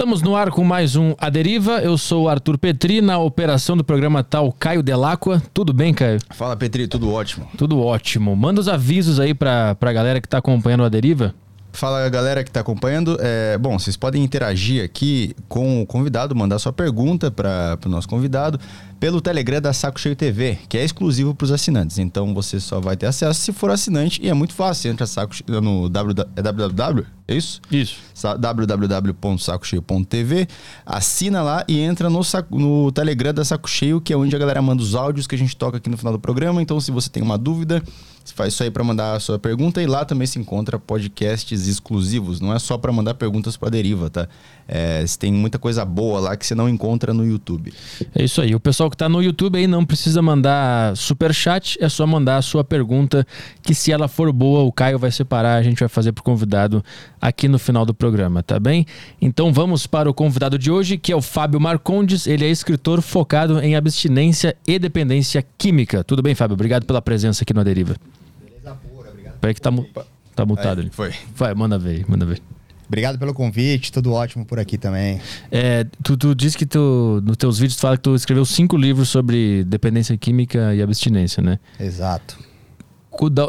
Estamos no ar com mais um A Deriva. Eu sou o Arthur Petri, na operação do programa tal Caio Delacqua. Tudo bem, Caio? Fala, Petri, tudo ótimo. Tudo ótimo. Manda os avisos aí pra, pra galera que tá acompanhando A Deriva. Fala galera que está acompanhando. É, bom, vocês podem interagir aqui com o convidado, mandar sua pergunta para o nosso convidado pelo Telegram da Saco Cheio TV, que é exclusivo para os assinantes. Então você só vai ter acesso se for assinante e é muito fácil. Entra saco, no www, é isso? Isso. www.sacocheio.tv, assina lá e entra no, saco, no Telegram da Saco Cheio, que é onde a galera manda os áudios que a gente toca aqui no final do programa. Então se você tem uma dúvida você faz isso aí para mandar a sua pergunta e lá também se encontra podcasts exclusivos. Não é só para mandar perguntas para deriva, tá? É, tem muita coisa boa lá que você não encontra no YouTube. É isso aí. O pessoal que está no YouTube aí não precisa mandar super chat, é só mandar a sua pergunta que se ela for boa, o Caio vai separar, a gente vai fazer pro convidado aqui no final do programa, tá bem? Então vamos para o convidado de hoje, que é o Fábio Marcondes. Ele é escritor focado em abstinência e dependência química. Tudo bem, Fábio? Obrigado pela presença aqui no Deriva. Peraí que tá, tá mutado ali. Foi. Vai, manda ver, manda ver. Obrigado pelo convite, tudo ótimo por aqui também. É, tu, tu disse que tu, nos teus vídeos tu fala que tu escreveu cinco livros sobre dependência química e abstinência, né? Exato.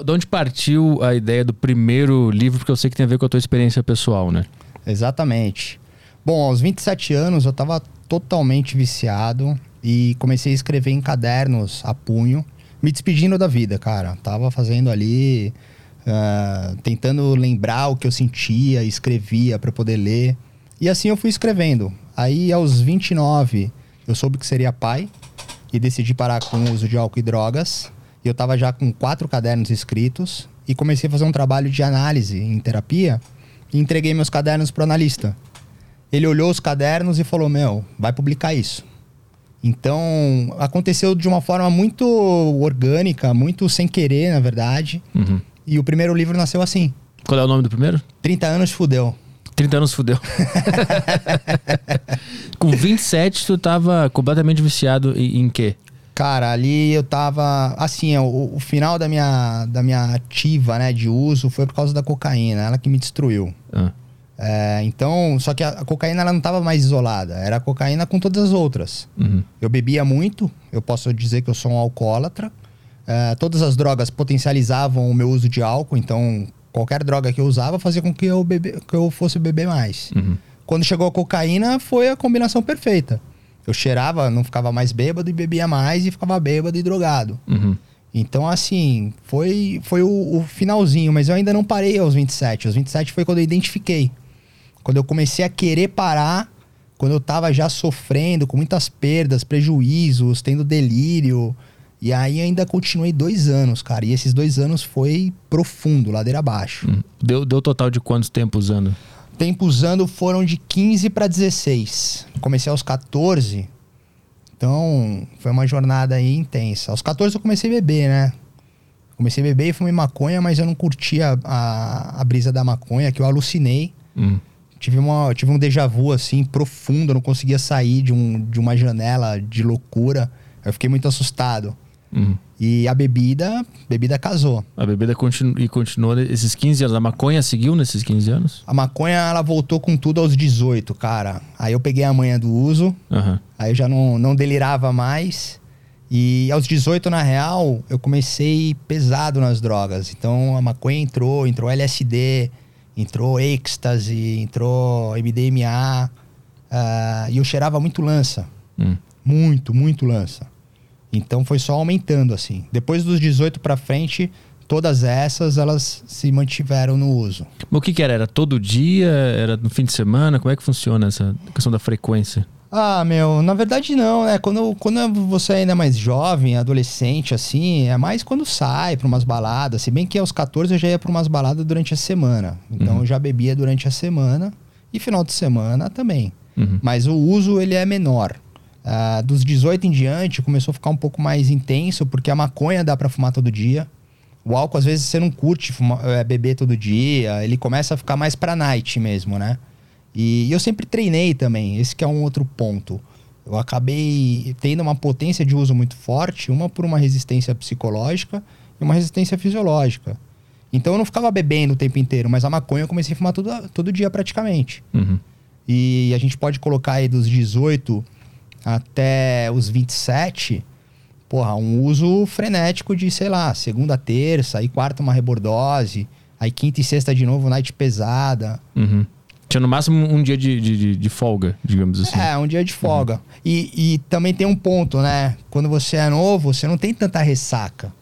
De onde partiu a ideia do primeiro livro? Porque eu sei que tem a ver com a tua experiência pessoal, né? Exatamente. Bom, aos 27 anos eu estava totalmente viciado e comecei a escrever em cadernos a punho me despedindo da vida, cara. Tava fazendo ali, uh, tentando lembrar o que eu sentia, escrevia para poder ler. E assim eu fui escrevendo. Aí, aos 29, eu soube que seria pai e decidi parar com o uso de álcool e drogas. E eu tava já com quatro cadernos escritos e comecei a fazer um trabalho de análise em terapia e entreguei meus cadernos pro analista. Ele olhou os cadernos e falou: Meu, vai publicar isso. Então, aconteceu de uma forma muito orgânica, muito sem querer, na verdade. Uhum. E o primeiro livro nasceu assim. Qual é o nome do primeiro? 30 anos fudeu. 30 anos fudeu. Com 27, tu tava completamente viciado em, em quê? Cara, ali eu tava. Assim, o, o, final da minha, da minha ativa, né, de uso foi por causa da cocaína, ela que me destruiu. Ah. É, então, só que a, a, cocaína ela não estava mais isolada, era a cocaína com todas as outras. Uhum. Eu bebia muito, eu posso dizer que eu sou um alcoólatra. É, todas as drogas potencializavam o meu uso de álcool, então qualquer droga que eu usava fazia com que eu, bebe, que eu fosse beber mais. Uhum. Quando chegou a cocaína, foi a combinação perfeita. Eu cheirava, não ficava mais bêbado e bebia mais e ficava bêbado e drogado. Uhum. Então, assim, foi, foi o, o, finalzinho, mas eu ainda não parei aos 27. Aos 27 foi quando eu identifiquei. Quando eu comecei a querer parar, quando eu tava já sofrendo, com muitas perdas, prejuízos, tendo delírio. E aí ainda continuei dois anos, cara. E esses dois anos foi profundo, ladeira abaixo. Hum. Deu, deu total de quantos tempos usando? Tempo usando foram de 15 para 16. Comecei aos 14. Então, foi uma jornada aí intensa. Aos 14 eu comecei a beber, né? Comecei a beber e fumei maconha, mas eu não curtia a, a brisa da maconha, que eu alucinei. Hum tive, uma, tive um déjà vu assim profundo, eu não conseguia sair de, um, de uma janela de loucura. Eu fiquei muito assustado. Uhum. E a bebida, bebida casou. A bebida continu, e continuou esses 15 anos. A maconha seguiu nesses 15 anos? A maconha, ela voltou com tudo aos 18, cara. Aí eu peguei a manha do uso. Uhum. Aí eu já não, não delirava mais. E aos 18, na real, eu comecei pesado nas drogas. Então a maconha entrou, entrou LSD, entrou êxtase, entrou MDMA. Uh, ah, e eu cheirava muito lança. Hum. Muito, muito lança. Então foi só aumentando assim. Depois dos 18 para frente, todas essas elas se mantiveram no uso. o que, que era? Era todo dia? Era no fim de semana? Como é que funciona essa questão da frequência? Ah, meu, na verdade não, né? Quando, quando você ainda é mais jovem, adolescente, assim, é mais quando sai pra umas baladas. Se bem que aos 14 eu já ia pra umas baladas durante a semana. Então uhum. eu já bebia durante a semana e final de semana também. Uhum. Mas o uso, ele é menor. Ah, dos 18 em diante, começou a ficar um pouco mais intenso, porque a maconha dá para fumar todo dia. O álcool, às vezes, você não curte fumar, é, beber todo dia. Ele começa a ficar mais pra night mesmo, né? E eu sempre treinei também, esse que é um outro ponto. Eu acabei tendo uma potência de uso muito forte, uma por uma resistência psicológica e uma resistência fisiológica. Então eu não ficava bebendo o tempo inteiro, mas a maconha eu comecei a fumar todo, todo dia praticamente. Uhum. E a gente pode colocar aí dos 18 até os 27, porra, um uso frenético de, sei lá, segunda, terça, aí quarta uma rebordose, aí quinta e sexta de novo, night pesada. Uhum. Tinha no máximo um dia de, de, de, folga, digamos assim. É, um dia de folga. Uhum. E, e também tem um ponto, né? Quando você é novo, você não tem tanta ressaca.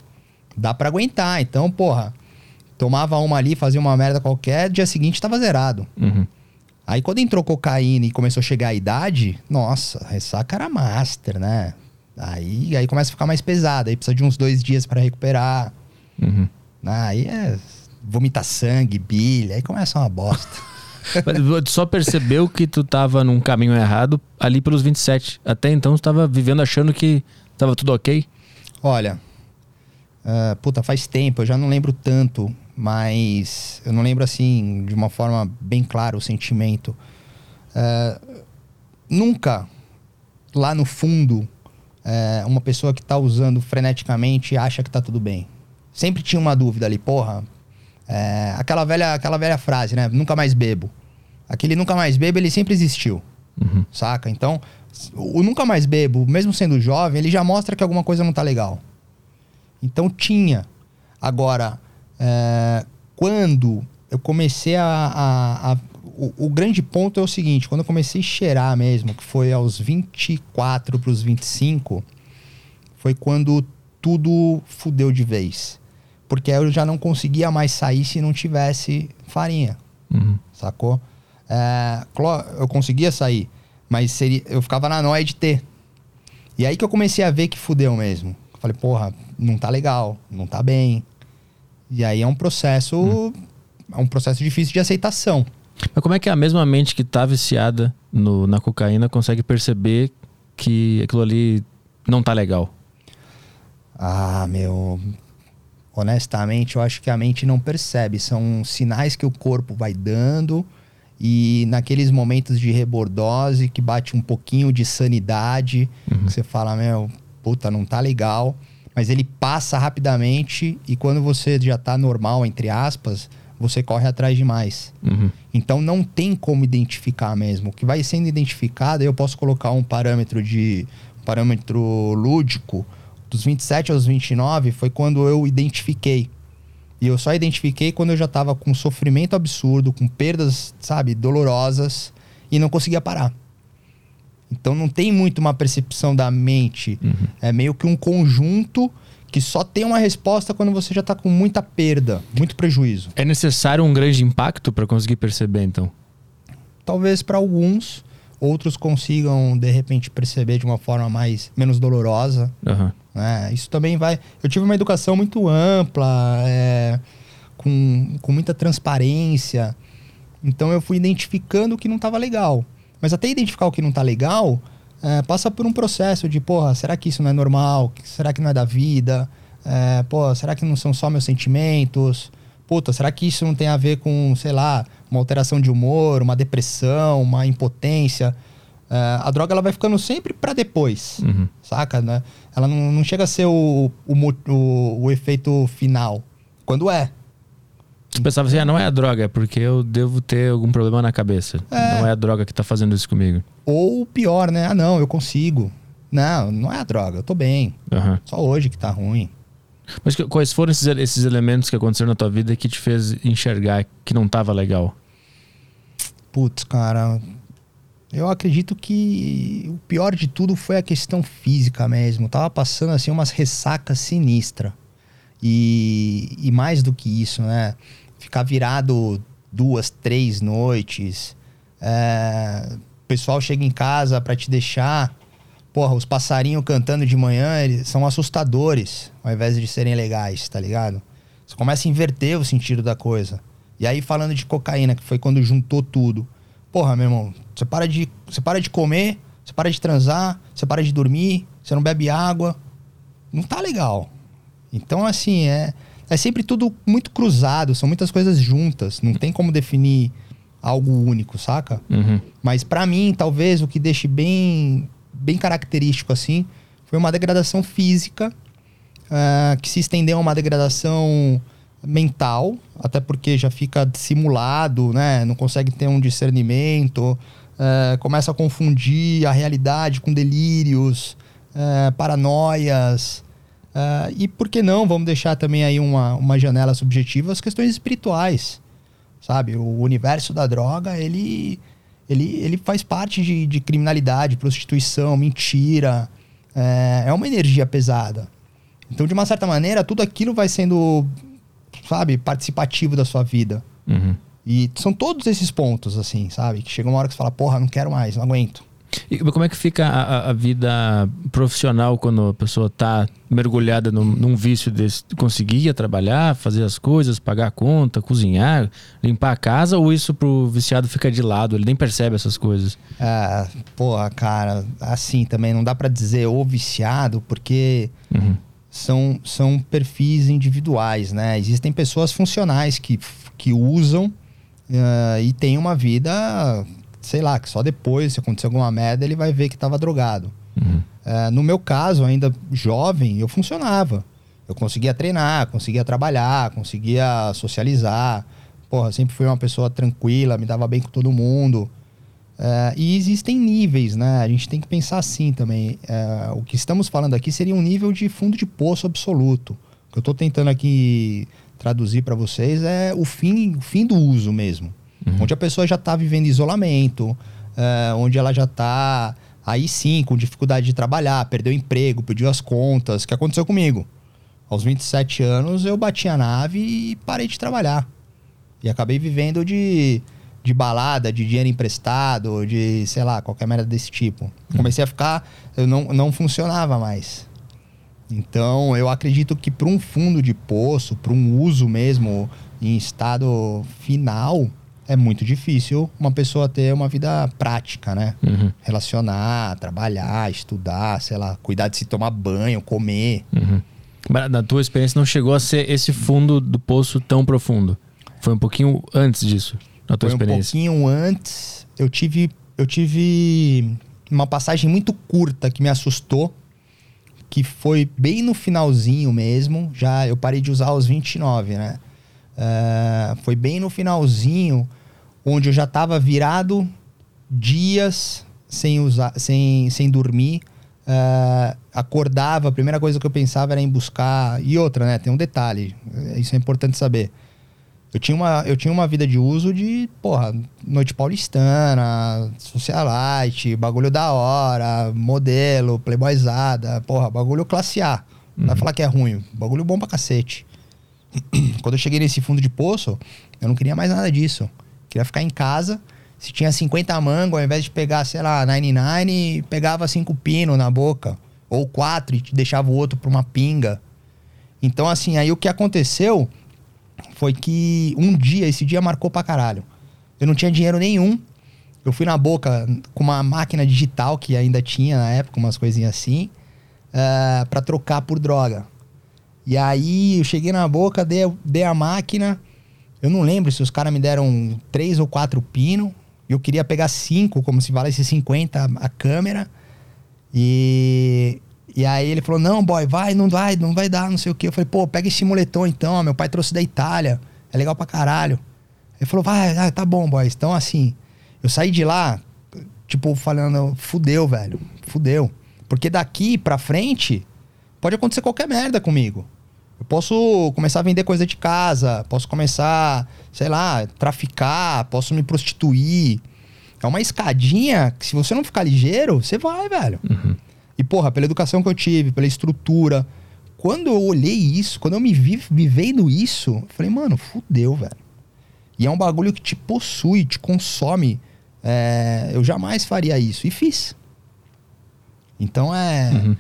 Dá para aguentar. Então, porra, tomava uma ali, fazia uma merda qualquer, dia seguinte tava zerado. Uhum. Aí quando entrou cocaína e começou a chegar a idade, nossa, ressaca era master, né? Aí, aí começa a ficar mais pesado, aí precisa de uns dois dias para recuperar. Uhum. Aí é vomitar sangue, bilha, aí começa uma bosta. só percebeu que tu tava num caminho errado ali pelos 27. Até então tu tava vivendo achando que tava tudo ok? Olha, uh, puta, faz tempo, eu já não lembro tanto, mas eu não lembro assim, de uma forma bem clara o sentimento. Uh, nunca, lá no fundo, uh, uma pessoa que tá usando freneticamente acha que tá tudo bem. Sempre tinha uma dúvida ali, porra, é, aquela, velha, aquela velha frase, né? Nunca mais bebo. Aquele nunca mais bebo, ele sempre existiu. Uhum. Saca? Então, o nunca mais bebo, mesmo sendo jovem, ele já mostra que alguma coisa não tá legal. Então tinha. Agora, é, quando eu comecei a. a, a o, o, grande ponto é o seguinte: quando eu comecei a cheirar mesmo, que foi aos 24 para os 25, foi quando tudo fudeu de vez porque eu já não conseguia mais sair se não tivesse farinha. Uhum. Sacou? É, eu conseguia sair, mas seria, eu ficava na noia de ter. E aí que eu comecei a ver que fudeu mesmo. Falei, porra, não tá legal, não tá bem. E aí é um processo. Uhum. É um processo difícil de aceitação. Mas como é que a mesma mente que tá viciada no, na cocaína consegue perceber que aquilo ali não tá legal? Ah, meu honestamente, eu acho que a mente não percebe. São sinais que o corpo vai dando e naqueles momentos de rebordose que bate um pouquinho de sanidade, uhum. você fala, meu, puta, não tá legal. Mas ele passa rapidamente e quando você já tá normal, entre aspas, você corre atrás demais. Uhum. Então não tem como identificar mesmo. O que vai sendo identificado, eu posso colocar um parâmetro de um parâmetro lúdico dos 27 aos 29 foi quando eu identifiquei. E eu só identifiquei quando eu já tava com sofrimento absurdo, com perdas, sabe, dolorosas e não conseguia parar. Então não tem muito uma percepção da mente. Uhum. É meio que um conjunto que só tem uma resposta quando você já tá com muita perda, muito prejuízo. É necessário um grande impacto para conseguir perceber, então? Talvez para alguns, outros consigam de repente perceber de uma forma mais menos dolorosa. Uhum. Né? Isso também vai. Eu tive uma educação muito ampla, é, com, com muita transparência. Então eu fui identificando o que não estava legal. Mas até identificar o que não está legal, é, passa por um processo de, porra, será que isso não é normal? Será que não é da vida? É, pô, será que não são só meus sentimentos? Puta, será que isso não tem a ver com, sei lá, uma alteração de humor, uma depressão, uma impotência? Uh, a droga ela vai ficando sempre para depois, uhum. saca? Né? Ela não, não, chega a ser o, o, o, o, efeito final. Quando é. Você pensava assim, ah, não é a droga, é porque eu devo ter algum problema na cabeça. É. Não é a droga que tá fazendo isso comigo. Ou pior, né? Ah, não, eu consigo. Não, não é a droga, eu tô bem. Uhum. Só hoje que tá ruim. Mas quais foram esses, esses elementos que aconteceram na tua vida que te fez enxergar que não tava legal? Putz, cara, eu acredito que o pior de tudo foi a questão física mesmo. Eu tava passando assim umas ressacas sinistras. E, e mais do que isso, né? Ficar virado duas, três noites. É, o pessoal chega em casa para te deixar. Porra, os passarinhos cantando de manhã eles são assustadores ao invés de serem legais, tá ligado? Você começa a inverter o sentido da coisa. E aí, falando de cocaína, que foi quando juntou tudo. Porra, meu irmão, você para de, você para de comer, você para de transar, você para de dormir, você não bebe água. Não tá legal. Então, assim, é, é sempre tudo muito cruzado, são muitas coisas juntas. Não tem como definir algo único, saca? Uhum. Mas para mim, talvez o que deixe bem, bem característico assim foi uma degradação física uh, que se estendeu a uma degradação mental, até porque já fica simulado, né? Não consegue ter um discernimento, é, começa a confundir a realidade com delírios, é, paranoias. É, e por que não? Vamos deixar também aí uma, uma janela subjetiva as questões espirituais. Sabe? O universo da droga, ele, ele, ele faz parte de, de criminalidade, prostituição, mentira. É, é uma energia pesada. Então, de uma certa maneira, tudo aquilo vai sendo, sabe, participativo da sua vida. Uhum. E são todos esses pontos, assim, sabe? Que chega uma hora que você fala, porra, não quero mais, não aguento. E como é que fica a, a vida profissional quando a pessoa está mergulhada num, num, vício desse? Conseguia trabalhar, fazer as coisas, pagar a conta, cozinhar, limpar a casa ou isso pro viciado fica de lado? Ele nem percebe essas coisas? É, porra, cara, assim também não dá para dizer o viciado, porque uhum. são, são perfis individuais, né? Existem pessoas funcionais que, que usam Uh, e tem uma vida, sei lá, que só depois, se acontecer alguma merda, ele vai ver que estava drogado. Uhum. Uh, no meu caso, ainda jovem, eu funcionava. Eu conseguia treinar, conseguia trabalhar, conseguia socializar. Porra, sempre fui uma pessoa tranquila, me dava bem com todo mundo. Uh, e existem níveis, né? A gente tem que pensar assim também. o que estamos falando aqui seria um nível de fundo de poço absoluto. O que eu estou tentando aqui traduzir para vocês é o fim, o fim do uso mesmo. Uhum. Onde a pessoa já está vivendo isolamento, uh, onde ela já está aí sim com dificuldade de trabalhar, perdeu o emprego, pediu as contas, que aconteceu comigo. Aos 27 anos eu bati a nave e parei de trabalhar. E acabei vivendo de, de balada, de dinheiro emprestado, de, sei lá, qualquer merda desse tipo. Uhum. Comecei a ficar, eu não, não funcionava mais. Então, eu acredito que para um fundo de poço, para um uso mesmo em estado final, é muito difícil uma pessoa ter uma vida prática, né? Uhum. Relacionar, trabalhar, estudar, sei lá, cuidar de se tomar banho, comer. Uhum. Mas na tua experiência não chegou a ser esse fundo do poço tão profundo? Foi um pouquinho antes disso, na tua Foi experiência? um pouquinho antes. Eu tive, eu tive uma passagem muito curta que me assustou que foi bem no finalzinho mesmo. Já eu parei de usar aos 29, né? Uh, foi bem no finalzinho, onde eu já estava virado dias sem usar, sem, sem dormir. Uh, acordava, a primeira coisa que eu pensava era em buscar. E outra, né? Tem um detalhe, isso é importante saber. Eu tinha, uma, eu tinha uma vida de uso de, porra, noite paulistana, socialite, bagulho da hora, modelo, playboyzada, porra, bagulho classe A. Não vai uhum. falar que é ruim, bagulho bom pra cacete. Quando eu cheguei nesse fundo de poço, eu não queria mais nada disso. Queria ficar em casa. Se tinha 50 mango, ao invés de pegar, sei lá, 99, pegava cinco pino na boca. Ou quatro e deixava o outro pra uma pinga. Então, assim, aí o que aconteceu foi que um dia, esse dia marcou pra caralho. Eu não tinha dinheiro nenhum. Eu fui na boca com uma máquina digital que ainda tinha na época, umas coisinhas assim, uh, para trocar por droga. E aí eu cheguei na boca, dei, dei a máquina. Eu não lembro se os caras me deram três ou quatro pino. Eu queria pegar cinco, como se valesse 50 a câmera. E e aí ele falou: Não, boy, vai, não vai, não vai dar, não sei o quê. Eu falei: Pô, pega esse moletom então. Meu pai trouxe da Itália. É legal pra caralho. Ele falou: Vai, ah, tá bom, boy. Então, assim, eu saí de lá, tipo, falando: Fudeu, velho, fudeu. Porque daqui pra frente pode acontecer qualquer merda comigo. Eu posso começar a vender coisa de casa, posso começar, sei lá, traficar, posso me prostituir. É uma escadinha que, se você não ficar ligeiro, você vai, velho. Uhum. E, porra, pela educação que eu tive, pela estrutura. Quando eu olhei isso, quando eu me vi vivendo isso, eu falei, mano, fudeu, velho. E é um bagulho que te possui, te consome. É, eu jamais faria isso. E fiz. Então é. Uhum.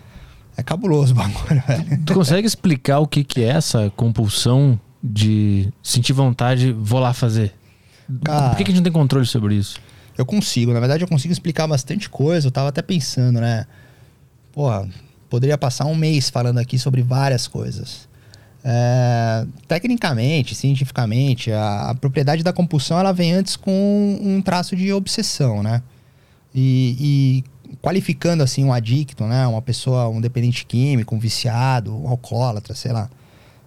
É cabuloso o bagulho, velho. Tu consegue explicar o que, que é essa compulsão de sentir vontade, vou lá fazer? Cara, Por que, que a gente não tem controle sobre isso? Eu consigo, na verdade eu consigo explicar bastante coisa. Eu tava até pensando, né? Porra, poderia passar um mês falando aqui sobre várias coisas. É, tecnicamente, cientificamente, a, a, propriedade da compulsão ela vem antes com um traço de obsessão, né? E, e, qualificando assim um adicto, né? Uma pessoa, um dependente químico, um viciado, um alcoólatra, sei lá.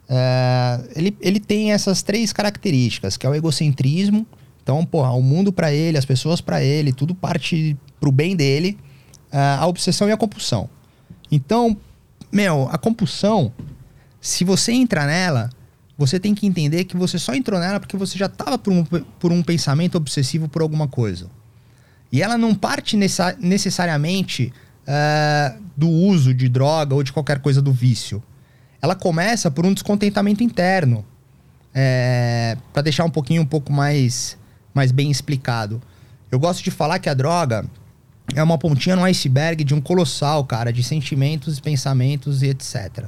É, ele, ele tem essas três características, que é o egocentrismo, Então, porra, o mundo para ele, as pessoas para ele, tudo parte pro bem dele, a obsessão e a compulsão. Então, meu, a compulsão, se você entra nela, você tem que entender que você só entrou nela porque você já estava por um, por um pensamento obsessivo por alguma coisa. E ela não parte necessariamente uh, do uso de droga ou de qualquer coisa do vício. Ela começa por um descontentamento interno. É, para deixar um pouquinho um pouco mais mais bem explicado. Eu gosto de falar que a droga é uma pontinha no iceberg de um colossal, cara, de sentimentos, pensamentos e etc.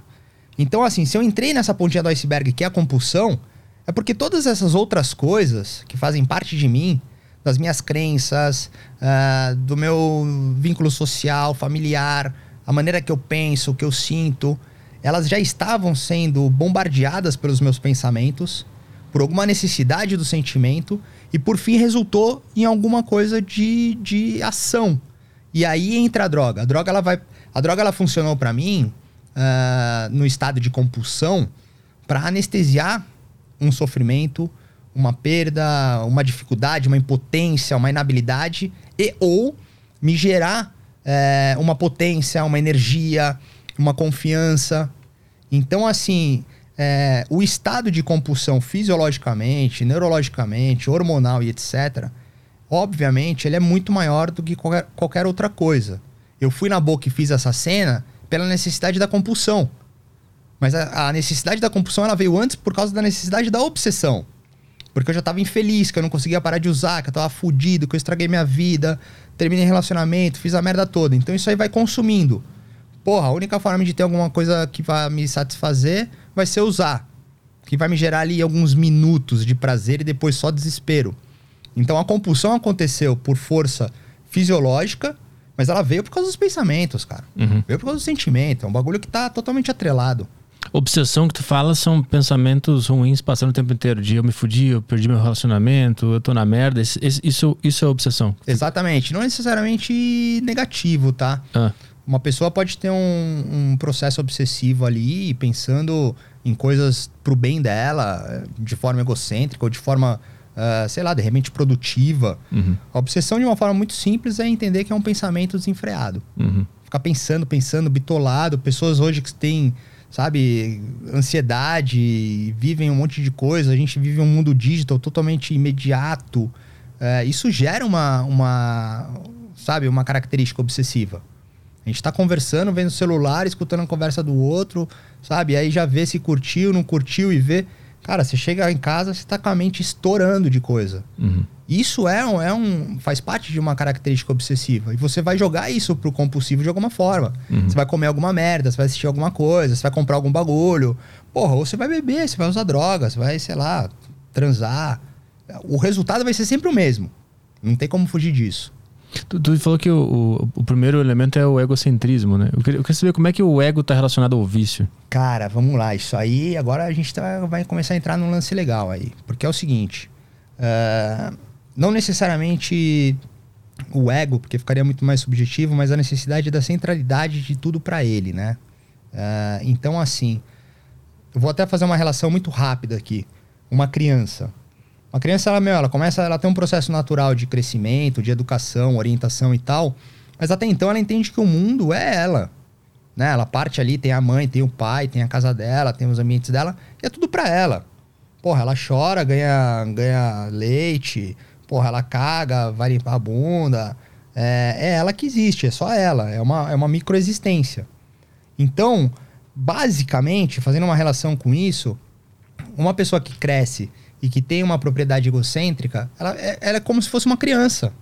Então, assim, se eu entrei nessa pontinha do iceberg que é a compulsão, é porque todas essas outras coisas que fazem parte de mim, das minhas crenças, uh, do meu vínculo social, familiar, a maneira que eu penso, o que eu sinto, elas já estavam sendo bombardeadas pelos meus pensamentos, por alguma necessidade do sentimento, e por fim resultou em alguma coisa de, de ação. E aí entra a droga. A droga ela vai, a droga ela funcionou para mim uh, no estado de compulsão para anestesiar um sofrimento, uma perda, uma dificuldade, uma impotência, uma inabilidade e ou me gerar uh, uma potência, uma energia, uma confiança. Então assim é, o estado de compulsão fisiologicamente, neurologicamente, hormonal e etc., obviamente, ele é muito maior do que qualquer, qualquer outra coisa. Eu fui na boca e fiz essa cena pela necessidade da compulsão. Mas a, a necessidade da compulsão ela veio antes por causa da necessidade da obsessão. Porque eu já estava infeliz, que eu não conseguia parar de usar, que eu estava fudido, que eu estraguei minha vida, terminei relacionamento, fiz a merda toda. Então isso aí vai consumindo. Porra, a única forma de ter alguma coisa que vai me satisfazer vai ser usar. Que vai me gerar ali alguns minutos de prazer e depois só desespero. Então a compulsão aconteceu por força fisiológica, mas ela veio por causa dos pensamentos, cara. Uhum. Veio por causa do sentimento. É um bagulho que tá totalmente atrelado. Obsessão que tu fala são pensamentos ruins passando o tempo inteiro. De eu me fudi, eu perdi meu relacionamento, eu tô na merda. Isso, isso é obsessão. Exatamente. Não necessariamente negativo, tá? Ah. Uma pessoa pode ter um, um processo obsessivo ali, pensando em coisas pro bem dela, de forma egocêntrica ou de forma, uh, sei lá, de repente produtiva. Uhum. A obsessão, de uma forma muito simples, é entender que é um pensamento desenfreado. Uhum. Ficar pensando, pensando, bitolado. Pessoas hoje que têm, sabe, ansiedade, vivem um monte de coisa. A gente vive um mundo digital totalmente imediato. Uh, isso gera uma, uma, sabe, uma característica obsessiva. A gente tá conversando, vendo o celular, escutando a conversa do outro, sabe? Aí já vê se curtiu, não curtiu e vê. Cara, você chega em casa, você tá com a mente estourando de coisa. Uhum. Isso é um, é um. faz parte de uma característica obsessiva. E você vai jogar isso pro compulsivo de alguma forma. Uhum. Você vai comer alguma merda, você vai assistir alguma coisa, você vai comprar algum bagulho. Porra, ou você vai beber, você vai usar drogas, você vai, sei lá, transar. O resultado vai ser sempre o mesmo. Não tem como fugir disso. Tu, tu falou que o, o, o, primeiro elemento é o egocentrismo, né? Eu queria, eu queria saber como é que o ego está relacionado ao vício. Cara, vamos lá. Isso aí, agora a gente tá, vai começar a entrar num lance legal aí. Porque é o seguinte: uh, não necessariamente o ego, porque ficaria muito mais subjetivo, mas a necessidade da centralidade de tudo para ele, né? Uh, então, assim, eu vou até fazer uma relação muito rápida aqui. Uma criança. Uma criança, ela, meu, ela começa, ela tem um processo natural de crescimento, de educação, orientação e tal, mas até então ela entende que o mundo é ela. Né? Ela parte ali, tem a mãe, tem o pai, tem a casa dela, tem os ambientes dela, e é tudo para ela. Porra, ela chora, ganha, ganha leite, porra, ela caga, vai limpar a bunda. É, é ela que existe, é só ela, é uma, é uma microexistência. Então, basicamente, fazendo uma relação com isso, uma pessoa que cresce e que tem uma propriedade egocêntrica, ela é, ela é como se fosse uma criança.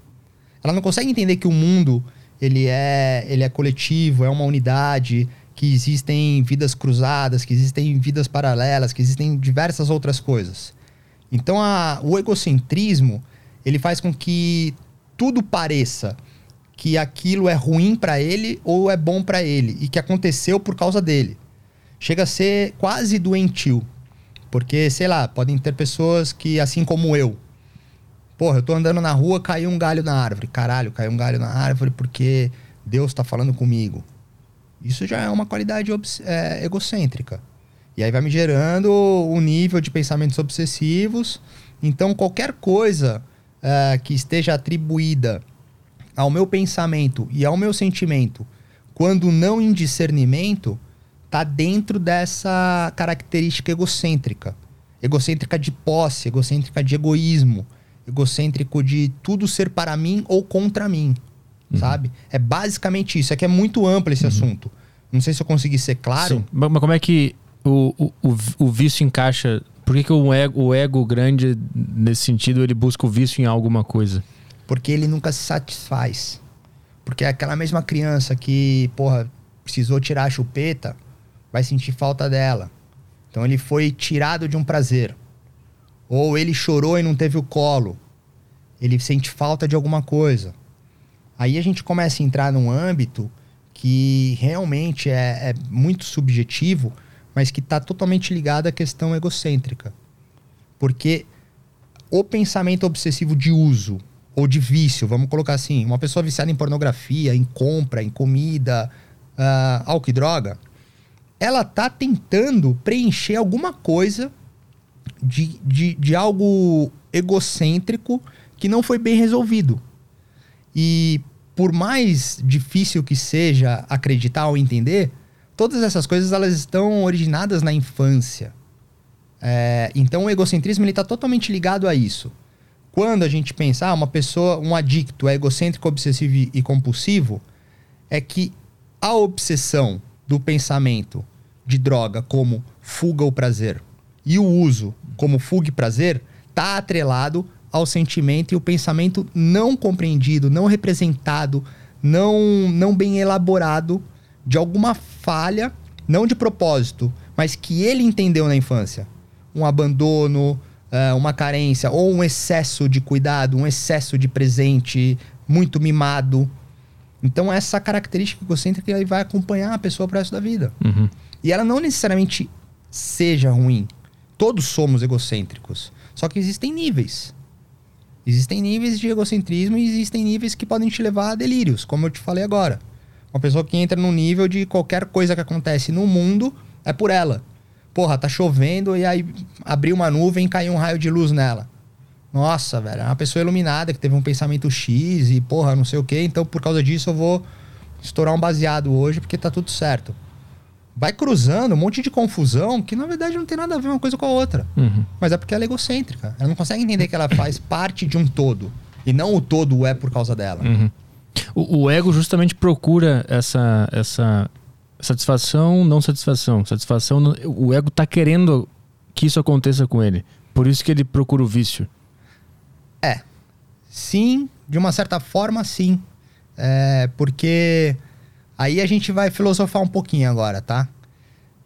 Ela não consegue entender que o mundo ele é, ele é coletivo, é uma unidade, que existem vidas cruzadas, que existem vidas paralelas, que existem diversas outras coisas. Então a, o egocentrismo ele faz com que tudo pareça que aquilo é ruim para ele ou é bom para ele e que aconteceu por causa dele. Chega a ser quase doentio. Porque, sei lá, podem ter pessoas que, assim como eu, porra, eu tô andando na rua, caiu um galho na árvore. Caralho, caiu um galho na árvore porque Deus tá falando comigo. Isso já é uma qualidade é, egocêntrica. E aí vai me gerando um nível de pensamentos obsessivos. Então, qualquer coisa uh, que esteja atribuída ao meu pensamento e ao meu sentimento, quando não em discernimento, tá dentro dessa característica egocêntrica. Egocêntrica de posse, egocêntrica de egoísmo, egocêntrico de tudo ser para mim ou contra mim, uhum. sabe? É basicamente isso. É que é muito amplo esse uhum. assunto. Não sei se eu consegui ser claro. Sim. Mas como é que o, o, o vício encaixa? Por que, que o, ego, o ego grande, nesse sentido, ele busca o vício em alguma coisa? Porque ele nunca se satisfaz. Porque é aquela mesma criança que, porra, precisou tirar a chupeta, vai sentir falta dela. Então ele foi tirado de um prazer. Ou ele chorou e não teve o colo. Ele sente falta de alguma coisa. Aí a gente começa a entrar num âmbito que realmente é, é muito subjetivo, mas que está totalmente ligado à questão egocêntrica. Porque o pensamento obsessivo de uso ou de vício, vamos colocar assim, uma pessoa viciada em pornografia, em compra, em comida, uh, álcool e droga, ela tá tentando preencher alguma coisa de, de, de algo egocêntrico que não foi bem resolvido. E por mais difícil que seja acreditar ou entender, todas essas coisas elas estão originadas na infância. É, então o egocentrismo está totalmente ligado a isso. Quando a gente pensa, ah, uma pessoa, um adicto é egocêntrico, obsessivo e compulsivo, é que a obsessão do pensamento de droga como fuga ou prazer e o uso como fuga e prazer está atrelado ao sentimento e o pensamento não compreendido, não representado, não, não bem elaborado de alguma falha, não de propósito, mas que ele entendeu na infância. Um abandono, uh, uma carência, ou um excesso de cuidado, um excesso de presente, muito mimado. Então, essa característica egocêntrica vai acompanhar a pessoa para o resto da vida. Uhum. E ela não necessariamente seja ruim. Todos somos egocêntricos. Só que existem níveis. Existem níveis de egocentrismo e existem níveis que podem te levar a delírios, como eu te falei agora. Uma pessoa que entra no nível de qualquer coisa que acontece no mundo é por ela. Porra, tá chovendo e aí abriu uma nuvem e caiu um raio de luz nela. Nossa, velho, é uma pessoa iluminada que teve um pensamento X e porra, não sei o que, então por causa disso eu vou estourar um baseado hoje porque tá tudo certo. Vai cruzando um monte de confusão que na verdade não tem nada a ver uma coisa com a outra. Uhum. Mas é porque ela é egocêntrica. Ela não consegue entender que ela faz parte de um todo. E não o todo é por causa dela. Uhum. O, o, ego justamente procura essa, essa satisfação, não satisfação. Satisfação, o ego está querendo que isso aconteça com ele. Por isso que ele procura o vício. É. Sim, de uma certa forma, sim. É, porque aí a gente vai filosofar um pouquinho agora, tá?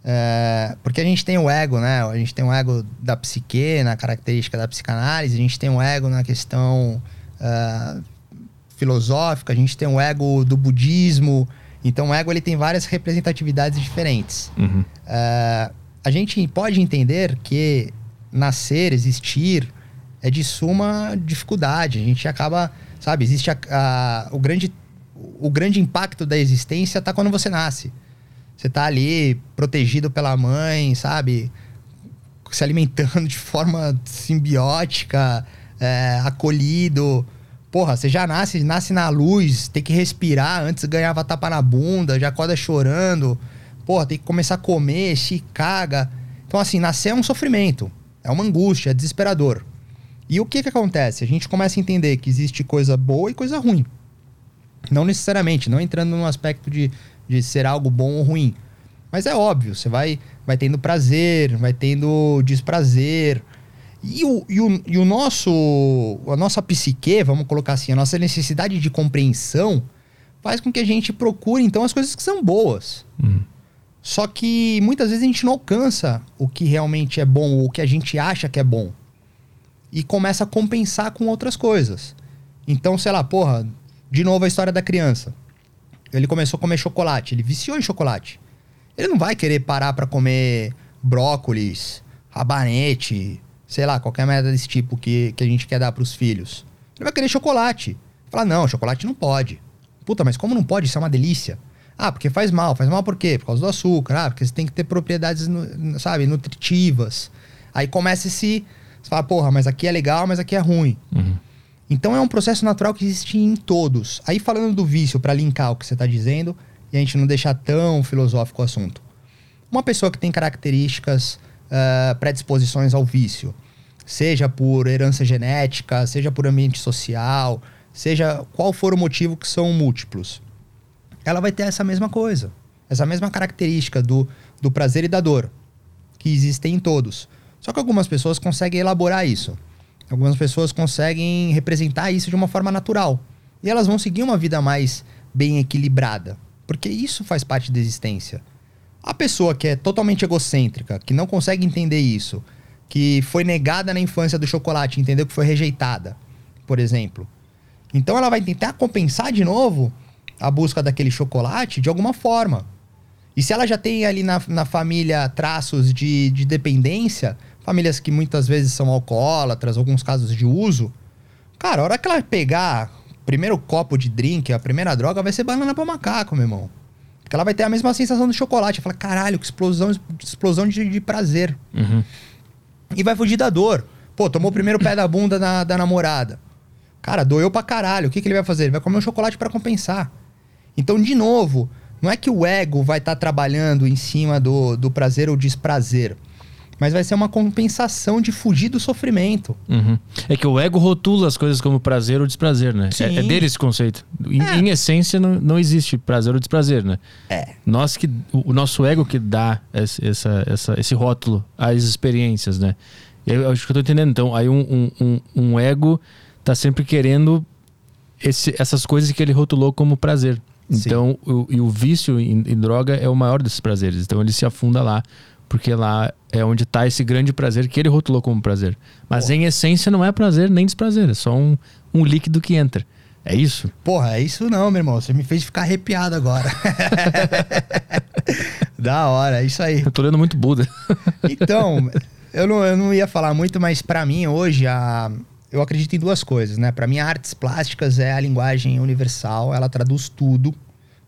É, porque a gente tem o ego, né? A gente tem o ego da psique, na característica da psicanálise, a gente tem o ego na questão uh, filosófica, a gente tem o ego do budismo. Então, o ego ele tem várias representatividades diferentes. Uhum. Uh, a gente pode entender que nascer, existir, é de suma dificuldade. A gente acaba, sabe, existe a, a, o, grande, o grande impacto da existência está quando você nasce. Você está ali protegido pela mãe, sabe? Se alimentando de forma simbiótica, é, acolhido. Porra, você já nasce, nasce na luz, tem que respirar, antes ganhava tapa na bunda, já acorda chorando. Porra, tem que começar a comer, se caga. Então, assim, nascer é um sofrimento, é uma angústia, é desesperador. E o que que acontece? A gente começa a entender que existe coisa boa e coisa ruim. Não necessariamente, não entrando no aspecto de, de ser algo bom ou ruim. Mas é óbvio, você vai, vai tendo prazer, vai tendo desprazer, e o, e o, e o nosso, a nossa psique, vamos colocar assim, a nossa necessidade de compreensão faz com que a gente procure, então, as coisas que são boas. Uhum. Só que muitas vezes a gente não alcança o que realmente é bom, ou o que a gente acha que é bom. E começa a compensar com outras coisas. Então, sei lá, porra, de novo a história da criança. Ele começou a comer chocolate, ele viciou em chocolate. Ele não vai querer parar para comer brócolis, rabanete, sei lá, qualquer merda desse tipo que, que a gente quer dar pros filhos. Ele vai querer chocolate. Falar, não, chocolate não pode. Puta, mas como não pode? Isso é uma delícia. Ah, porque faz mal. Faz mal por quê? Por causa do açúcar. Ah, porque você tem que ter propriedades, sabe, nutritivas. Aí começa esse. Você fala, porra, mas aqui é legal, mas aqui é ruim. Uhum. Então é um processo natural que existe em todos. Aí falando do vício, para linkar o que você está dizendo, e a gente não deixar tão filosófico o assunto. Uma pessoa que tem características, uh, predisposições ao vício, seja por herança genética, seja por ambiente social, seja qual for o motivo que são múltiplos, ela vai ter essa mesma coisa, essa mesma característica do, do prazer e da dor, que existem em todos. Só que algumas pessoas conseguem elaborar isso. Algumas pessoas conseguem representar isso de uma forma natural. E elas vão seguir uma vida mais bem equilibrada. Porque isso faz parte da existência. A pessoa que é totalmente egocêntrica, que não consegue entender isso, que foi negada na infância do chocolate, entendeu que foi rejeitada, por exemplo. Então ela vai tentar compensar de novo a busca daquele chocolate de alguma forma. E se ela já tem ali na, na família traços de, de dependência, famílias que muitas vezes são alcoólatras, alguns casos de uso, cara, a hora que ela pegar primeiro copo de drink, a primeira droga vai ser banana para macaco, meu irmão. Porque ela vai ter a mesma sensação do chocolate. Fala, caralho, que explosão, explosão de, de prazer. Uhum. E vai fugir da dor. Pô, tomou o primeiro pé da bunda na, da namorada. Cara, doeu pra caralho. O que, que ele vai fazer? Ele vai comer um chocolate para compensar. Então, de novo, não é que o ego vai estar tá trabalhando em cima do, do prazer ou desprazer mas vai ser uma compensação de fugir do sofrimento. Uhum. É que o ego rotula as coisas como prazer ou desprazer, né? É, é, dele esse conceito. Em, é. em essência, não, não, existe prazer ou desprazer, né? É. Nós que, o, o nosso ego que dá esse, essa, essa, esse rótulo às experiências, né? Eu acho que eu tô entendendo. Então, aí um, um, um ego tá sempre querendo esse, essas coisas que ele rotulou como prazer. Então, o, e o vício em, em droga é o maior desses prazeres. Então, ele se afunda lá porque lá é onde está esse grande prazer que ele rotulou como prazer. Mas Porra. em essência não é prazer nem desprazer, é só um, um líquido que entra. É isso? Porra, é isso não, meu irmão. Você me fez ficar arrepiado agora. da hora, é isso aí. Eu tô lendo muito Buda. então, eu não, eu não ia falar muito, mas para mim hoje a, eu acredito em duas coisas, né? Para mim, artes plásticas é a linguagem universal, ela traduz tudo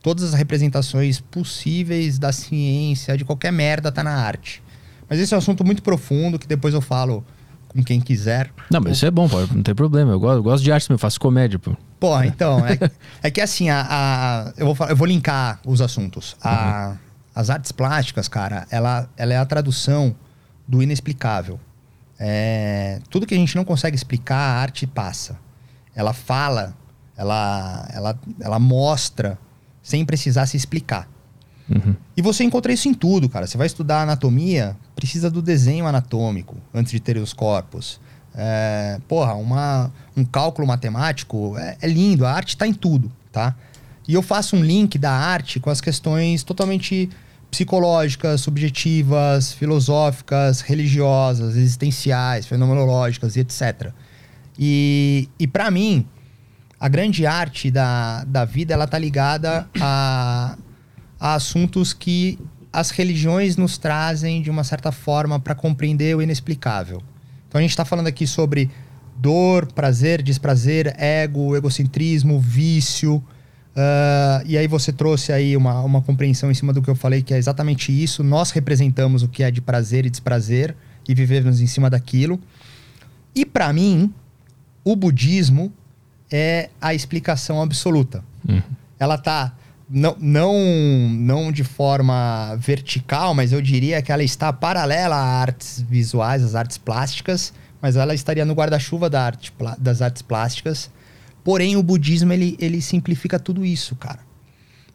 todas as representações possíveis da ciência, de qualquer merda, tá na arte. Mas esse é um assunto muito profundo que depois eu falo com quem quiser. Não, mas isso é bom, pô, não tem problema. Eu gosto, eu gosto de arte, eu faço comédia, pô. Porra, então, é, é que assim, a, a, eu, vou, eu vou linkar os assuntos. A, uhum. As artes plásticas, cara, ela, ela é a tradução do inexplicável. É, tudo que a gente não consegue explicar, a arte passa. Ela fala, ela, ela, ela mostra sem precisar se explicar. Uhum. E você encontra isso em tudo, cara. Você vai estudar anatomia, precisa do desenho anatômico antes de ter os corpos. É, porra, uma, um cálculo matemático é, é lindo, a arte está em tudo, tá? E eu faço um link da arte com as questões totalmente psicológicas, subjetivas, filosóficas, religiosas, existenciais, fenomenológicas e etc. E, e para mim, a grande arte da, da vida ela tá ligada a, a assuntos que as religiões nos trazem de uma certa forma para compreender o inexplicável. Então a gente está falando aqui sobre dor, prazer, desprazer, ego, egocentrismo, vício. Uh, e aí você trouxe aí uma, uma compreensão em cima do que eu falei, que é exatamente isso. Nós representamos o que é de prazer e desprazer e vivemos em cima daquilo. E para mim, o budismo é a explicação absoluta. Uhum. Ela está não, não, não de forma vertical, mas eu diria que ela está paralela a artes visuais, às artes plásticas, mas ela estaria no guarda-chuva da arte, das artes plásticas. Porém, o budismo ele, ele simplifica tudo isso, cara.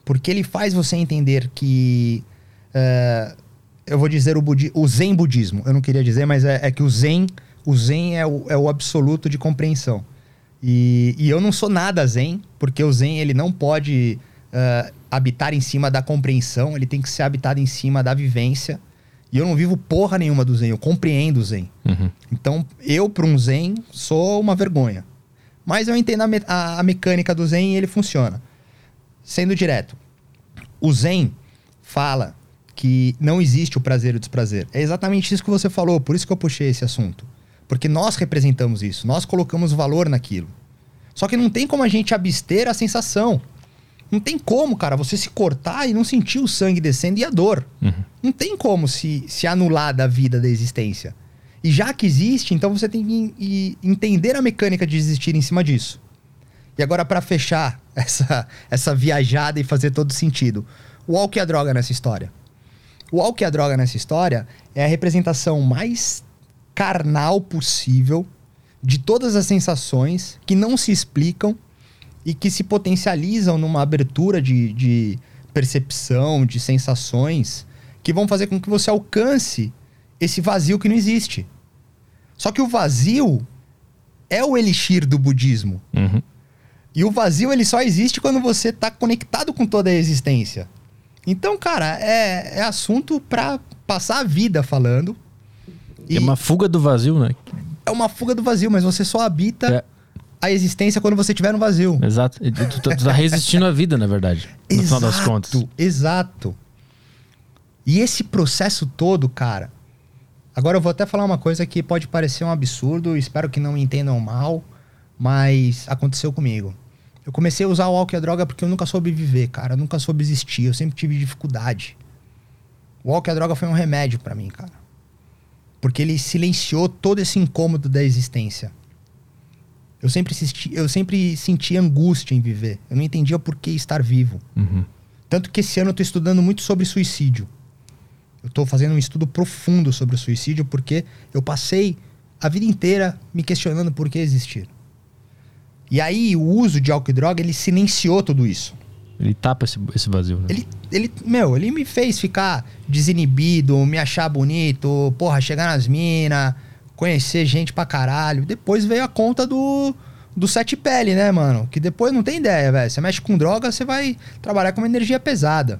Porque ele faz você entender que. Uh, eu vou dizer o, budi o zen budismo. Eu não queria dizer, mas é, é que o zen, o zen é o, é o absoluto de compreensão. E, e eu não sou nada zen, porque o zen ele não pode uh, habitar em cima da compreensão, ele tem que ser habitado em cima da vivência. E eu não vivo porra nenhuma do zen, eu compreendo o zen. Uhum. Então, eu, para um zen, sou uma vergonha. Mas eu entendo a, me a, a mecânica do zen e ele funciona. Sendo direto, o zen fala que não existe o prazer e o desprazer. É exatamente isso que você falou, por isso que eu puxei esse assunto. Porque nós representamos isso, nós colocamos valor naquilo. Só que não tem como a gente abster a sensação. Não tem como, cara, você se cortar e não sentir o sangue descendo e a dor. Uhum. Não tem como se, se anular da vida, da existência. E já que existe, então você tem que entender a mecânica de existir em cima disso. E agora, para fechar essa, essa viajada e fazer todo sentido, o álcool e a droga nessa história. O álcool e a droga nessa história é a representação mais carnal possível de todas as sensações que não se explicam e que se potencializam numa abertura de, de percepção, de sensações que vão fazer com que você alcance esse vazio que não existe. Só que o vazio é o elixir do budismo. Uhum. E o vazio ele só existe quando você está conectado com toda a existência. Então, cara, é, é assunto para passar a vida falando. É uma fuga do vazio, né? É uma fuga do vazio, mas você só habita é. a existência quando você estiver no vazio. Exato. Tu, tu tá resistindo à vida, na verdade. No exato, final das contas. Exato. E esse processo todo, cara. Agora eu vou até falar uma coisa que pode parecer um absurdo, espero que não me entendam mal, mas aconteceu comigo. Eu comecei a usar o álcool e a droga porque eu nunca soube viver, cara. Eu nunca soube existir. Eu sempre tive dificuldade. O álcool e a droga foi um remédio para mim, cara. Porque ele silenciou todo esse incômodo da existência. Eu sempre, assisti, eu sempre senti angústia em viver. Eu não entendia por que estar vivo. Uhum. Tanto que esse ano eu tô estudando muito sobre suicídio. Eu tô fazendo um estudo profundo sobre o suicídio porque eu passei a vida inteira me questionando por que existir. E aí o uso de álcool e droga, ele silenciou tudo isso. Ele tapa esse, esse vazio, né? Ele, ele, meu, ele me fez ficar desinibido, me achar bonito, porra, chegar nas minas, conhecer gente pra caralho. Depois veio a conta do, do sete pele, né, mano? Que depois não tem ideia, velho. Você mexe com droga, você vai trabalhar com uma energia pesada.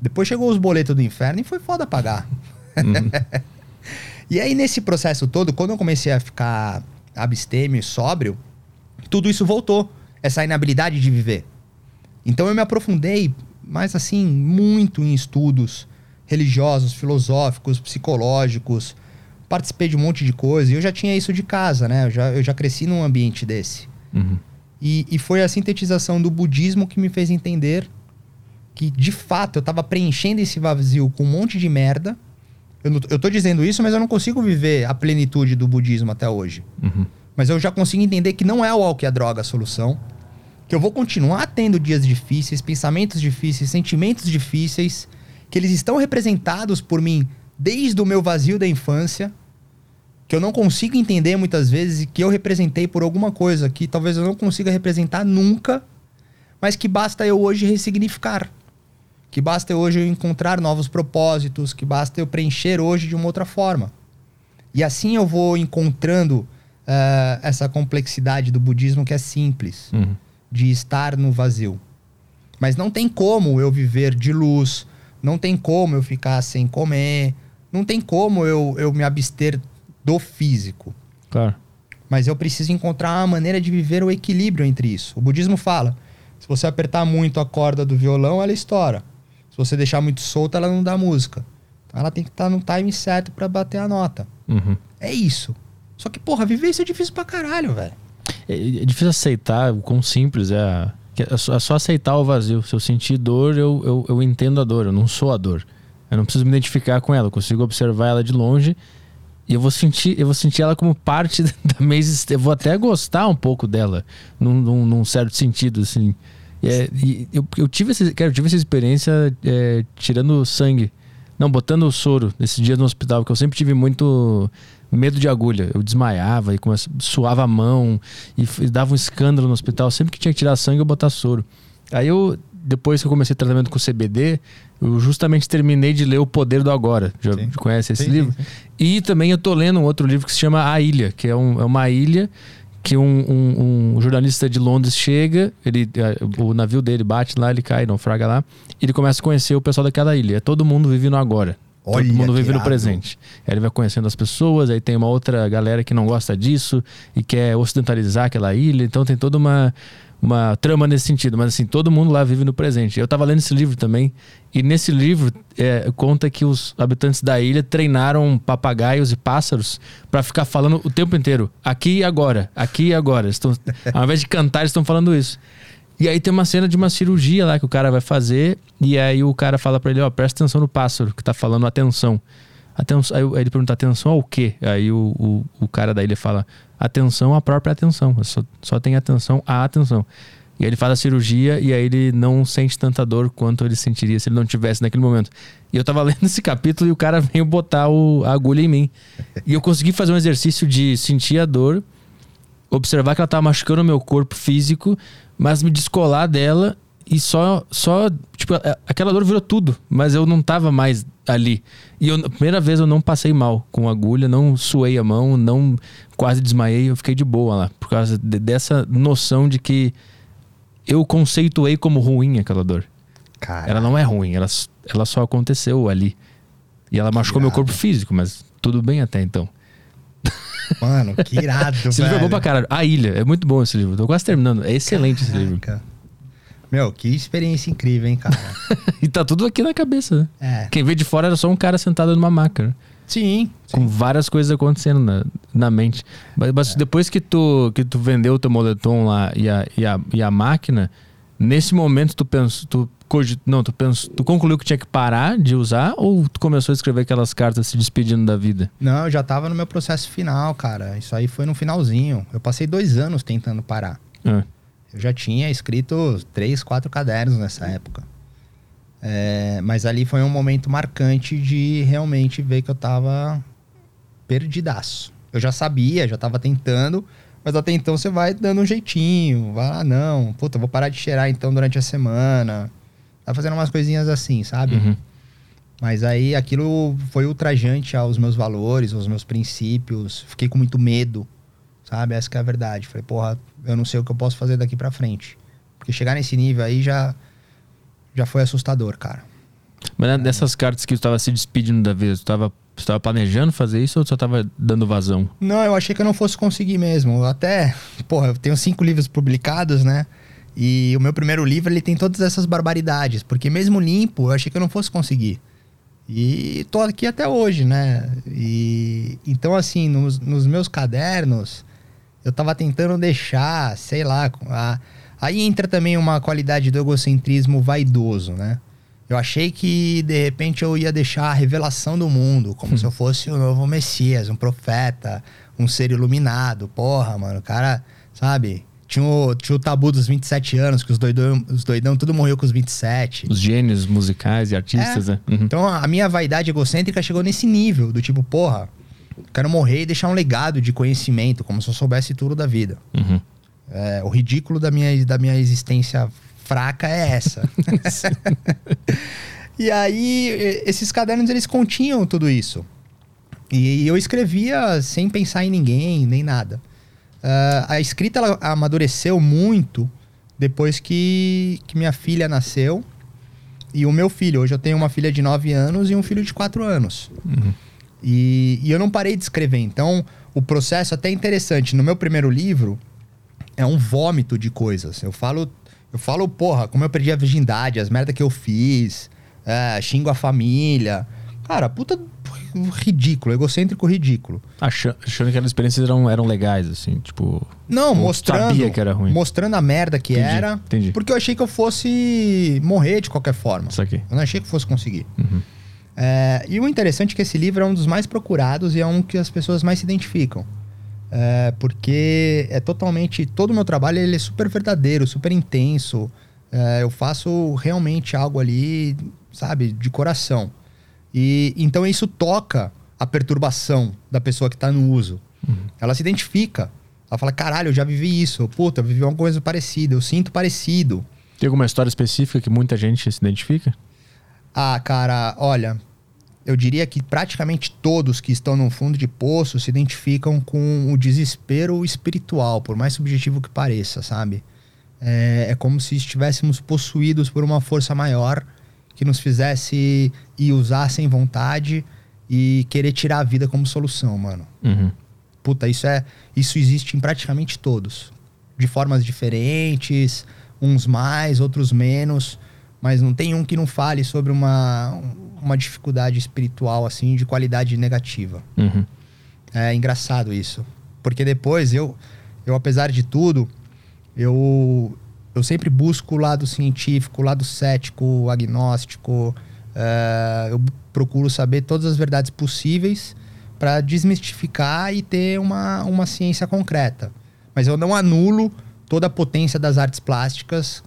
Depois chegou os boletos do inferno e foi foda pagar. Uhum. e aí, nesse processo todo, quando eu comecei a ficar abstêmio, sóbrio, tudo isso voltou. Essa inabilidade de viver. Então eu me aprofundei, mas assim, muito em estudos religiosos, filosóficos, psicológicos. Participei de um monte de coisa. E eu já tinha isso de casa, né? Eu já, eu já cresci num ambiente desse. Uhum. E, e foi a sintetização do budismo que me fez entender que, de fato, eu estava preenchendo esse vazio com um monte de merda. Eu, não, eu tô dizendo isso, mas eu não consigo viver a plenitude do budismo até hoje. Uhum. Mas eu já consigo entender que não é o álcool e a droga a solução. Eu vou continuar tendo dias difíceis, pensamentos difíceis, sentimentos difíceis, que eles estão representados por mim desde o meu vazio da infância, que eu não consigo entender muitas vezes e que eu representei por alguma coisa que talvez eu não consiga representar nunca, mas que basta eu hoje ressignificar. Que basta eu hoje encontrar novos propósitos, que basta eu preencher hoje de uma outra forma. E assim eu vou encontrando uh, essa complexidade do budismo que é simples, uhum. De estar no vazio. Mas não tem como eu viver de luz, não tem como eu ficar sem comer, não tem como eu, eu me abster do físico. Claro. Mas eu preciso encontrar uma maneira de viver o equilíbrio entre isso. O budismo fala: se você apertar muito a corda do violão, ela estoura. Se você deixar muito solta, ela não dá música. Então ela tem que estar no time certo para bater a nota. Uhum. É isso. Só que, porra, viver isso é difícil pra caralho, velho. É, é, difícil aceitar o quão simples é. É só, é só aceitar o vazio. Se eu sentir dor, eu, eu, eu entendo a dor. Eu não sou a dor. Eu não preciso me identificar com ela. Eu consigo observar ela de longe e eu vou sentir, eu vou sentir ela como parte da minha existência. Eu vou até gostar um pouco dela, num, num, num certo sentido, assim. É, eu, eu, tive esse, cara, tive essa experiência é, tirando sangue. Não, botando o soro nesse dia no hospital, porque eu sempre tive muito medo de agulha. Eu desmaiava e começava, suava a mão e, e dava um escândalo no hospital. Sempre que tinha que tirar sangue, eu botava soro. Aí eu, depois que eu comecei tratamento com CBD, eu justamente terminei de ler O Poder do Agora. Já sim. conhece esse sim, livro? Sim, e também eu tô lendo um outro livro que se chama A Ilha, que é, um, é uma ilha que um, um, um, jornalista de Londres chega, ele, o navio dele bate lá, ele cai, não fraga lá, e ele começa a conhecer o pessoal daquela ilha. É todo mundo vive no agora. Olha Todo mundo vive no presente. Aí ele vai conhecendo as pessoas, aí tem uma outra galera que não gosta disso e quer ocidentalizar aquela ilha. Então tem toda uma, uma trama nesse sentido. Mas assim, todo mundo lá vive no presente. Eu tava lendo esse livro também. E nesse livro é, conta que os habitantes da ilha treinaram papagaios e pássaros para ficar falando o tempo inteiro. Aqui e agora, aqui e agora. Estão, ao invés de cantar, eles estão falando isso. E aí tem uma cena de uma cirurgia lá que o cara vai fazer, e aí o cara fala para ele, ó, presta atenção no pássaro que tá falando atenção. Atenção, aí ele pergunta atenção ao quê? Aí o, o, o cara da ilha fala atenção à própria atenção. Só, só tem atenção à atenção. E aí ele faz a cirurgia e aí ele não sente tanta dor quanto ele sentiria se ele não tivesse naquele momento. E eu tava lendo esse capítulo e o cara veio botar o, a agulha em mim. E eu consegui fazer um exercício de sentir a dor, observar que ela tava machucando o meu corpo físico, mas me descolar dela e só, só tipo, aquela dor virou tudo, mas eu não tava mais ali. E eu, primeira vez eu não passei mal com agulha, não suei a mão, não quase desmaiei, eu fiquei de boa lá, por causa de, dessa noção de que eu conceituei como ruim aquela dor. Ela não é ruim, ela, ela só aconteceu ali. E ela machucou meu corpo físico, mas tudo bem até então. Mano, que irado, Esse velho. livro é bom pra caralho. A Ilha, é muito bom esse livro. Tô quase terminando. É excelente Caraca. esse livro. Meu, que experiência incrível, hein, cara? e tá tudo aqui na cabeça, né? É. Quem vê de fora era só um cara sentado numa maca. Né? Sim. Com sim. várias coisas acontecendo na, na mente. Mas, mas é. depois que tu, que tu vendeu o teu moletom lá e a, e a, e a máquina, nesse momento tu pensou. Tu, não, tu, pensou, tu concluiu que tinha que parar de usar ou tu começou a escrever aquelas cartas se despedindo da vida? Não, eu já tava no meu processo final, cara. Isso aí foi no finalzinho. Eu passei dois anos tentando parar. É. Eu já tinha escrito três, quatro cadernos nessa época. É, mas ali foi um momento marcante de realmente ver que eu tava perdidaço. Eu já sabia, já tava tentando, mas até então você vai dando um jeitinho. Vai lá, ah, não, puta, vou parar de cheirar então durante a semana. Tá fazendo umas coisinhas assim, sabe? Uhum. Mas aí aquilo foi ultrajante aos meus valores, aos meus princípios. Fiquei com muito medo, sabe? Essa é a verdade. Falei, porra, eu não sei o que eu posso fazer daqui para frente. Porque chegar nesse nível aí já, já foi assustador, cara. Mas dessas cartas que tu estava se despedindo da vez, tu estava estava planejando fazer isso ou só estava dando vazão? Não, eu achei que eu não fosse conseguir mesmo. Até, porra, eu tenho cinco livros publicados, né? E o meu primeiro livro ele tem todas essas barbaridades, porque mesmo limpo, eu achei que eu não fosse conseguir. E tô aqui até hoje, né? E então assim, nos, nos meus cadernos, eu tava tentando deixar, sei lá. A... Aí entra também uma qualidade do egocentrismo vaidoso, né? Eu achei que de repente eu ia deixar a revelação do mundo, como se eu fosse o novo Messias, um profeta, um ser iluminado. Porra, mano, o cara, sabe? Tinha o, tinha o tabu dos 27 anos, que os doidão, os doidão tudo morreu com os 27. Os gênios musicais e artistas, é. né? Uhum. Então a minha vaidade egocêntrica chegou nesse nível, do tipo, porra, Quero morrer e deixar um legado de conhecimento, como se eu soubesse tudo da vida. Uhum. É, o ridículo da minha, da minha existência fraca é essa. e aí, esses cadernos, eles continham tudo isso. E eu escrevia sem pensar em ninguém, nem nada. Uh, a escrita, ela amadureceu muito depois que, que minha filha nasceu. E o meu filho. Hoje eu tenho uma filha de 9 anos e um filho de 4 anos. Uhum. E, e eu não parei de escrever. Então, o processo é até interessante. No meu primeiro livro, é um vômito de coisas. Eu falo, eu falo, porra, como eu perdi a virgindade, as merdas que eu fiz, é, xingo a família. Cara, puta ridículo, egocêntrico ridículo. Achando, achando que aquelas experiências eram, eram legais, assim, tipo. Não, mostrando. Sabia que era ruim. Mostrando a merda que entendi, era. Entendi. Porque eu achei que eu fosse morrer de qualquer forma. Isso aqui. Eu não achei que fosse conseguir. Uhum. É, e o interessante é que esse livro é um dos mais procurados e é um que as pessoas mais se identificam. É, porque é totalmente. Todo o meu trabalho ele é super verdadeiro, super intenso. É, eu faço realmente algo ali, sabe, de coração. E então isso toca a perturbação da pessoa que está no uso. Uhum. Ela se identifica. Ela fala: caralho, eu já vivi isso. Puta, eu vivi uma coisa parecida. Eu sinto parecido. Tem alguma história específica que muita gente se identifica? Ah, cara, olha, eu diria que praticamente todos que estão no fundo de poço se identificam com o desespero espiritual, por mais subjetivo que pareça, sabe? É, é como se estivéssemos possuídos por uma força maior que nos fizesse ir usar sem vontade e querer tirar a vida como solução, mano. Uhum. Puta, isso é. Isso existe em praticamente todos. De formas diferentes, uns mais, outros menos mas não tem um que não fale sobre uma, uma dificuldade espiritual, assim, de qualidade negativa. Uhum. É engraçado isso. Porque depois eu, eu apesar de tudo, eu, eu sempre busco o lado científico, o lado cético, agnóstico, Uh, eu procuro saber todas as verdades possíveis para desmistificar e ter uma, uma ciência concreta. Mas eu não anulo toda a potência das artes plásticas,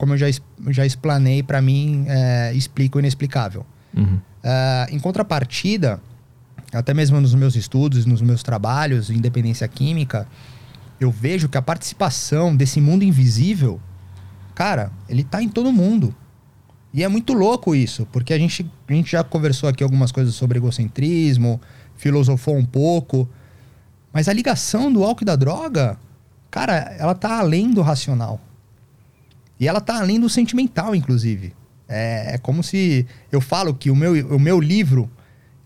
como eu já, já explanei, para mim é, explica o inexplicável. Uhum. Uh, em contrapartida, até mesmo nos meus estudos, nos meus trabalhos, independência química, eu vejo que a participação desse mundo invisível, cara, ele tá em todo mundo. E é muito louco isso, porque a gente, a gente já conversou aqui algumas coisas sobre egocentrismo, filosofou um pouco, mas a ligação do álcool e da droga, cara, ela tá além do racional. E ela tá além do sentimental, inclusive. É, é como se eu falo que o meu, o meu livro,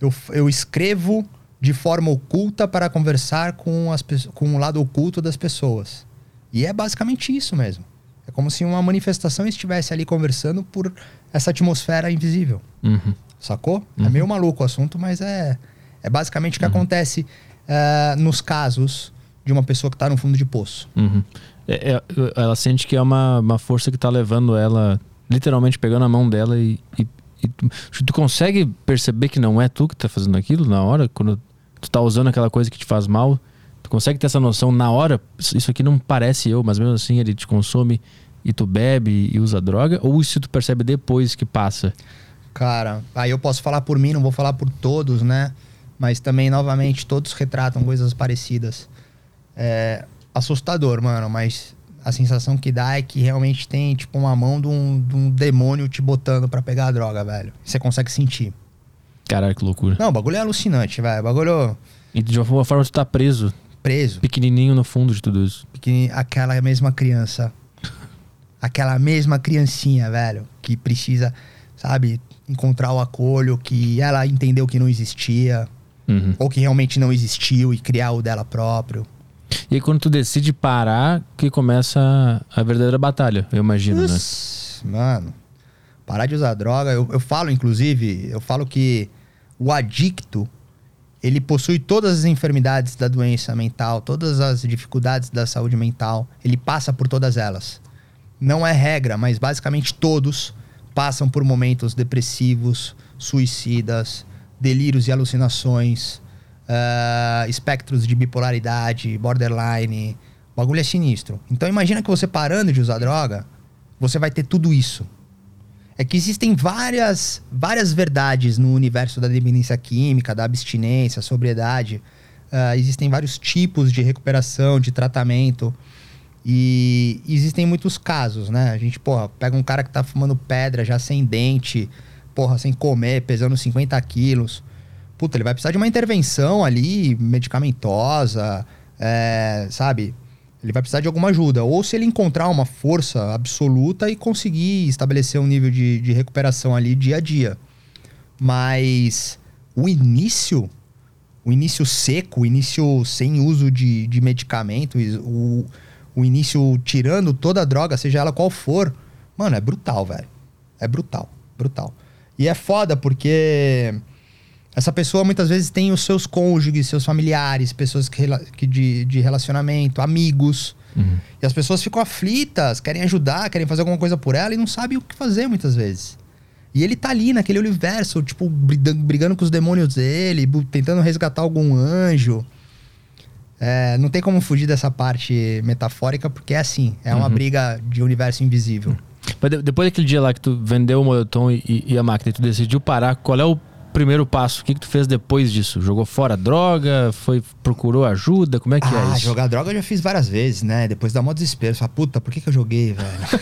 eu, eu escrevo de forma oculta para conversar com, as, com o lado oculto das pessoas. E é basicamente isso mesmo. É como se uma manifestação estivesse ali conversando por essa atmosfera invisível. Uhum. Sacou? É uhum. É meio maluco o assunto, mas é, é basicamente o que uhum. acontece uh, nos casos de uma pessoa que está no fundo de poço. É, é, ela sente que é uma, uma força que está levando ela, literalmente pegando a mão dela e, e, e tu, tu, consegue perceber que não é tu que está fazendo aquilo na hora, quando tu está usando aquela coisa que te faz mal? Tu consegue ter essa noção na hora? Isso aqui não parece eu, mas mesmo assim ele te consome e tu bebe e usa droga? Ou isso tu percebe depois que passa? Cara, aí eu posso falar por mim, não vou falar por todos, né? Mas também, novamente, todos retratam coisas parecidas. É assustador, mano, mas a sensação que dá é que realmente tem, tipo, uma mão de um, de um demônio te botando para pegar a droga, velho. Você consegue sentir. Caralho, que loucura. Não, o bagulho é alucinante, velho. O bagulho. E de alguma forma tu tá preso preso. Pequenininho no fundo de tudo isso. aquela mesma criança. aquela mesma criancinha, velho, que precisa, sabe, encontrar o acolho, que ela entendeu que não existia, uhum. ou que realmente não existiu e criar o dela próprio. E aí, quando tu decide parar, que começa a verdadeira batalha, eu imagino, né? Mano, parar de usar droga, eu, eu falo, inclusive, eu falo que o adicto, ele possui todas as enfermidades da doença mental, todas as dificuldades da saúde mental, ele passa por todas elas. Não é regra, mas basicamente todos passam por momentos depressivos, suicidas, delírios e alucinações, uh, espectros de bipolaridade, borderline. O bagulho é sinistro. Então imagina que você parando de usar droga, você vai ter tudo isso é que existem várias, várias verdades no universo da dependência química, da abstinência, sobriedade. Uh, existem vários tipos de recuperação, de tratamento. E existem muitos casos, né? A gente, porra, pega um cara que tá fumando pedra já sem dente, porra, sem comer, pesando 50 quilos. Puta, ele vai precisar de uma intervenção ali, medicamentosa, é, sabe? Ele vai precisar de alguma ajuda. Ou se ele encontrar uma força absoluta e conseguir estabelecer um nível de, de recuperação ali dia a dia. Mas o início, o início seco, o início sem uso de, de medicamento, o, o início tirando toda a droga, seja ela qual for, mano, é brutal, velho. É brutal, brutal. E é foda porque essa pessoa muitas vezes tem os seus cônjuges, seus familiares, pessoas que, que de, de relacionamento, amigos. Uhum. E as pessoas ficam aflitas, querem ajudar, querem fazer alguma coisa por ela e não sabem o que fazer muitas vezes. E ele tá ali naquele universo, tipo, brigando com os demônios dele, tentando resgatar algum anjo. É, não tem como fugir dessa parte metafórica, porque é assim, é uma uhum. briga de universo invisível. Mas depois daquele dia lá que tu vendeu o moletom e, e a máquina e tu decidiu parar, qual é o primeiro passo? O que, que tu fez depois disso? Jogou fora droga? Foi, procurou ajuda? Como é que é ah, é isso? jogar droga eu já fiz várias vezes, né? Depois dá mó desespero. Fala, puta, por que, que eu joguei, velho?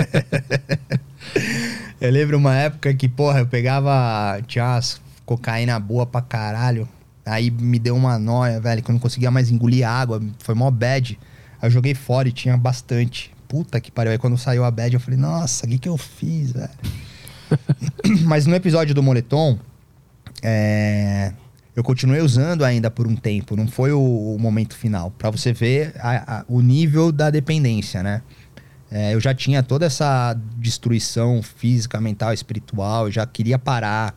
eu lembro uma época que, porra, eu pegava. Tinha umas cocaína boa pra caralho. Aí me deu uma noia, velho, que eu não conseguia mais engolir água. Foi mó bad. Aí eu joguei fora e tinha bastante. Puta que pariu. Aí quando saiu a bad, eu falei, nossa, o que, que eu fiz, velho? Mas no episódio do moletom, é, eu continuei usando ainda por um tempo, não foi o, o momento final. para você ver a, a, o nível da dependência, né? É, eu já tinha toda essa destruição física, mental, espiritual, já queria parar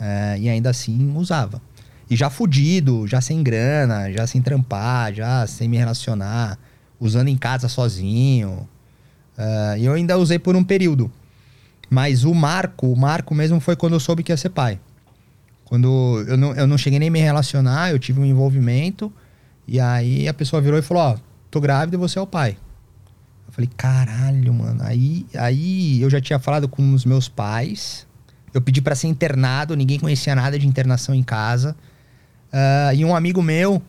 é, e ainda assim usava. E já fudido, já sem grana, já sem trampar, já sem me relacionar, usando em casa sozinho. É, e eu ainda usei por um período. Mas o marco, o marco mesmo foi quando eu soube que ia ser pai. Quando eu não, eu não cheguei nem a me relacionar, eu tive um envolvimento. E aí a pessoa virou e falou: Ó, tô grávida e você é o pai. Eu falei: caralho, mano. Aí, aí eu já tinha falado com os meus pais. Eu pedi para ser internado, ninguém conhecia nada de internação em casa. Uh, e um amigo meu,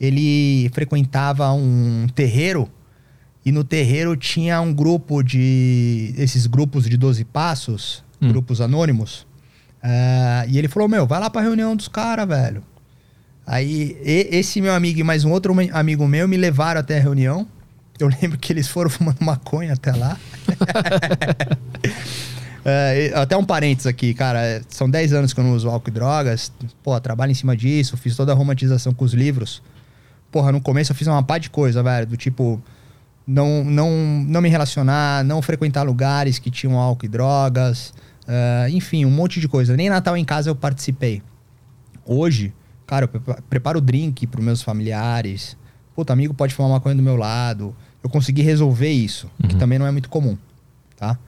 ele frequentava um terreiro. E no terreiro tinha um grupo de. Esses grupos de 12 passos, hum. grupos anônimos. Uh, e ele falou: Meu, vai lá pra reunião dos caras, velho. Aí e, esse meu amigo e mais um outro amigo meu me levaram até a reunião. Eu lembro que eles foram fumando maconha até lá. é, até um parênteses aqui, cara. São 10 anos que eu não uso álcool e drogas. Pô, trabalho em cima disso. Fiz toda a romantização com os livros. Porra, no começo eu fiz uma pá de coisa, velho. Do tipo, não, não, não me relacionar, não frequentar lugares que tinham álcool e drogas. Uh, enfim, um monte de coisa. Nem Natal em casa eu participei. Hoje, cara, eu preparo drink para meus familiares. Puta, amigo pode fumar maconha do meu lado. Eu consegui resolver isso, uhum. que também não é muito comum, tá?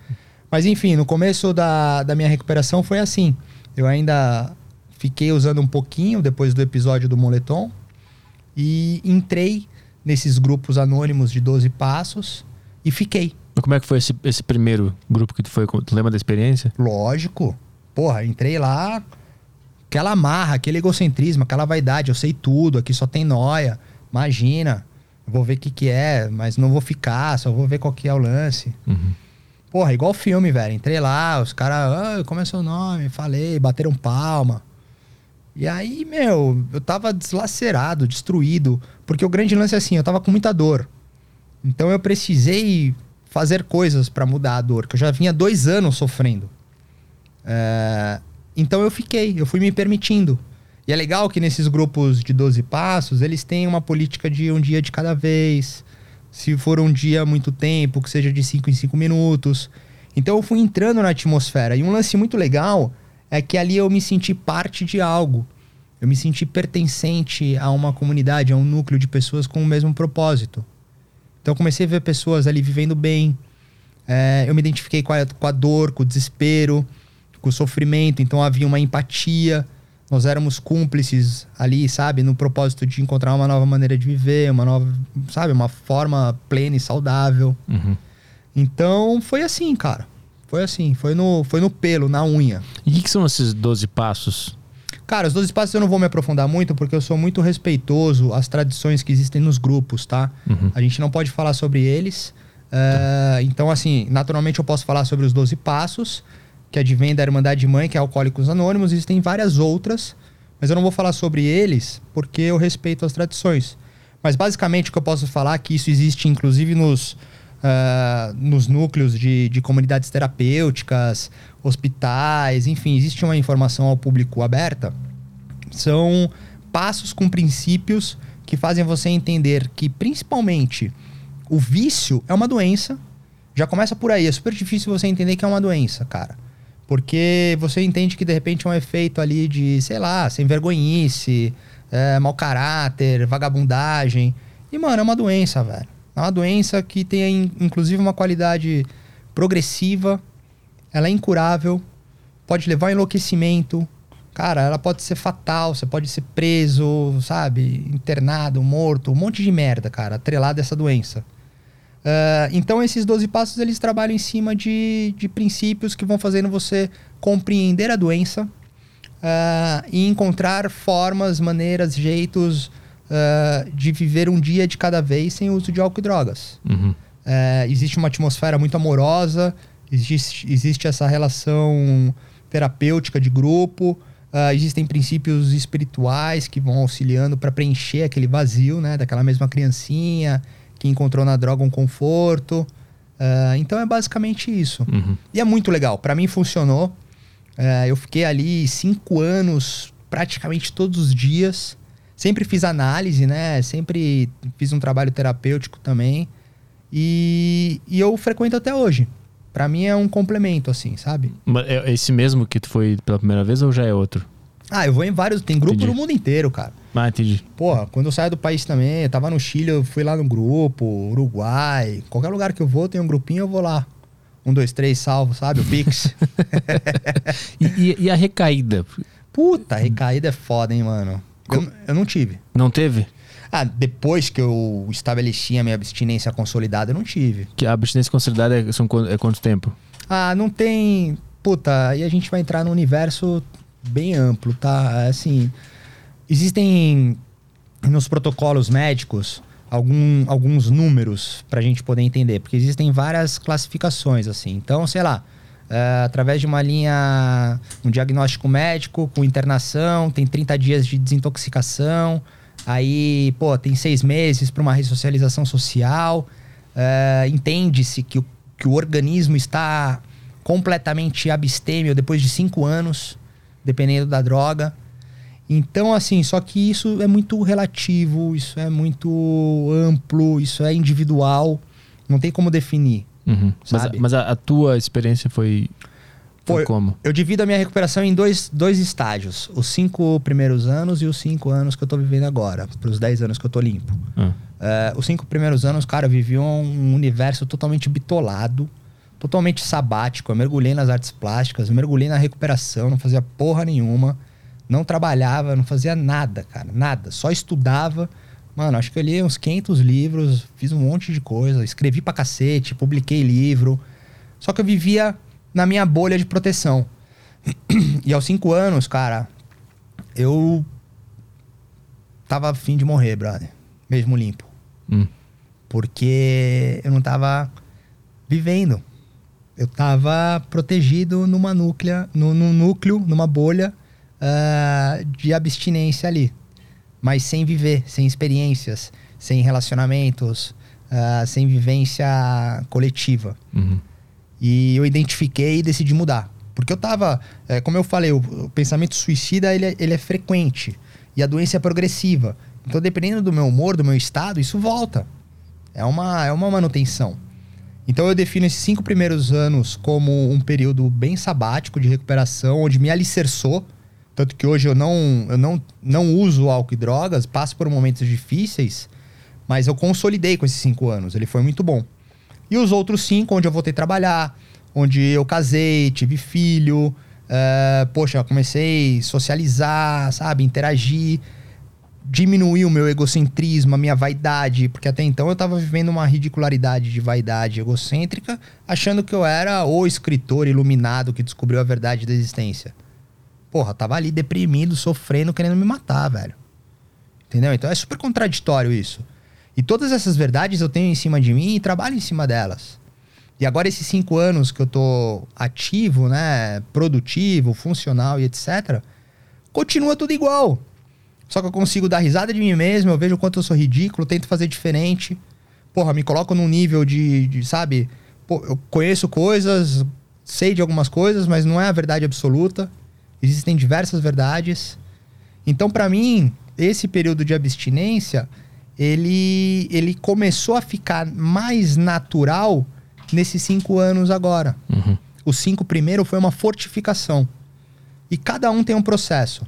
Mas enfim, no começo da, da minha recuperação foi assim. Eu ainda fiquei usando um pouquinho depois do episódio do moletom e entrei nesses grupos anônimos de 12 passos e fiquei. Como é que foi esse, esse primeiro grupo que tu foi? Tu lembra da experiência? Lógico. Porra, entrei lá, aquela marra, aquele egocentrismo, aquela vaidade. Eu sei tudo, aqui só tem noia. Imagina, vou ver o que, que é, mas não vou ficar, só vou ver qual que é o lance. Uhum. Porra, igual filme, velho. Entrei lá, os caras, ah, como é seu nome? Falei, bateram palma. E aí, meu, eu tava deslacerado, destruído. Porque o grande lance é assim, eu tava com muita dor. Então eu precisei fazer coisas para mudar a dor, que eu já vinha dois anos sofrendo. É... Então eu fiquei, eu fui me permitindo. E é legal que nesses grupos de 12 passos, eles têm uma política de um dia de cada vez. Se for um dia muito tempo, que seja de 5 em 5 minutos. Então eu fui entrando na atmosfera. E um lance muito legal é que ali eu me senti parte de algo. Eu me senti pertencente a uma comunidade, a um núcleo de pessoas com o mesmo propósito. Então eu comecei a ver pessoas ali vivendo bem. É, eu me identifiquei com a, com a dor, com o desespero, com o sofrimento. Então havia uma empatia. Nós éramos cúmplices ali, sabe, no propósito de encontrar uma nova maneira de viver, uma nova, sabe, uma forma plena e saudável. Uhum. Então foi assim, cara. Foi assim, foi no, foi no pelo, na unha. E o que, que, são esses 12 passos? Cara, os 12 passos eu não vou me aprofundar muito porque eu sou muito respeitoso às tradições que existem nos grupos, tá? Uhum. A gente não pode falar sobre eles. Uh, então, assim, naturalmente eu posso falar sobre os 12 passos, que advém da Irmandade Mãe, que é Alcoólicos Anônimos. Existem várias outras, mas eu não vou falar sobre eles porque eu respeito as tradições. Mas basicamente o que eu posso falar é que isso existe inclusive nos, uh, nos núcleos de, de comunidades terapêuticas, hospitais, enfim, existe uma informação ao público aberta. São passos com princípios que fazem você entender que, principalmente, o vício é uma doença. Já começa por aí. É super difícil você entender que é uma doença, cara. Porque você entende que de repente é um efeito ali de, sei lá, sem vergonhice, é, mau caráter, vagabundagem. E, mano, é uma doença, velho. É uma doença que tem, inclusive, uma qualidade progressiva ela é incurável, pode levar ao enlouquecimento. Cara, ela pode ser fatal, você pode ser preso, sabe? Internado, morto, um monte de merda, cara, atrelado a essa doença. Uh, então, esses 12 passos, eles trabalham em cima de, de princípios que vão fazendo você compreender a doença uh, e encontrar formas, maneiras, jeitos uh, de viver um dia de cada vez sem uso de álcool e drogas. Uhum. existe uma atmosfera muito amorosa, Existe, existe essa relação terapêutica de grupo, uh, existem princípios espirituais que vão auxiliando para preencher aquele vazio, né? Daquela mesma criancinha que encontrou na droga um conforto. Uh, então é basicamente isso. Uhum. E é muito legal. Para mim funcionou. Uh, eu fiquei ali cinco anos, praticamente todos os dias. Sempre fiz análise, né? Sempre fiz um trabalho terapêutico também. E, e eu frequento até hoje para mim é um complemento, assim, sabe? É esse mesmo que tu foi pela primeira vez ou já é outro? Ah, eu vou em vários. Tem grupo entendi. no mundo inteiro, cara. Ah, entendi. Porra, quando eu saio do país também, eu tava no Chile, eu fui lá no grupo, Uruguai. Qualquer lugar que eu vou, tem um grupinho, eu vou lá. Um, dois, três, salvo, sabe? O Pix. e, e, e, a recaída? Puta, a recaída é foda, hein, mano? Eu, eu não tive. Não teve? Ah, depois que eu estabeleci a minha abstinência consolidada, eu não tive. Que a abstinência consolidada é, são, é quanto tempo? Ah, não tem. Puta, aí a gente vai entrar num universo bem amplo, tá? Assim, existem nos protocolos médicos algum, alguns números para a gente poder entender, porque existem várias classificações, assim. Então, sei lá, é, através de uma linha, um diagnóstico médico com internação, tem 30 dias de desintoxicação, Aí, pô, tem seis meses para uma ressocialização social. Uh, Entende-se que o, que o organismo está completamente abstêmio depois de cinco anos, dependendo da droga. Então, assim, só que isso é muito relativo, isso é muito amplo, isso é individual, não tem como definir. Uhum. Mas, mas a, a, tua experiência foi foi como? Eu divido a minha recuperação em dois, dois estágios. Os cinco primeiros anos e os cinco anos que eu tô vivendo agora. Para os dez anos que eu tô limpo. Uh, os cinco primeiros anos, cara, eu vivi um universo totalmente bitolado. Totalmente sabático. Eu mergulhei nas artes plásticas, mergulhei na recuperação, não fazia porra nenhuma. Não trabalhava, não fazia nada, cara. Nada. Só estudava. Mano, acho que eu li uns 500 livros, fiz um monte de coisa. Escrevi pra cacete, publiquei livro. Só que eu vivia na minha bolha de proteção. E aos cinco anos, cara, eu tava afim de morrer, brother. Mesmo limpo. Hum. Porque eu não tava vivendo. Eu tava protegido numa núclea, no, num núcleo, numa bolha uh, de abstinência ali. Mas sem viver, sem experiências, sem relacionamentos, uh, sem vivência coletiva. Uhum. E eu identifiquei e decidi mudar. Porque eu tava, é, como eu falei, o, o, pensamento suicida ele é, ele é frequente e a doença é progressiva. Então, dependendo do meu humor, do meu estado, isso volta. É uma, é uma manutenção. Então, eu defino esses cinco primeiros anos como um período bem sabático de recuperação, onde me alicerçou. Tanto que hoje eu não, eu não, não uso álcool e drogas, passo por momentos difíceis, mas eu consolidei com esses cinco anos. Ele foi muito bom. E os outros cinco, onde eu voltei a trabalhar, onde eu casei, tive filho, uh, poxa, comecei a socializar, sabe, interagir, diminuir o meu egocentrismo, a minha vaidade, porque até então eu tava vivendo uma ridicularidade de vaidade egocêntrica, achando que eu era o escritor iluminado que descobriu a verdade da existência. Porra, tava ali deprimido, sofrendo, querendo me matar, velho. Entendeu? Então é super contraditório isso. E todas essas verdades eu tenho em cima de mim e trabalho em cima delas. E agora esses cinco anos que eu tô ativo, né, produtivo, funcional e etc, continua tudo igual. Só que eu consigo dar risada de mim mesmo, eu vejo o quanto eu sou ridículo, tento fazer diferente. Porra, me coloco num nível de, de sabe, Pô, eu conheço coisas, sei de algumas coisas, mas não é a verdade absoluta. Existem diversas verdades. Então, para mim, esse período de abstinência ele, ele começou a ficar mais natural nesses cinco anos agora. Uhum. Os cinco primeiro foi uma fortificação. E cada um tem um processo.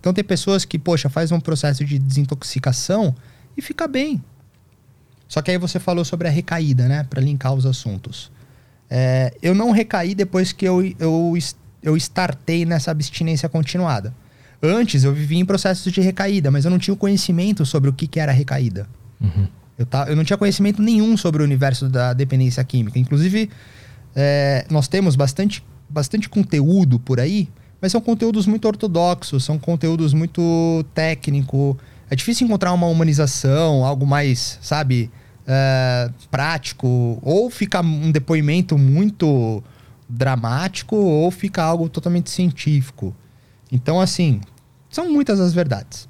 Então tem pessoas que, poxa, faz um processo de desintoxicação e fica bem. Só que aí você falou sobre a recaída, né? Para linkar os assuntos. É, eu não recaí depois que eu, eu, eu startei nessa abstinência continuada. Antes eu vivia em processos de recaída, mas eu não tinha conhecimento sobre o que, que era recaída. Uhum. Eu, tá, eu não tinha conhecimento nenhum sobre o universo da dependência química. Inclusive, é, nós temos bastante, bastante conteúdo por aí, mas são conteúdos muito ortodoxos, são conteúdos muito técnico. É difícil encontrar uma humanização, algo mais, sabe, é, prático. Ou fica um depoimento muito dramático, ou fica algo totalmente científico. Então, assim, são muitas as verdades.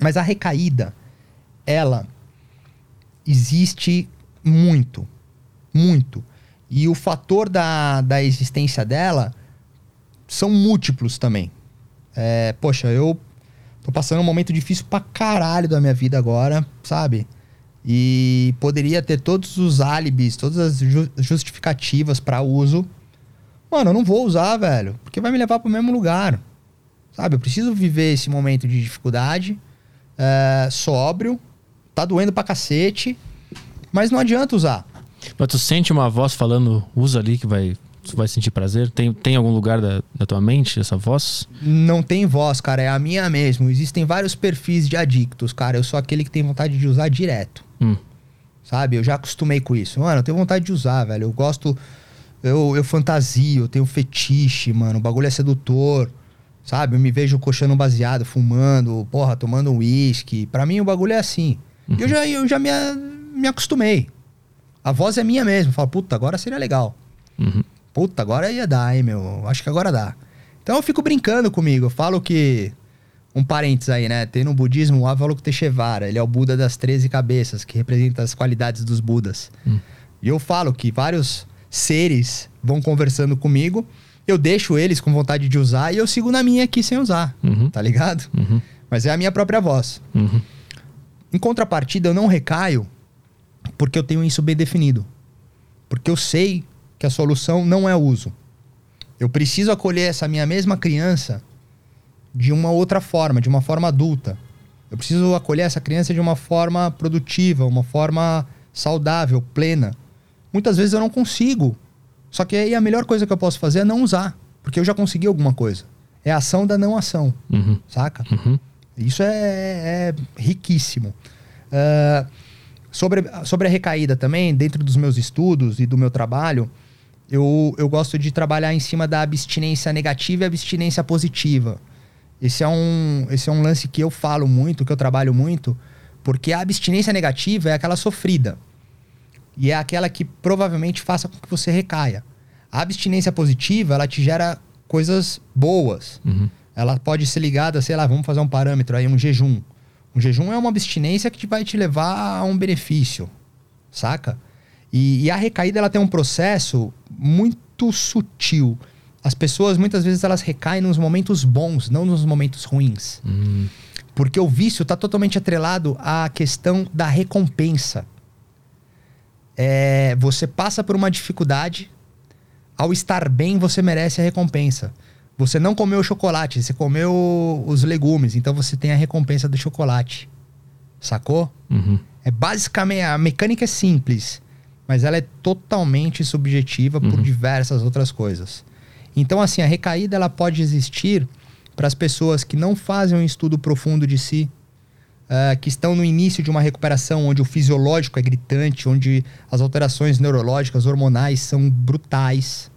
Mas a recaída, ela existe muito. Muito. E o fator da, da existência dela são múltiplos também. É, poxa, eu tô passando um momento difícil pra caralho da minha vida agora, sabe? E poderia ter todos os álibis, todas as justificativas para uso. Mano, eu não vou usar, velho, porque vai me levar pro mesmo lugar. Sabe, eu preciso viver esse momento de dificuldade, é, sóbrio, tá doendo pra cacete, mas não adianta usar. Mas tu sente uma voz falando, usa ali que vai, tu vai sentir prazer? Tem, tem algum lugar da, da tua mente essa voz? Não tem voz, cara, é a minha mesmo. Existem vários perfis de adictos, cara. Eu sou aquele que tem vontade de usar direto. Hum. Sabe? Eu já acostumei com isso. Mano, eu tenho vontade de usar, velho. Eu gosto. Eu, eu fantasio, eu tenho fetiche, mano. O bagulho é sedutor. Sabe? Eu me vejo coxando baseado, fumando, porra, tomando um uísque. Pra mim o bagulho é assim. Uhum. Eu já, eu já me, me acostumei. A voz é minha mesmo. Eu falo, puta, agora seria legal. Uhum. Puta, agora ia dar, hein, meu? Acho que agora dá. Então eu fico brincando comigo. Eu falo que. Um parênteses aí, né? Tem no budismo o Avalokiteshvara. Ele é o Buda das 13 cabeças, que representa as qualidades dos Budas. Hum. E eu falo que vários seres vão conversando comigo. Eu deixo eles com vontade de usar e eu sigo na minha aqui sem usar. Uhum. Tá ligado? Uhum. Mas é a minha própria voz. Uhum. Em contrapartida, eu não recaio porque eu tenho isso bem definido. Porque eu sei que a solução não é o uso. Eu preciso acolher essa minha mesma criança de uma outra forma, de uma forma adulta. Eu preciso acolher essa criança de uma forma produtiva, uma forma saudável, plena. Muitas vezes eu não consigo. Só que aí a melhor coisa que eu posso fazer é não usar, porque eu já consegui alguma coisa. É a ação da não ação, Uhum. saca? Uhum. Isso é, é riquíssimo. Ah, sobre, sobre a recaída também, dentro dos meus estudos e do meu trabalho, eu, eu gosto de trabalhar em cima da abstinência negativa e abstinência positiva. Esse é, um, esse é um lance que eu falo muito, que eu trabalho muito, porque a abstinência negativa é aquela sofrida. E é aquela que provavelmente faça com que você recaia. A abstinência positiva, ela te gera coisas boas. Uhum. Ela pode ser ligada, sei lá, vamos fazer um parâmetro aí, um jejum. Um jejum é uma abstinência que te vai te levar a um benefício, saca? E, e a recaída ela tem um processo muito sutil. As pessoas muitas vezes elas recaem nos momentos bons, não nos momentos ruins. Hum. Porque o vício está totalmente atrelado à questão da recompensa. É, você passa por uma dificuldade, ao estar bem, você merece a recompensa. Você não comeu o chocolate, você comeu os legumes, então você tem a recompensa do chocolate. Sacou? Uhum. É basicamente a mecânica é simples, mas ela é totalmente subjetiva por Uhum. diversas outras coisas. Então assim, a recaída ela pode existir para as pessoas que não fazem um estudo profundo de si, ah, que estão no início de uma recuperação onde o fisiológico é gritante, onde as alterações neurológicas, hormonais são brutais.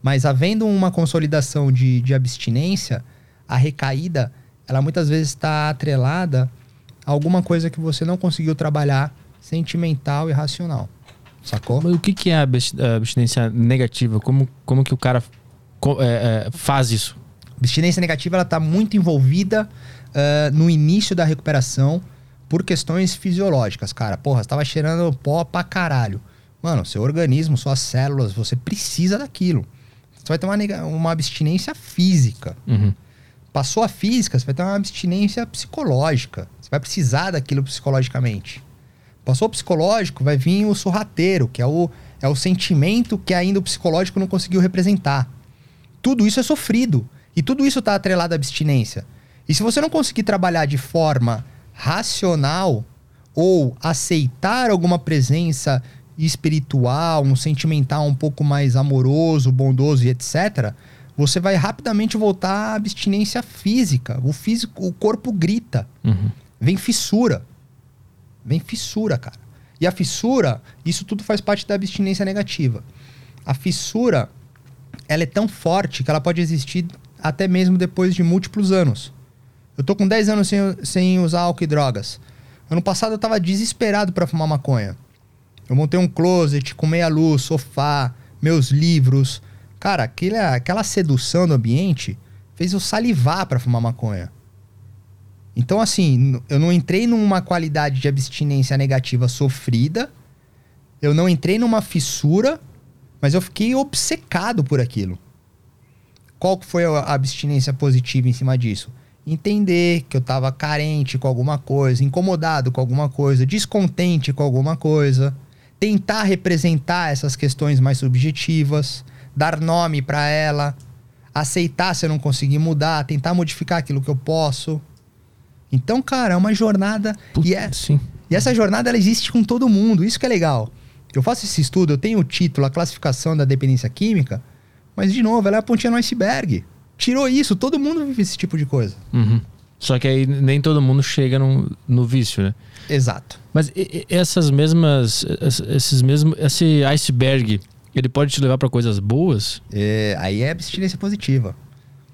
Mas havendo uma consolidação de, de abstinência, a recaída, ela muitas vezes está atrelada a alguma coisa que você não conseguiu trabalhar sentimental e racional. Sacou? Mas o que, que é a abst- a abstinência negativa? Como, como que o cara é, é, faz isso? Abstinência negativa ela está muito envolvida ah, no início da recuperação por questões fisiológicas, cara. Porra, você tava cheirando pó pra caralho. Mano, seu organismo, suas células, você precisa daquilo. Você vai ter uma, uma abstinência física. Uhum. Passou a física, você vai ter uma abstinência psicológica. Você vai precisar daquilo psicologicamente. Passou o psicológico, vai vir o sorrateiro, que é o, é o sentimento que ainda o psicológico não conseguiu representar. Tudo isso é sofrido. E tudo isso está atrelado à abstinência. E se você não conseguir trabalhar de forma racional ou aceitar alguma presença espiritual, um sentimental um pouco mais amoroso, bondoso e etc., você vai rapidamente voltar à abstinência física. O físico, o corpo grita. Uhum. Vem fissura. Vem fissura, cara. E a fissura, isso tudo faz parte da abstinência negativa. A fissura, ela é tão forte que ela pode existir até mesmo depois de múltiplos anos. Eu tô com 10 anos sem, sem usar álcool e drogas. Ano passado eu tava desesperado para fumar maconha. Eu montei um closet com meia luz, sofá, meus livros. Cara, aquela, aquela sedução do ambiente fez eu salivar para fumar maconha. Então, assim, eu não entrei numa qualidade de abstinência negativa sofrida, eu não entrei numa fissura, mas eu fiquei obcecado por aquilo. Qual foi a abstinência positiva em cima disso? Entender que eu estava carente com alguma coisa, incomodado com alguma coisa, descontente com alguma coisa, tentar representar essas questões mais subjetivas, dar nome para ela, aceitar se eu não conseguir mudar, tentar modificar aquilo que eu posso. Então, cara, é uma jornada Puta, e, é, Sim. e essa jornada ela existe com todo mundo, isso que é legal. Eu faço esse estudo, eu tenho o título, a classificação da dependência química, mas de novo, ela é a pontinha no iceberg. Tirou isso, todo mundo vive esse tipo de coisa. Uhum. Só que aí nem todo mundo chega no, no vício, né? Exato. Mas essas mesmas, esses mesmos, esse iceberg, ele pode te levar para coisas boas? É, aí é abstinência positiva.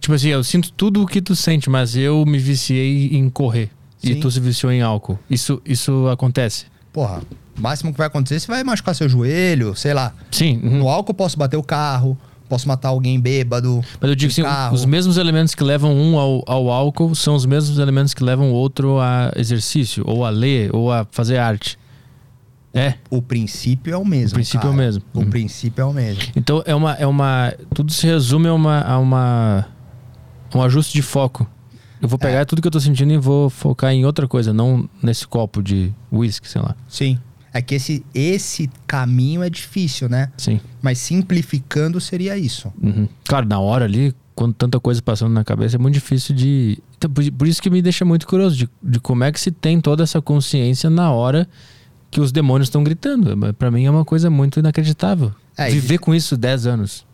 Tipo assim, eu sinto tudo o que tu sente, mas eu me viciei em correr. Sim. E tu se viciou em álcool. Isso, isso acontece? Porra, o máximo que vai acontecer, você vai machucar seu joelho, sei lá. Sim. Uhum. No álcool eu posso bater o carro, posso matar alguém bêbado. Mas eu digo assim, carro. os mesmos elementos que levam um ao, ao, álcool são os mesmos elementos que levam o outro a exercício, ou a ler, ou a fazer arte. É. O princípio é o mesmo. O princípio cara. é o mesmo. O uhum. princípio é o mesmo. Então é uma. É uma tudo se resume a uma. A uma um ajuste de foco. Eu vou pegar é. tudo que eu tô sentindo e vou focar em outra coisa, não nesse copo de whisky, sei lá. Sim. É que esse, esse caminho é difícil, né? Sim. Mas simplificando seria isso. Uhum. Claro, na hora ali, quando tanta coisa passando na cabeça, é muito difícil de. Então, por, por, isso que me deixa muito curioso de, de como é que se tem toda essa consciência na hora que os demônios estão gritando. Para mim é uma coisa muito inacreditável. É, Viver e... com isso 10 anos.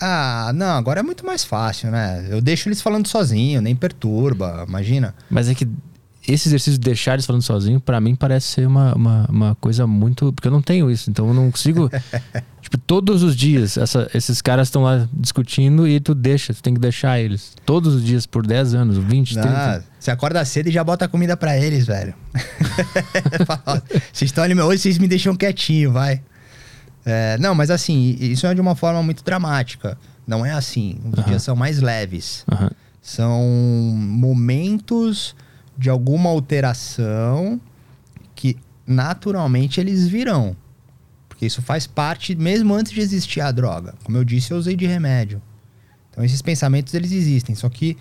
Ah, não, agora é muito mais fácil, né? Eu deixo eles falando sozinho, nem perturba, imagina. Mas é que esse exercício de deixar eles falando sozinho, para mim parece ser uma, uma, uma, coisa muito. Porque eu não tenho isso, então eu não consigo. tipo, todos os dias, essa, esses caras estão lá discutindo e tu deixa, tu tem que deixar eles. Todos os dias, por 10 anos, 20, não, 30. Você acorda cedo e já bota comida para eles, velho. vocês estão ali, hoje vocês me deixam quietinho, vai. É, não, mas assim, isso é de uma forma muito dramática. Não é assim. Os uhum. dias são mais leves. Uhum. São momentos de alguma alteração que naturalmente eles virão. Porque isso faz parte mesmo antes de existir a droga. Como eu disse, eu usei de remédio. Então esses pensamentos eles existem. Só que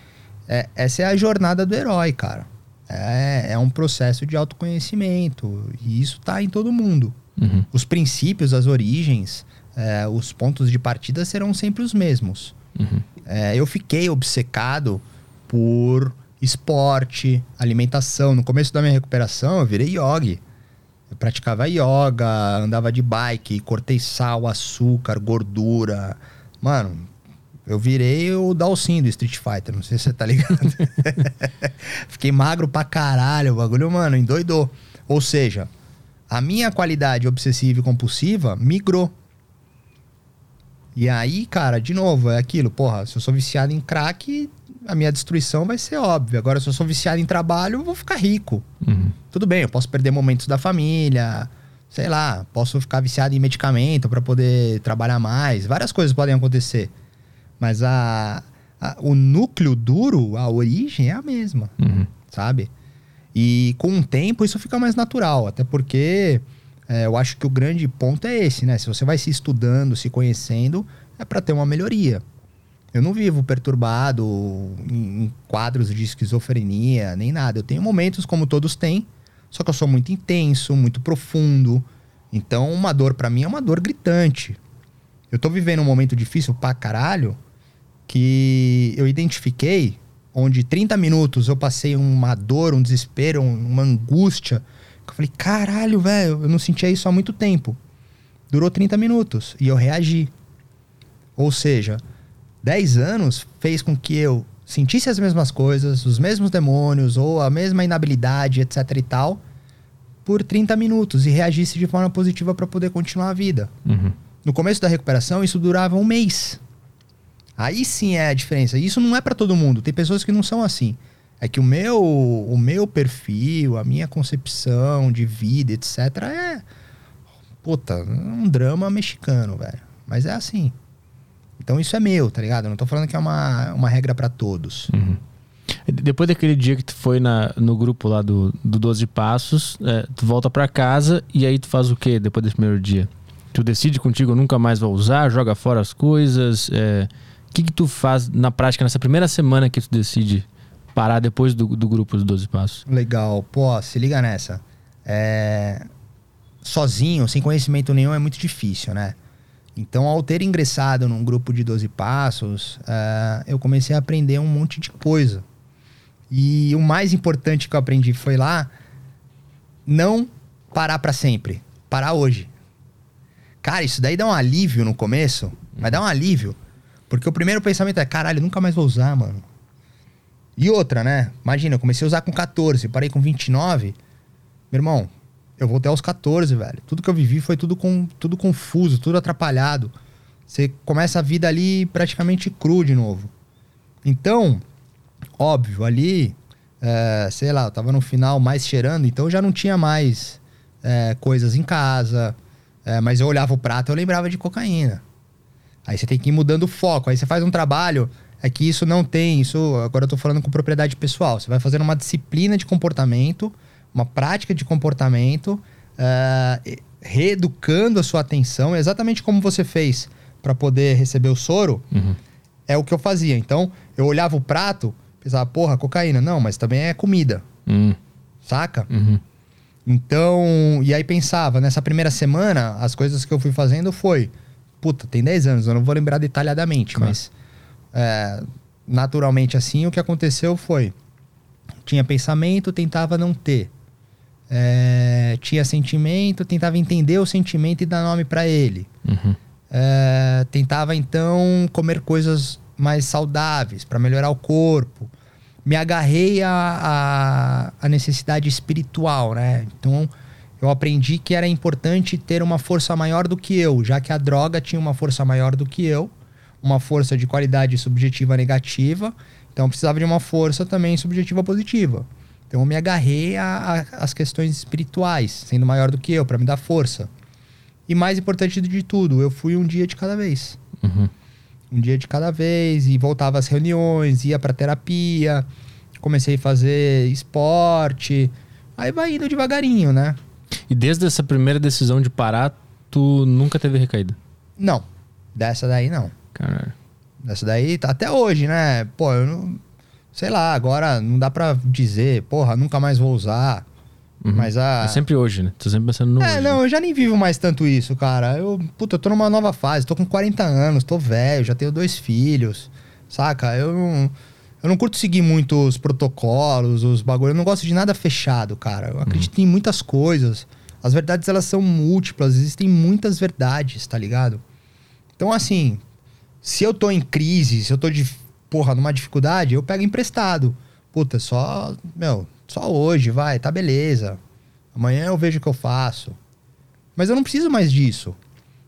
é, essa é a jornada do herói, cara. É, é um processo de autoconhecimento. E isso tá em todo mundo. Uhum. Os princípios, as origens, é, os pontos de partida serão sempre os mesmos. Uhum. É, eu fiquei obcecado por esporte, alimentação. No começo da minha recuperação, eu virei yogi. Eu praticava yoga, andava de bike, cortei sal, açúcar, gordura. Mano, eu virei o Dalsin do Street Fighter, não sei se você tá ligado. Fiquei magro pra caralho, o bagulho, mano, endoidou. Ou seja, a minha qualidade obsessiva e compulsiva migrou. E aí, cara, de novo, é aquilo, porra, se eu sou viciado em crack, a minha destruição vai ser óbvia. Agora, se eu sou viciado em trabalho, eu vou ficar rico. Uhum. Tudo bem, eu posso perder momentos da família, sei lá, posso ficar viciado em medicamento para poder trabalhar mais. Várias coisas podem acontecer. Mas a, a o núcleo duro, a origem é a mesma, uhum. sabe? E com o tempo isso fica mais natural, até porque é, eu acho que o grande ponto é esse, né? Se você vai se estudando, se conhecendo, é para ter uma melhoria. Eu não vivo perturbado em, quadros de esquizofrenia, nem nada. Eu tenho momentos como todos têm, só que eu sou muito intenso, muito profundo. Então, uma dor para mim é uma dor gritante. Eu tô vivendo um momento difícil pra caralho que eu identifiquei onde 30 minutos eu passei uma dor, um desespero, uma angústia. Que eu falei, caralho, velho, eu não sentia isso há muito tempo. Durou 30 minutos e eu reagi. Ou seja, 10 anos fez com que eu sentisse as mesmas coisas, os mesmos demônios, ou a mesma inabilidade, etc e tal, por 30 minutos e reagisse de forma positiva para poder continuar a vida. Uhum. No começo da recuperação, isso durava um mês. Aí sim é a diferença. Isso não é para todo mundo. Tem pessoas que não são assim. É que o meu, o meu perfil, a minha concepção de vida, etc., é. Puta, um drama mexicano, velho. Mas é assim. Então isso é meu, tá ligado? Eu não tô falando que é uma, uma regra para todos. Uhum. Depois daquele dia que tu foi na, no grupo lá do, do 12 Passos, é, tu volta para casa e aí tu faz o que depois desse primeiro dia? Tu decide contigo nunca mais vai usar, joga fora as coisas. É, o que, que tu faz na prática nessa primeira semana que tu decide parar depois do, do grupo dos 12 Passos? Legal. Pô, se liga nessa. É... Sozinho, sem conhecimento nenhum, é muito difícil, né? Então, ao ter ingressado num grupo de 12 passos, uh, eu comecei a aprender um monte de coisa. E o mais importante que eu aprendi foi lá não parar para sempre, parar hoje. Cara, isso daí dá um alívio no começo. Vai dar um alívio. Porque o primeiro pensamento é, caralho, nunca mais vou usar, mano. E outra, né? Imagina, eu comecei a usar com 14, parei com 29. Meu irmão, eu voltei aos 14, velho. Tudo que eu vivi foi tudo, com, tudo confuso, tudo atrapalhado. Você começa a vida ali praticamente cru de novo. Então, óbvio, ali, é, sei lá, eu tava no final mais cheirando, então eu já não tinha mais é, coisas em casa. É, mas eu olhava o prato e eu lembrava de cocaína. Aí você tem que ir mudando o foco. Aí você faz um trabalho, é que isso não tem, isso agora eu tô falando com propriedade pessoal. Você vai fazendo uma disciplina de comportamento, uma prática de comportamento, uh, reeducando a sua atenção, exatamente como você fez para poder receber o soro, uhum. é o que eu fazia. Então, eu olhava o prato, pensava, porra, cocaína. Não, mas também é comida. Uhum. Saca? Uhum. Então, e aí pensava, nessa primeira semana, as coisas que eu fui fazendo foi, puta, tem 10 anos, eu não vou lembrar detalhadamente, claro. mas é, naturalmente assim, o que aconteceu foi, tinha pensamento, tentava não ter. É, tinha sentimento, tentava entender o sentimento e dar nome para ele. Uhum. É, tentava então comer coisas mais saudáveis para melhorar o corpo. Me agarrei à, a, a necessidade espiritual, né? Então eu aprendi que era importante ter uma força maior do que eu, já que a droga tinha uma força maior do que eu, uma força de qualidade subjetiva negativa, então precisava de uma força também subjetiva positiva. Então eu me agarrei às questões espirituais, sendo maior do que eu, para me dar força. E mais importante de tudo, eu fui um dia de cada vez. Uhum. Um dia de cada vez, e voltava às reuniões, ia para terapia, comecei a fazer esporte. Aí vai indo devagarinho, né? E desde essa primeira decisão de parar, tu nunca teve recaída? Não. Dessa daí não. Caralho. Dessa daí, tá até hoje, né? Pô, eu não sei lá, agora não dá pra dizer, porra, nunca mais vou usar. Uhum. Mas a. É sempre hoje, né? Tô sempre pensando no. É, hoje, não, né? eu já nem vivo mais tanto isso, cara. Eu, puta, eu tô numa nova fase, tô com 40 anos, tô velho, já tenho dois filhos, saca? Eu não. Eu não curto seguir muito os protocolos, os bagulhos. Eu não gosto de nada fechado, cara. Eu acredito uhum. em muitas coisas. As verdades, elas são múltiplas. Existem muitas verdades, tá ligado? Então, assim, se eu tô em crise, se eu tô de porra, numa dificuldade, eu pego emprestado. Puta, só, meu, só hoje, vai, tá beleza. Amanhã eu vejo o que eu faço. Mas eu não preciso mais disso.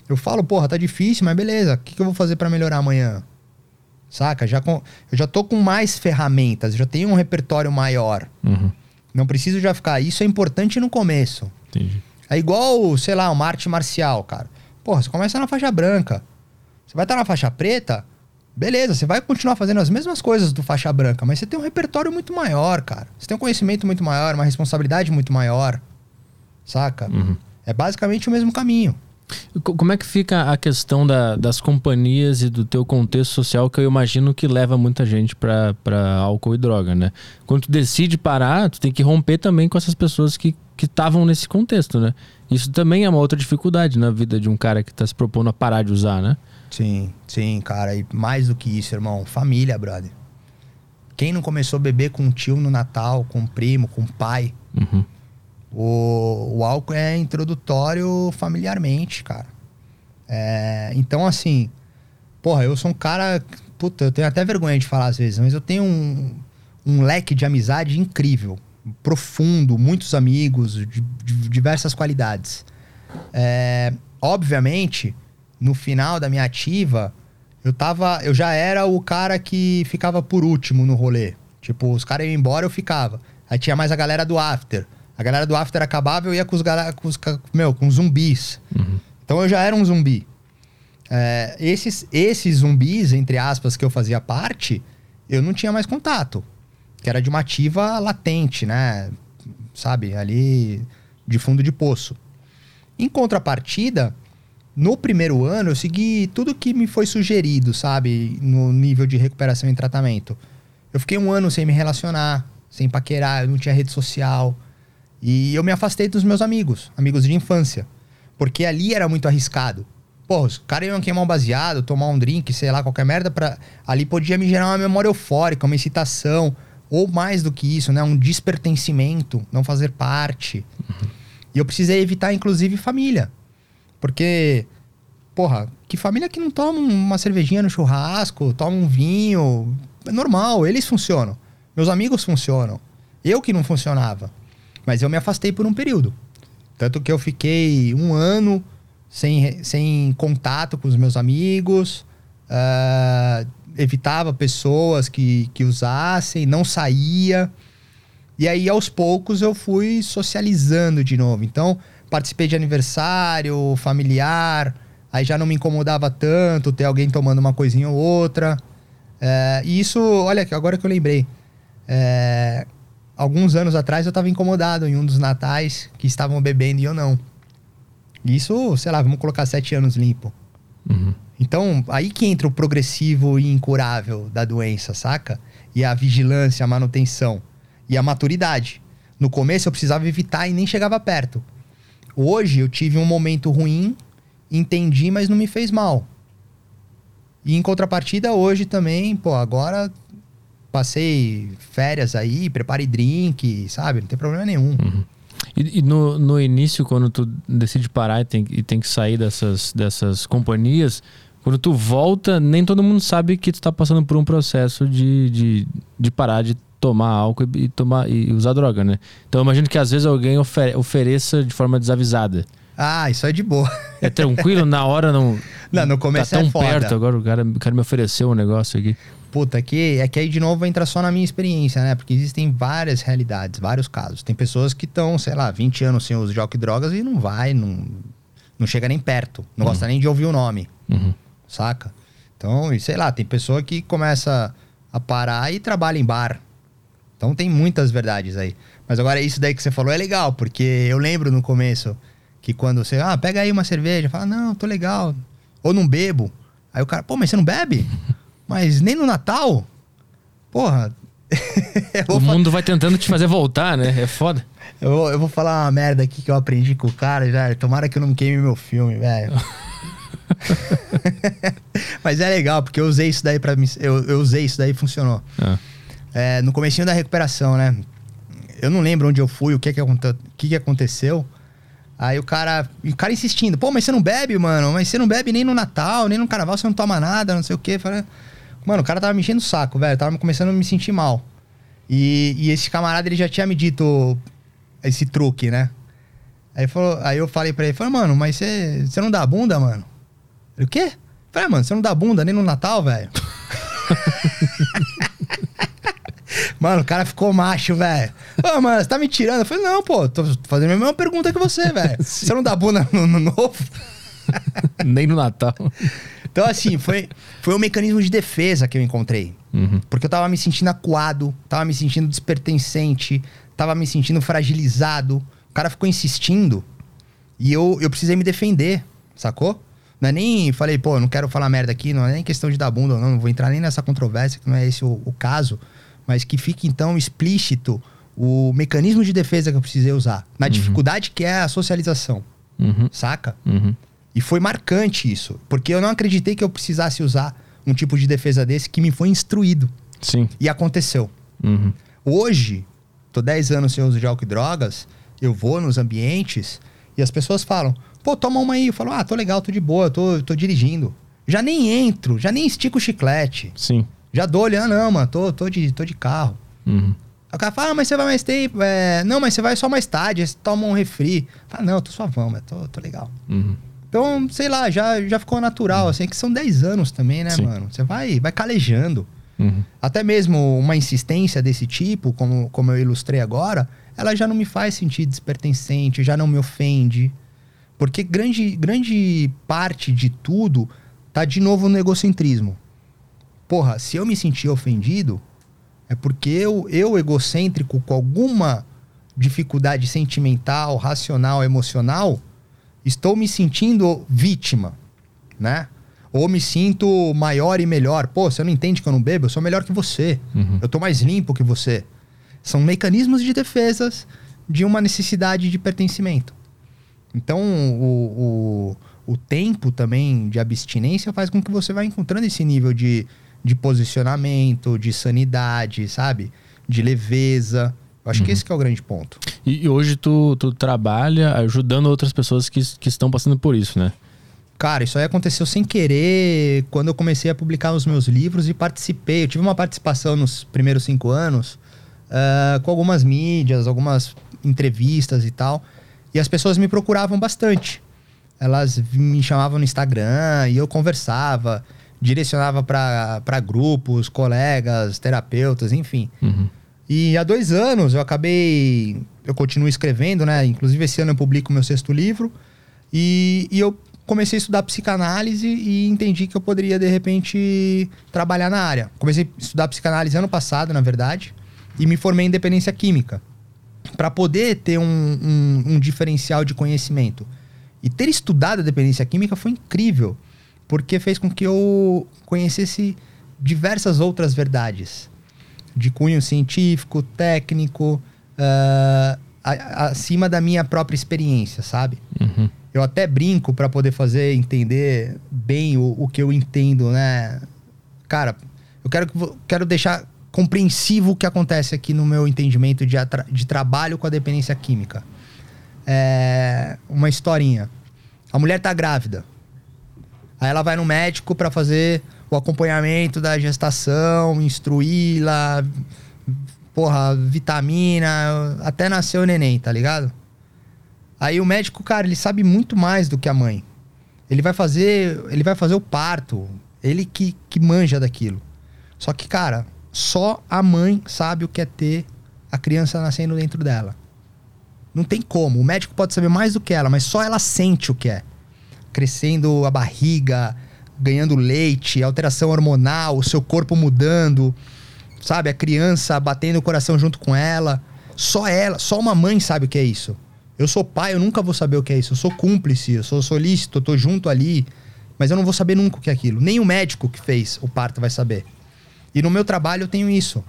Eu falo, porra, tá difícil, mas beleza, o que, que eu vou fazer para melhorar amanhã? Saca? Já com, eu já tô com mais ferramentas, já tenho um repertório maior. Uhum. Não preciso já ficar. Isso é importante no começo. Entendi. É igual, sei lá, uma arte marcial, cara. Porra, você começa na faixa branca. Você vai estar na faixa preta, Beleza, você vai continuar fazendo as mesmas coisas do faixa branca, mas você tem um repertório muito maior, cara. Você tem um conhecimento muito maior, uma responsabilidade muito maior. Saca? Uhum. É basicamente o mesmo caminho. Como é que fica a questão da, das companhias e do teu contexto social que eu imagino que leva muita gente para álcool e droga, né? Quando tu decide parar, tu tem que romper também com essas pessoas que estavam nesse contexto, né? Isso também é uma outra dificuldade na vida de um cara que está se propondo a parar de usar, né? Sim, sim, cara. E mais do que isso, irmão, família, brother. Quem não começou a beber com um tio no Natal, com um primo, com um pai? Uhum. O, o álcool é introdutório familiarmente, cara. É, então, assim, porra, eu sou um cara. Puta, eu tenho até vergonha de falar às vezes, mas eu tenho um, um leque de amizade incrível, profundo, muitos amigos, de, de diversas qualidades. É, obviamente no final da minha ativa, eu tava. Eu já era o cara que ficava por último no rolê. Tipo, os caras iam embora, eu ficava. Aí tinha mais a galera do after. A galera do after acabava, eu ia com os, com os meu, com zumbis. Uhum. Então eu já era um zumbi. É, esses, esses zumbis, entre aspas, que eu fazia parte, eu não tinha mais contato. Que era de uma ativa latente, né? Sabe? Ali de fundo de poço. Em contrapartida, no primeiro ano, eu segui tudo que me foi sugerido, sabe? No nível de recuperação e tratamento. Eu fiquei um ano sem me relacionar, sem paquerar, eu não tinha rede social. E eu me afastei dos meus amigos, amigos de infância. Porque ali era muito arriscado. Pô, os caras iam queimar um baseado, tomar um drink, sei lá, qualquer merda. Pra... Ali podia me gerar uma memória eufórica, uma excitação. Ou mais do que isso, né? Um despertencimento, não fazer parte. Uhum. E eu precisei evitar, inclusive, família. Porque porra, que família que não toma uma cervejinha no churrasco, toma um vinho? É normal, eles funcionam. Meus amigos funcionam. Eu que não funcionava. Mas eu me afastei por um período. Tanto que eu fiquei um ano sem, sem contato com os meus amigos, uh, evitava pessoas que, que usassem, não saía. E aí, aos poucos, eu fui socializando de novo. Então, participei de aniversário, familiar, aí já não me incomodava tanto ter alguém tomando uma coisinha ou outra. É, e isso, olha, agora que eu lembrei. É, alguns anos atrás eu estava incomodado em um dos natais que estavam bebendo e eu não. Isso, sei lá, vamos colocar sete anos limpo. Uhum. Então, aí que entra o progressivo e incurável da doença, saca? E a vigilância, a manutenção. E a maturidade. No começo eu precisava evitar e nem chegava perto. Hoje eu tive um momento ruim, entendi, mas não me fez mal. E em contrapartida, hoje também, pô, agora passei férias aí, preparei drink, sabe? Não tem problema nenhum. Uhum. E, e, no, no início, quando tu decide parar e tem, e tem que sair dessas, dessas companhias, quando tu volta, nem todo mundo sabe que tu tá passando por um processo de, de, de parar de tomar álcool e, tomar, e usar droga, né? Então eu imagino que às vezes alguém ofere, ofereça de forma desavisada. Ah, isso é de boa. É tranquilo, na hora não. Não, no começo tá tão é foda. perto, agora o cara, o cara me ofereceu um negócio aqui. Puta, aqui, é que aí de novo entra só na minha experiência, né? Porque existem várias realidades, vários casos. Tem pessoas que estão, sei lá, 20 anos sem uso de álcool e drogas e não vai, não, não chega nem perto. Não uhum. gosta nem de ouvir o nome. Uhum. Saca? Então, sei lá, tem pessoa que começa a parar e trabalha em bar. Então tem muitas verdades aí. Mas agora isso daí que você falou é legal, porque eu lembro no começo que quando você, ah, pega aí uma cerveja, fala, não, tô legal. Ou não bebo. Aí o cara, pô, mas você não bebe? Mas nem no Natal? Porra. o mundo vai tentando te fazer voltar, né? É foda. Eu vou, eu vou falar uma merda aqui que eu aprendi com o cara já. Tomara que eu não queime meu filme, velho. Mas é legal, porque eu usei isso daí para mim. Eu, eu, usei isso daí e funcionou. É. É, no comecinho da recuperação, né? Eu não lembro onde eu fui, o que que, que, que aconteceu. Aí o cara, o cara insistindo, pô, mas você não bebe, mano? Mas você não bebe nem no Natal, nem no carnaval, você não toma nada, não sei o quê. Falei, mano, o cara tava me enchendo o saco, velho. Tava começando a me sentir mal. E, e esse camarada, ele já tinha me dito esse truque, né? Aí, falou, aí eu falei pra ele, falei, mano, mas você, você não dá bunda, mano? Ele, o quê? Falei, ah, mano, você não dá bunda nem no Natal, velho? Mano, o cara ficou macho, velho. Ô, mano, você tá me tirando? Eu falei, não, pô, tô fazendo a mesma pergunta que você, velho. você não dá bunda no, no novo? Nem no Natal. Então, assim, foi, foi um mecanismo de defesa que eu encontrei. Uhum. Porque eu tava me sentindo acuado, tava me sentindo despertencente, tava me sentindo fragilizado. O cara ficou insistindo e eu, eu precisei me defender, sacou? Não é nem falei, pô, não quero falar merda aqui, não é nem questão de dar bunda, não, não vou entrar nem nessa controvérsia, que não é esse o, o caso mas que fique então explícito o mecanismo de defesa que eu precisei usar, na uhum. dificuldade que é a socialização. Uhum. Saca? Uhum. E foi marcante isso, porque eu não acreditei que eu precisasse usar um tipo de defesa desse que me foi instruído. Sim. E aconteceu. Uhum. Hoje, tô 10 anos sem uso de álcool e drogas, eu vou nos ambientes e as pessoas falam: pô, toma uma aí. Eu falo: ah, tô legal, tô de boa, tô, tô dirigindo. Já nem entro, já nem estico o chiclete. Sim. Já dou olhando, não, mano, tô, tô, de, tô de carro. Uhum. Aí o cara fala, ah, mas você vai mais tempo. É... Não, mas você vai só mais tarde, você toma um refri. Fala, não, eu tô suavão, mas tô, tô legal. Uhum. Então, sei lá, já, já ficou natural, uhum. assim, que são 10 anos também, né, Sim. mano? Você vai, vai calejando. Uhum. Até mesmo uma insistência desse tipo, como, como eu ilustrei agora, ela já não me faz sentir despertencente, já não me ofende. Porque grande, grande parte de tudo tá de novo no egocentrismo porra, se eu me sentir ofendido, é porque eu, eu egocêntrico, com alguma dificuldade sentimental, racional, emocional, estou me sentindo vítima, né? Ou me sinto maior e melhor. Pô, você não entende que eu não bebo? Eu sou melhor que você. Uhum. Eu tô mais limpo que você. São mecanismos de defesas de uma necessidade de pertencimento. Então, o, o, o tempo também de abstinência faz com que você vá encontrando esse nível de, de posicionamento, de sanidade, sabe? De leveza. Eu acho uhum. que esse que é o grande ponto. E, e, hoje tu, tu trabalha ajudando outras pessoas que, que estão passando por isso, né? Cara, isso aí aconteceu sem querer quando eu comecei a publicar os meus livros e participei. Eu tive uma participação nos primeiros cinco anos uh, com algumas mídias, algumas entrevistas e tal. E as pessoas me procuravam bastante. Elas me chamavam no Instagram e eu conversava, direcionava para grupos, colegas, terapeutas, enfim. Uhum. E há dois anos eu acabei. Eu continuo escrevendo, né? Inclusive esse ano eu publico meu sexto livro. E, e eu comecei a estudar psicanálise e entendi que eu poderia, de repente, trabalhar na área. Comecei a estudar psicanálise ano passado, na verdade, e me formei em dependência química. Para poder ter um, um, um, diferencial de conhecimento. E ter estudado a dependência química foi incrível, porque fez com que eu conhecesse diversas outras verdades, de cunho científico, técnico, uh, acima da minha própria experiência, sabe? Uhum. Eu até brinco para poder fazer entender bem o, o que eu entendo, né? Cara, eu quero, quero deixar compreensivo o que acontece aqui no meu entendimento de, de trabalho com a dependência química. É uma historinha. A mulher tá grávida. Aí ela vai no médico para fazer o acompanhamento da gestação, instruí-la, porra, vitamina, até nascer o neném, tá ligado? Aí o médico, cara, ele sabe muito mais do que a mãe. Ele vai fazer, ele vai fazer o parto, ele que, que manja daquilo. Só que, cara, só a mãe sabe o que é ter a criança nascendo dentro dela. Não tem como. O médico pode saber mais do que ela, mas só ela sente o que é. Crescendo a barriga, ganhando leite, alteração hormonal, o seu corpo mudando, sabe? A criança batendo o coração junto com ela. Só ela, só uma mãe sabe o que é isso. Eu sou pai, eu nunca vou saber o que é isso. Eu sou cúmplice, eu sou solícito, eu tô junto ali. Mas eu não vou saber nunca o que é aquilo. Nem o médico que fez o parto vai saber. E no meu trabalho eu tenho isso.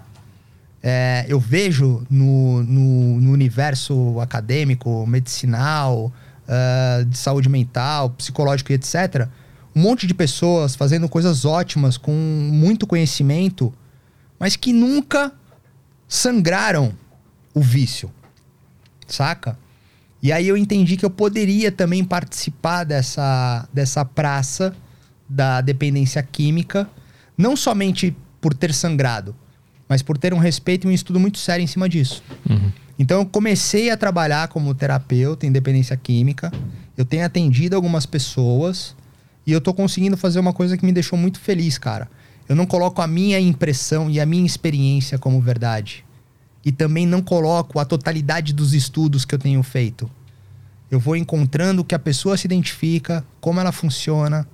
É, eu vejo no, no, no, universo acadêmico, medicinal, uh, de saúde mental, psicológico e etc., um monte de pessoas fazendo coisas ótimas, com muito conhecimento, mas que nunca sangraram o vício. Saca? E aí eu entendi que eu poderia também participar dessa, dessa praça da dependência química, não somente por ter sangrado, mas por ter um respeito e um estudo muito sério em cima disso. Uhum. Então eu comecei a trabalhar como terapeuta em dependência química, eu tenho atendido algumas pessoas e eu tô conseguindo fazer uma coisa que me deixou muito feliz, cara. Eu não coloco a minha impressão e a minha experiência como verdade e também não coloco a totalidade dos estudos que eu tenho feito. Eu vou encontrando o que a pessoa se identifica, como ela funciona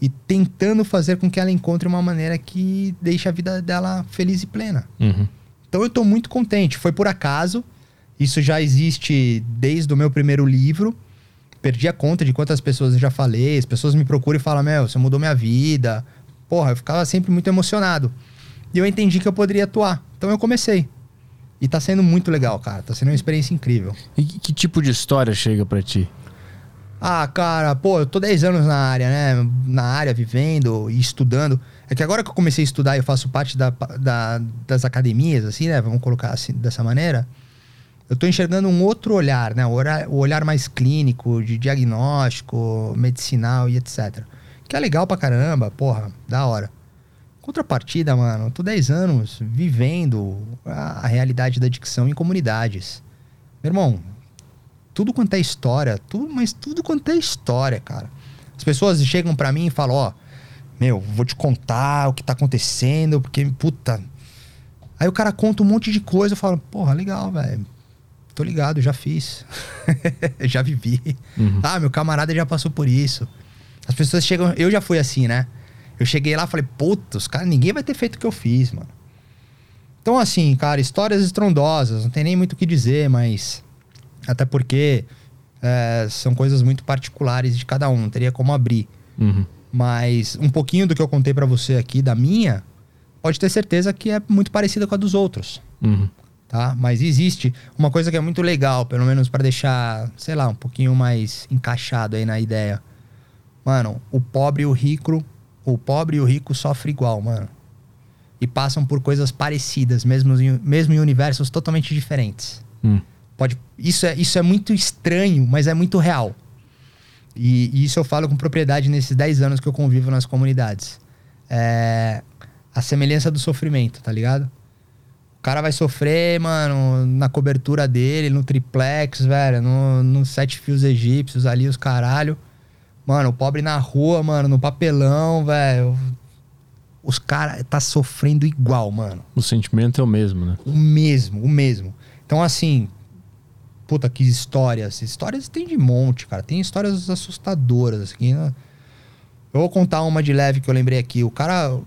e tentando fazer com que ela encontre uma maneira que deixe a vida dela feliz e plena. Uhum. Então eu estou muito contente. Foi por acaso. Isso já existe desde o meu primeiro livro. Perdi a conta de quantas pessoas eu já falei. As pessoas me procuram e falam: Meu, você mudou minha vida. Porra, eu ficava sempre muito emocionado. E eu entendi que eu poderia atuar. Então eu comecei. E tá sendo muito legal, cara. Tá sendo uma experiência incrível. E que, que tipo de história chega para ti? Ah, cara, pô, eu tô 10 anos na área, né? Na área, vivendo e estudando. É que agora que eu comecei a estudar, eu faço parte da, da, das academias, assim, né? Vamos colocar assim, dessa maneira. Eu tô enxergando um outro olhar, né? O olhar, mais clínico, de diagnóstico, medicinal e etc. Que é legal pra caramba, porra, da hora. Contrapartida, mano, tô 10 anos vivendo a, a realidade da adicção em comunidades. Meu irmão, tudo quanto é história, tudo, mas tudo quanto é história, cara. As pessoas chegam para mim e falam, ó, meu, vou te contar o que tá acontecendo, porque, puta. Aí o cara conta um monte de coisa, eu falo, porra, legal, velho. Tô ligado, já fiz. já vivi. Uhum. Ah, meu camarada já passou por isso. As pessoas chegam, eu já fui assim, né? Eu cheguei lá e falei, puta, os caras, ninguém vai ter feito o que eu fiz, mano. Então, assim, cara, histórias estrondosas, não tem nem muito o que dizer, mas. Até porque é, são coisas muito particulares de cada um, não teria como abrir. Uhum. Mas um pouquinho do que eu contei para você aqui, da minha, pode ter certeza que é muito parecida com a dos outros. Uhum. Tá? Mas existe uma coisa que é muito legal, pelo menos para deixar, sei lá, um pouquinho mais encaixado aí na ideia. Mano, o pobre e o rico o pobre e o rico sofrem igual, mano. E passam por coisas parecidas, mesmo em, mesmo em universos totalmente diferentes. Hum. Pode, isso, é, isso é muito estranho, mas é muito real. E, e, isso eu falo com propriedade nesses 10 anos que eu convivo nas comunidades. É a semelhança do sofrimento, tá ligado? O cara vai sofrer, mano, na cobertura dele, no triplex, velho, no, no sete fios egípcios ali, os caralho. Mano, o pobre na rua, mano, no papelão, velho. Os caras tá sofrendo igual, mano. O sentimento é o mesmo, né? O mesmo, o mesmo. Então, assim, puta, que histórias. Histórias tem de monte, cara. Tem histórias assustadoras, assim. Né? Eu vou contar uma de leve que eu lembrei aqui. O cara.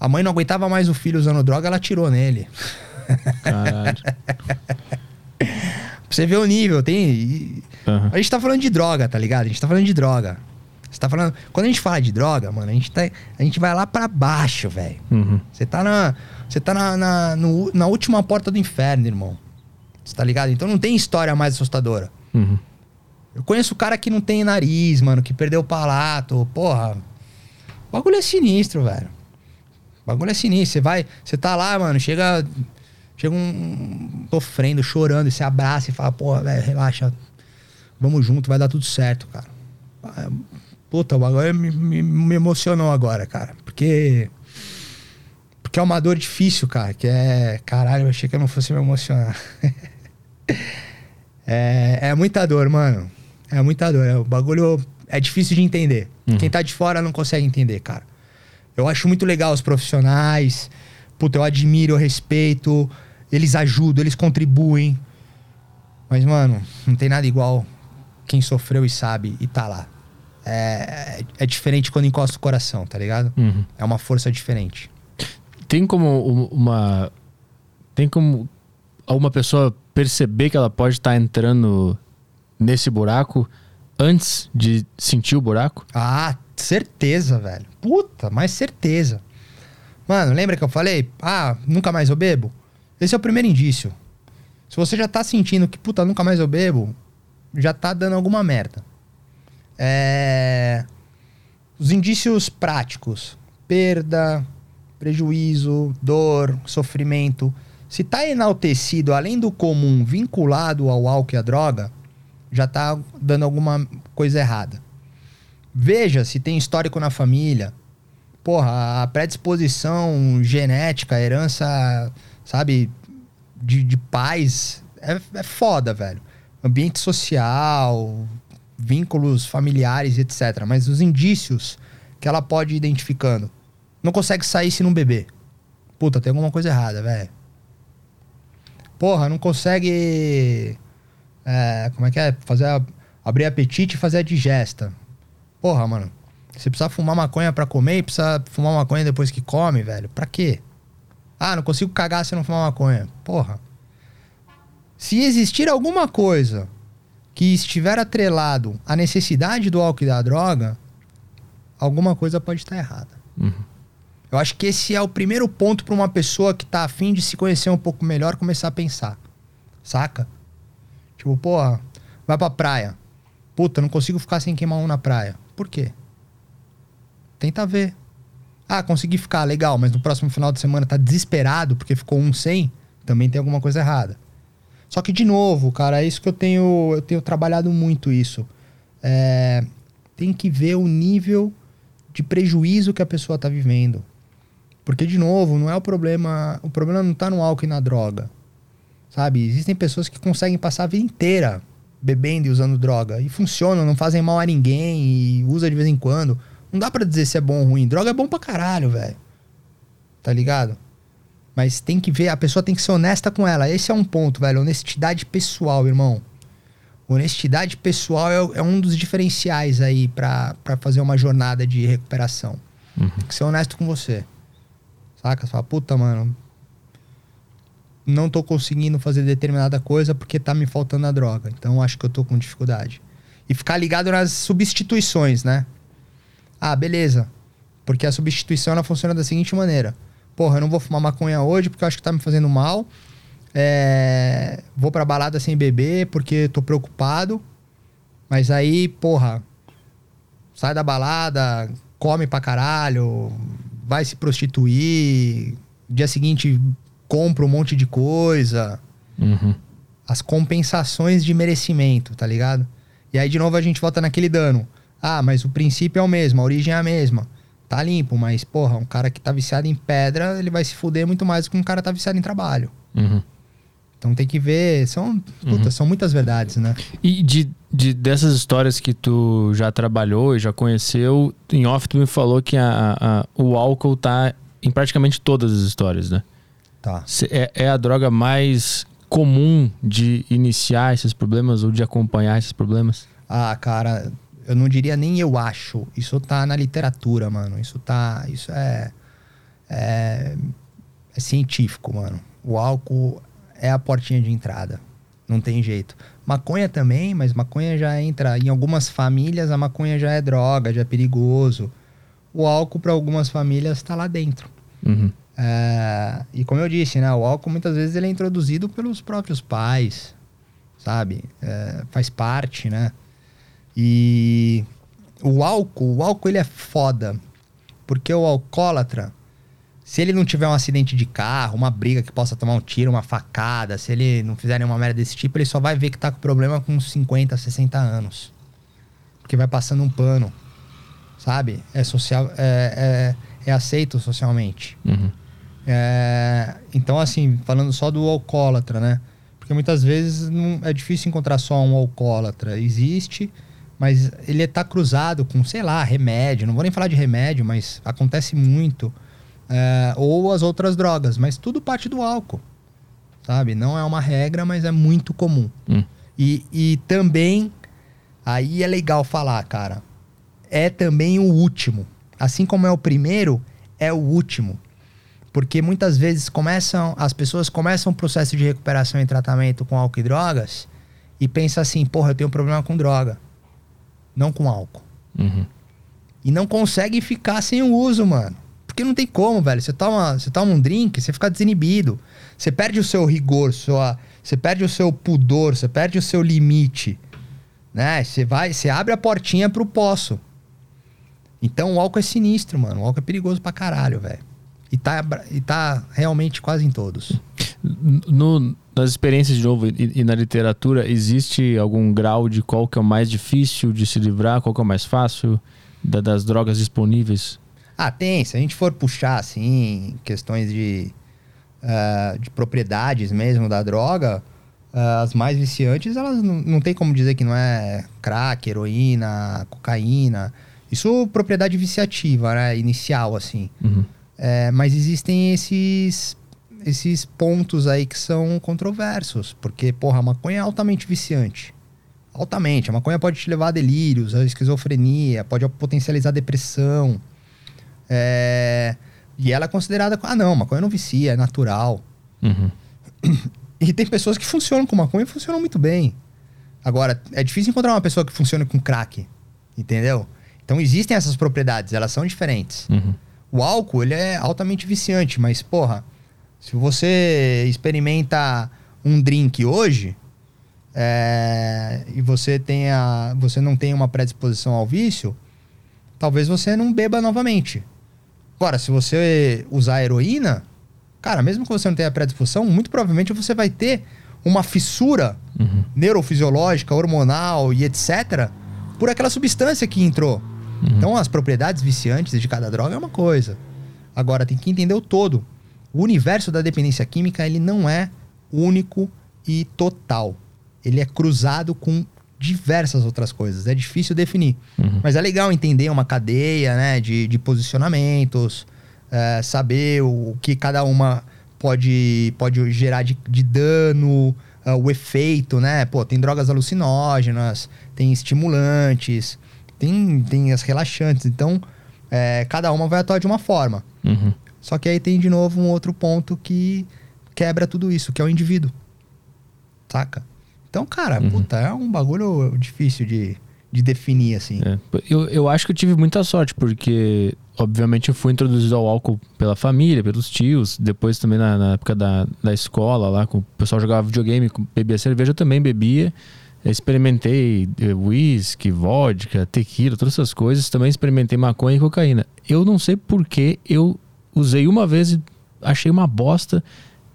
A mãe não aguentava mais o filho usando droga, ela tirou nele. Caralho. pra você ver o nível, tem. Uhum. A gente tá falando de droga, tá ligado? A gente tá falando de droga. Você tá falando. Quando a gente fala de droga, mano, a gente, tá, a gente vai lá para baixo, velho. Uhum. Você tá na. Você tá na, na, no, na última porta do inferno, irmão. Você tá ligado? Então não tem história mais assustadora. Uhum. Eu conheço o cara que não tem nariz, mano, que perdeu o palato. Porra. O bagulho é sinistro, velho. O bagulho é sinistro. Você vai. Você tá lá, mano, chega. Chega um. sofrendo, chorando, e você abraça e fala, porra, velho, relaxa. Vamos junto, vai dar tudo certo, cara. Puta, o bagulho me, me, me, emocionou agora, cara. Porque. Porque é uma dor difícil, cara. Que é. Caralho, eu achei que eu não fosse me emocionar. é, é muita dor, mano. É muita dor. É, o bagulho é difícil de entender. Uhum. Quem tá de fora não consegue entender, cara. Eu acho muito legal os profissionais. Puta, eu admiro, eu respeito. Eles ajudam, eles contribuem. Mas, mano, não tem nada igual quem sofreu e sabe e tá lá é, é diferente quando encosta o coração, tá ligado? Uhum. É uma força diferente. Tem como uma. Tem como alguma pessoa perceber que ela pode estar tá entrando nesse buraco antes de sentir o buraco? Ah, certeza, velho. Puta, mas certeza. Mano, lembra que eu falei? Ah, nunca mais eu bebo? Esse é o primeiro indício. Se você já tá sentindo que, puta, nunca mais eu bebo, já tá dando alguma merda. É... Os indícios práticos: perda, prejuízo, dor, sofrimento. Se está enaltecido além do comum, vinculado ao álcool e à droga, já está dando alguma coisa errada. Veja se tem histórico na família. Porra, a predisposição genética, a herança, sabe, de, de pais é, é foda, velho. Ambiente social, vínculos familiares, etc. Mas os indícios que ela pode ir identificando. Não consegue sair se não beber. Puta, tem alguma coisa errada, velho. Porra, não consegue. É, como é que é? Fazer a, abrir apetite e fazer a digesta. Porra, mano. Você precisa fumar maconha para comer e precisa fumar maconha depois que come, velho. Pra quê? Ah, não consigo cagar se não fumar maconha. Porra. Se existir alguma coisa que estiver atrelado à necessidade do álcool e da droga, alguma coisa pode estar errada. Uhum. Eu acho que esse é o primeiro ponto para uma pessoa que está afim de se conhecer um pouco melhor começar a pensar. Saca? Tipo, porra, vai pra praia. Puta, não consigo ficar sem queimar um na praia. Por quê? Tenta ver. Ah, consegui ficar, legal, mas no próximo final de semana tá desesperado porque ficou um sem, também tem alguma coisa errada. Só que, de novo, cara, é isso que eu tenho, eu tenho trabalhado muito isso. É, tem que ver o nível de prejuízo que a pessoa está vivendo. Porque, de novo, não é o problema. O problema não está no álcool e na droga. Sabe? Existem pessoas que conseguem passar a vida inteira bebendo e usando droga. E funcionam, não fazem mal a ninguém e usa de vez em quando. Não dá para dizer se é bom ou ruim. Droga é bom pra caralho, velho. Tá ligado? Mas tem que ver, a pessoa tem que ser honesta com ela. Esse é um ponto, velho. Honestidade pessoal, irmão. Honestidade pessoal é, é um dos diferenciais aí para fazer uma jornada de recuperação. Uhum. Tem que ser honesto com você. Saca? Você fala, puta, mano. Não tô conseguindo fazer determinada coisa porque tá me faltando a droga. Então acho que eu tô com dificuldade. E ficar ligado nas substituições, né? Ah, beleza. Porque a substituição ela funciona da seguinte maneira porra, eu não vou fumar maconha hoje porque eu acho que tá me fazendo mal. É, vou pra balada sem beber porque tô preocupado. Mas aí, porra, sai da balada, come pra caralho, vai se prostituir. Dia seguinte compra um monte de coisa. Uhum. As compensações de merecimento, tá ligado? E aí, de novo, a gente volta naquele dano. Ah, mas o princípio é o mesmo, a origem é a mesma. Tá limpo, mas, porra, um cara que tá viciado em pedra, ele vai se fuder muito mais do que um cara que tá viciado em trabalho. Uhum. Então tem que ver. São, puta, Uhum. são muitas verdades, né? E de, de- dessas histórias que tu já trabalhou e já conheceu, em off tu me falou que a, a- o álcool tá em praticamente todas as histórias, né? Tá. É, é a droga mais comum de iniciar esses problemas ou de acompanhar esses problemas? Ah, cara, eu não diria nem eu acho. Isso tá na literatura, mano. Isso tá. Isso é. É, é científico, mano. O álcool é a portinha de entrada. Não tem jeito. Maconha também, mas maconha já entra. Em algumas famílias, a maconha já é droga, já é perigoso. O álcool, para algumas famílias, tá lá dentro. Uhum. É, e como eu disse, né, o álcool muitas vezes ele é introduzido pelos próprios pais, sabe? É, faz parte, né? E o álcool, o álcool ele é foda, porque o alcoólatra, se ele não tiver um acidente de carro, uma briga que possa tomar um tiro, uma facada, se ele não fizer nenhuma merda desse tipo, ele só vai ver que tá com problema com 50, 60 anos. Porque vai passando um pano, sabe? É social, é, é, é aceito socialmente. Uhum. É, então, assim, falando só do alcoólatra, né? Porque muitas vezes não, é difícil encontrar só um alcoólatra. Existe, mas ele tá cruzado com, sei lá, remédio. Não vou nem falar de remédio, mas acontece muito. É, ou as outras drogas, mas tudo parte do álcool. Sabe? Não é uma regra, mas é muito comum. Hum. E, e também, aí é legal falar, cara. É também o último. Assim como é o primeiro, é o último. Porque muitas vezes começam, as pessoas começam o processo de recuperação e tratamento com álcool e drogas e pensa assim, porra, eu tenho problema com droga, não com álcool. Uhum. E não consegue ficar sem o uso, mano. Porque não tem como, velho. Você toma, você toma um drink, você fica desinibido. Você perde o seu rigor, sua, você perde o seu pudor, você perde o seu limite. Né? Você vai, você abre a portinha pro poço. Então o álcool é sinistro, mano. O álcool é perigoso pra caralho, velho. E tá, e tá realmente quase em todos. No, nas experiências, de novo, e, e na literatura, existe algum grau de qual que é o mais difícil de se livrar, qual que é o mais fácil da- das drogas disponíveis? Ah, tem. Se a gente for puxar, assim, questões de, ah, de propriedades mesmo da droga, ah, as mais viciantes, elas não, não tem como dizer que não é crack, heroína, cocaína. Isso propriedade viciativa, né? Inicial, assim. Uhum. É, mas existem esses, esses pontos aí que são controversos. Porque, porra, a maconha é altamente viciante. Altamente. A maconha pode te levar a delírios, a esquizofrenia, pode potencializar depressão. É, e ela é considerada. Ah, não, maconha não vicia, é natural. Uhum. E tem pessoas que funcionam com maconha e funcionam muito bem. Agora, é difícil encontrar uma pessoa que funcione com crack. Entendeu? Então existem essas propriedades, elas são diferentes. Uhum. O álcool, ele é altamente viciante, mas, porra, se você experimenta um drink hoje é, e você, tenha, você não tem uma predisposição ao vício, talvez você não beba novamente. Agora, se você usar heroína, cara, mesmo que você não tenha predisposição, muito provavelmente você vai ter uma fissura Uhum. neurofisiológica, hormonal e etc., por aquela substância que entrou. Então, as propriedades viciantes de cada droga é uma coisa. Agora, tem que entender o todo. O universo da dependência química, ele não é único e total. Ele é cruzado com diversas outras coisas. É difícil definir. Uhum. Mas é legal entender uma cadeia né, de, de posicionamentos, é, saber o, o que cada uma pode, pode gerar de, de dano, ah, o efeito, né? Pô, tem drogas alucinógenas, tem estimulantes, tem, tem as relaxantes. Então, é, cada uma vai atuar de uma forma. Uhum. Só que aí tem de novo um outro ponto que quebra tudo isso, que é o indivíduo. Saca? Então, cara, Uhum. puta, é um bagulho difícil de, de definir, assim. É. Eu, eu acho que eu tive muita sorte, porque, obviamente, eu fui introduzido ao álcool pela família, pelos tios, depois também na, na época da, da escola, lá, com o pessoal jogava videogame, bebia cerveja, eu também bebia. Eu experimentei eh, whisky, vodka, tequila, todas essas coisas. Também experimentei maconha e cocaína. Eu não sei por que eu usei uma vez e achei uma bosta.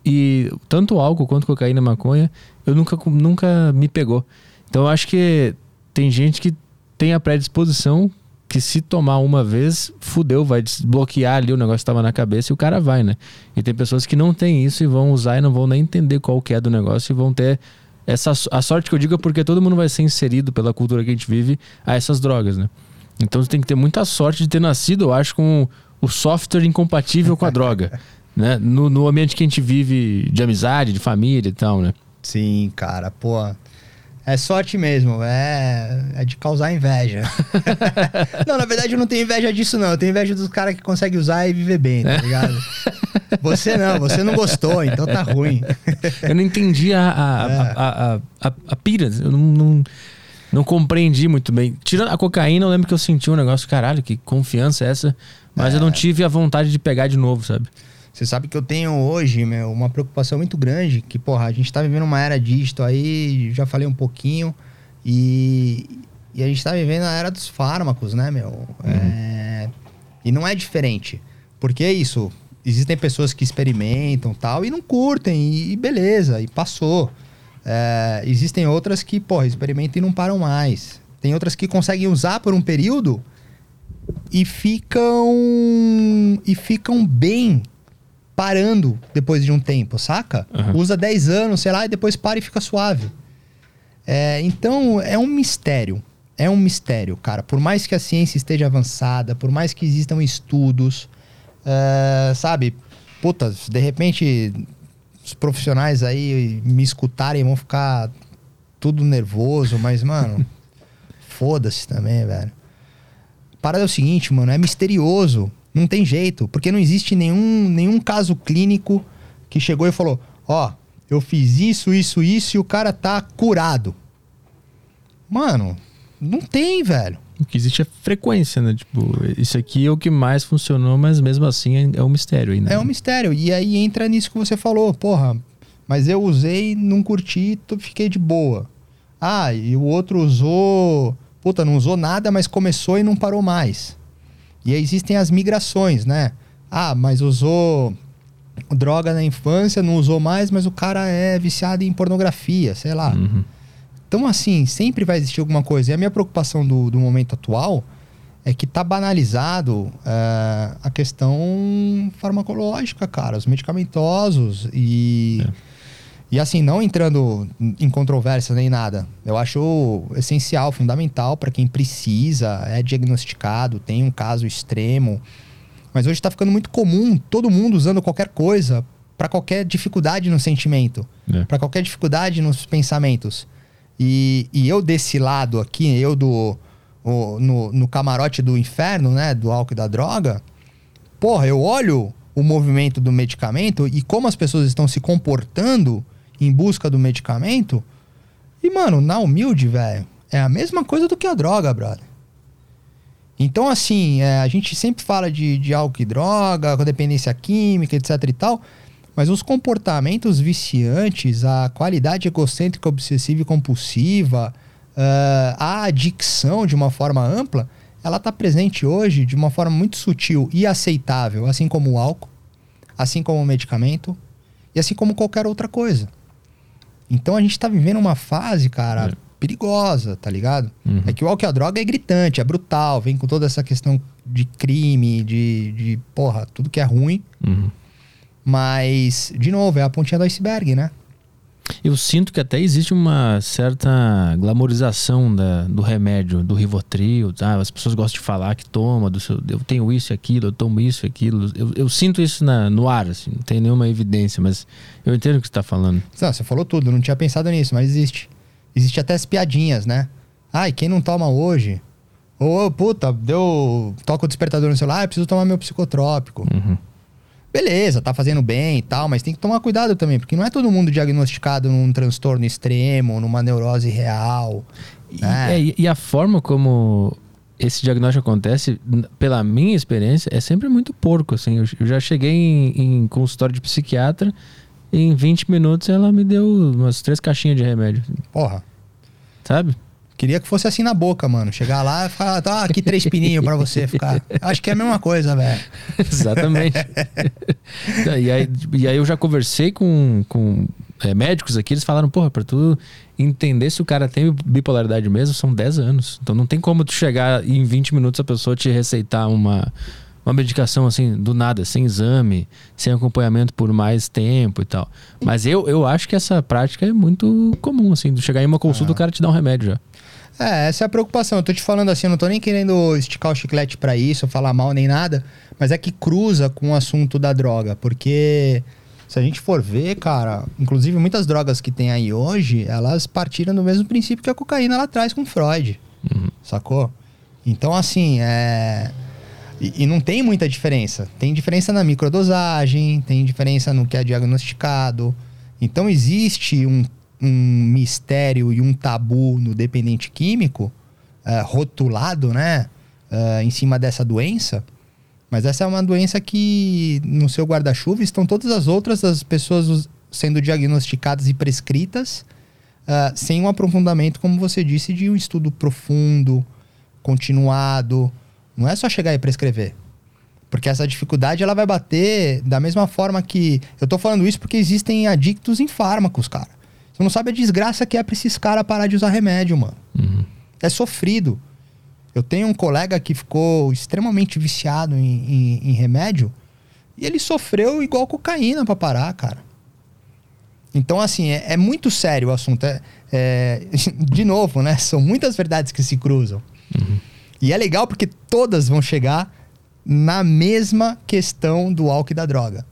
E tanto álcool quanto cocaína e maconha, eu nunca, nunca me pegou. Então eu acho que tem gente que tem a predisposição que se tomar uma vez, fudeu, vai desbloquear ali o negócio que estava na cabeça e o cara vai, né? E tem pessoas que não têm isso e vão usar e não vão nem entender qual que é do negócio e vão ter essa a sorte que eu digo é porque todo mundo vai ser inserido pela cultura que a gente vive a essas drogas, né? Então você tem que ter muita sorte de ter nascido, eu acho, com o software incompatível com a droga, né? No, no ambiente que a gente vive de amizade, de família e tal, né? Sim, cara, pô. É sorte mesmo, é, é de causar inveja. não, na verdade eu não tenho inveja disso, não. Eu tenho inveja dos caras que conseguem usar e viver bem, tá é. ligado? Você não, você não gostou, então tá ruim. eu não entendi a, a, é. a, a, a, pira. Eu não, não, não, compreendi muito bem. Tirando a cocaína, eu lembro que eu senti um negócio, caralho, que confiança é essa. Mas é. eu não tive a vontade de pegar de novo, sabe? Você sabe que eu tenho hoje, meu, uma preocupação muito grande, que, porra, a gente tá vivendo uma era digital aí, já falei um pouquinho, e, e a gente tá vivendo a era dos fármacos, né, meu? Uhum. É, e não é diferente. Porque é isso, existem pessoas que experimentam tal e não curtem, e, e beleza, e passou. É, existem outras que, porra, experimentam e não param mais. Tem outras que conseguem usar por um período e ficam e ficam bem parando depois de um tempo, saca? Uhum. Usa 10 anos, sei lá, e depois para e fica suave. É, então, é um mistério. É um mistério, cara. Por mais que a ciência esteja avançada, por mais que existam estudos, é, sabe? Puta, de repente os profissionais aí me escutarem vão ficar tudo nervoso, mas, mano, foda-se também, velho. Parada é o seguinte, mano, é misterioso. Não tem jeito, porque não existe nenhum, nenhum caso clínico que chegou e falou: Ó, oh, eu fiz isso, isso, isso e o cara tá curado. Mano, não tem, velho. O que existe é frequência, né? Tipo, isso aqui é o que mais funcionou, mas mesmo assim é, é um mistério ainda. É um mistério. E aí entra nisso que você falou, porra, mas eu usei, não curti, fiquei de boa. Ah, e o outro usou. Puta, não usou nada, mas começou e não parou mais. E existem as migrações, né? Ah, mas usou droga na infância, não usou mais, mas o cara é viciado em pornografia, sei lá. Uhum. Então, assim, sempre vai existir alguma coisa. E a minha preocupação do, do momento atual é que tá banalizado uh, a questão farmacológica, cara, os medicamentosos e. É e assim, não entrando em controvérsia nem nada, eu acho essencial, fundamental para quem precisa, é diagnosticado, tem um caso extremo. Mas hoje está ficando muito comum todo mundo usando qualquer coisa para qualquer dificuldade no sentimento, é. para qualquer dificuldade nos pensamentos. E, e, eu desse lado aqui, eu do o, no, no camarote do inferno, né, do álcool e da droga, porra, eu olho o movimento do medicamento e como as pessoas estão se comportando em busca do medicamento. E, mano, na humilde, velho, é a mesma coisa do que a droga, brother. Então, assim, é, a gente sempre fala de, de álcool e droga, dependência química, etc e tal. Mas os comportamentos viciantes, a qualidade egocêntrica, obsessiva e compulsiva, uh, a adicção de uma forma ampla, ela está presente hoje de uma forma muito sutil e aceitável, assim como o álcool, assim como o medicamento e assim como qualquer outra coisa. Então a gente tá vivendo uma fase, cara, é. perigosa, tá ligado? Uhum. É que o álcool e a droga é gritante, é brutal, vem com toda essa questão de crime, de, de porra, tudo que é ruim. Uhum. Mas, de novo, é a pontinha do iceberg, né? Eu sinto que até existe uma certa glamorização da, do remédio, do Rivotril. Tá? As pessoas gostam de falar que toma, do seu, eu tenho isso e aquilo, eu tomo isso e aquilo. Eu, eu sinto isso na, no ar, assim, não tem nenhuma evidência, mas eu entendo o que você está falando. Não, você falou tudo, não tinha pensado nisso, mas existe. Existe até as piadinhas, né? Ai, quem não toma hoje? Ou, puta, deu. Toca o despertador no celular, ah, preciso tomar meu psicotrópico. Uhum beleza, tá fazendo bem e tal, mas tem que tomar cuidado também, porque não é todo mundo diagnosticado num transtorno extremo, numa neurose real. Né? E, é, e a forma como esse diagnóstico acontece, pela minha experiência, é sempre muito porco, assim. Eu, já cheguei em, em, consultório de psiquiatra e em 20 minutos ela me deu umas três caixinhas de remédio. Porra. Sabe? Queria que fosse assim na boca, mano. Chegar lá e falar, tá, aqui três pininhos pra você ficar. Acho que é a mesma coisa, velho. Exatamente. e, aí, e aí eu já conversei com, com é, médicos aqui, eles falaram, porra, pra tu entender se o cara tem bipolaridade mesmo, são 10 anos. Então não tem como tu chegar e em 20 minutos a pessoa te receitar uma, uma medicação assim, do nada, sem exame, sem acompanhamento por mais tempo e tal. Mas eu, eu acho que essa prática é muito comum, assim, de chegar em uma consulta ah. o cara te dá um remédio já. É, essa é a preocupação. Eu tô te falando assim, eu não tô nem querendo esticar o chiclete para isso, falar mal nem nada, mas é que cruza com o assunto da droga, porque se a gente for ver, cara, inclusive muitas drogas que tem aí hoje, elas partiram do mesmo princípio que a cocaína lá atrás com Freud. Uhum. Sacou? Então, assim, é. E, e, não tem muita diferença. Tem diferença na microdosagem, tem diferença no que é diagnosticado. Então, existe um, um mistério e um tabu no dependente químico, uh, rotulado, né? Uh, em cima dessa doença, mas essa é uma doença que no seu guarda-chuva estão todas as outras das pessoas sendo diagnosticadas e prescritas uh, sem um aprofundamento, como você disse, de um estudo profundo, continuado. Não é só chegar e prescrever. Porque essa dificuldade ela vai bater da mesma forma que. Eu tô falando isso porque existem adictos em fármacos, cara. Você não sabe a desgraça que é pra esses caras parar de usar remédio, mano. Uhum. É sofrido. Eu tenho um colega que ficou extremamente viciado em, em, em remédio e ele sofreu igual cocaína para parar, cara. Então, assim, é, é muito sério o assunto. É, é, de novo, né? São muitas verdades que se cruzam. Uhum. E é legal porque todas vão chegar na mesma questão do álcool e da droga.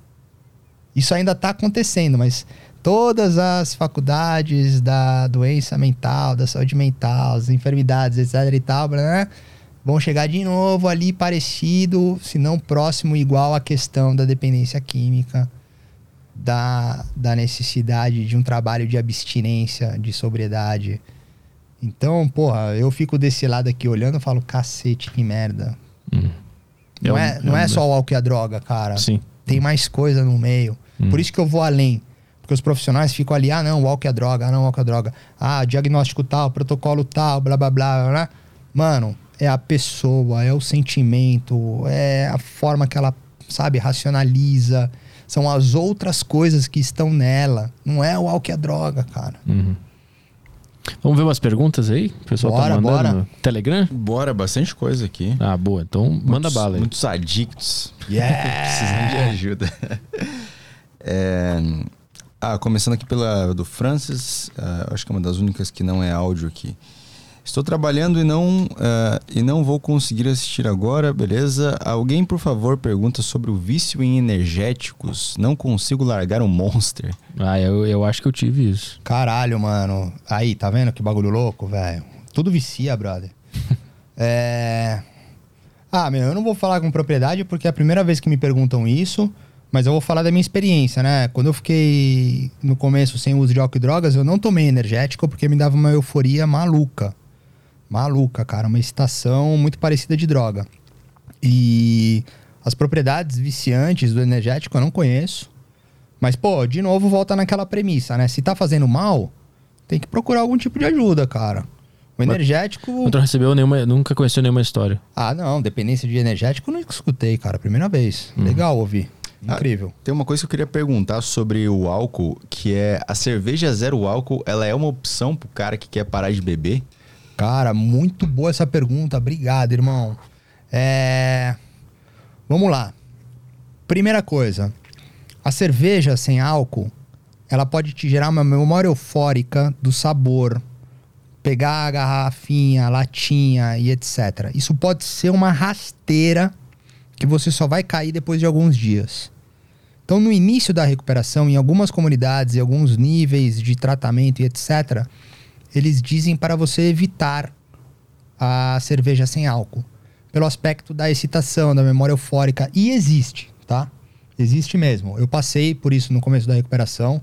Isso ainda está acontecendo, mas todas as faculdades da doença mental, da saúde mental, as enfermidades, etc e tal, né, vão chegar de novo ali parecido, se não próximo, igual à questão da dependência química, da, da necessidade de um trabalho de abstinência, de sobriedade. Então, porra, eu fico desse lado aqui olhando e falo, cacete, que merda. Hum. Não, é, não é só o álcool e a droga, cara. Sim. Tem mais coisa no meio. Hum. Por isso que eu vou além. Porque os profissionais ficam ali, ah, não, o álcool é droga, ah, não, o álcool é droga. Ah, diagnóstico tal, protocolo tal, blá, blá, blá, blá. Mano, é a pessoa, é o sentimento, é a forma que ela, sabe, racionaliza. São as outras coisas que estão nela. Não é o álcool é droga, cara. Uhum. Vamos ver umas perguntas aí? O pessoal tá bora, tá mandando bora. no Telegram? Bora, bastante coisa aqui. Ah, boa. Então muitos, manda bala aí. Muitos adictos. Yeah! Precisando de ajuda. é... Ah, começando aqui pela do Francis, uh, acho que é uma das únicas que não é áudio aqui. Estou trabalhando e não, uh, e não vou conseguir assistir agora, beleza? Alguém, por favor, pergunta sobre o vício em energéticos. Não consigo largar um monster. Ah, eu, eu acho que eu tive isso. Caralho, mano. Aí, tá vendo que bagulho louco, velho? Tudo vicia, brother. é. Ah, meu, eu não vou falar com propriedade porque é a primeira vez que me perguntam isso. Mas eu vou falar da minha experiência, né? Quando eu fiquei no começo sem uso de álcool e drogas, eu não tomei energético porque me dava uma euforia maluca. Maluca, cara. Uma excitação muito parecida de droga. E as propriedades viciantes do energético eu não conheço. Mas, pô, de novo volta naquela premissa, né? Se tá fazendo mal, tem que procurar algum tipo de ajuda, cara. O energético. Não recebeu nenhuma. Nunca conheceu nenhuma história. Ah, não. Dependência de energético eu nunca escutei, cara. Primeira vez. Uhum. Legal ouvir. Ah, Incrível. Ah, tem uma coisa que eu queria perguntar sobre o álcool, que é a cerveja zero álcool, ela é uma opção pro cara que quer parar de beber? Cara, muito boa essa pergunta. Obrigado, irmão. É... Vamos lá. Primeira coisa, a cerveja sem álcool, ela pode te gerar uma memória eufórica do sabor, pegar a garrafinha, a latinha e etc. Isso pode ser uma rasteira que você só vai cair depois de alguns dias. Então, no início da recuperação, em algumas comunidades e alguns níveis de tratamento e etc., eles dizem para você evitar a cerveja sem álcool, pelo aspecto da excitação, da memória eufórica. E existe, tá? Existe mesmo. Eu passei por isso no começo da recuperação.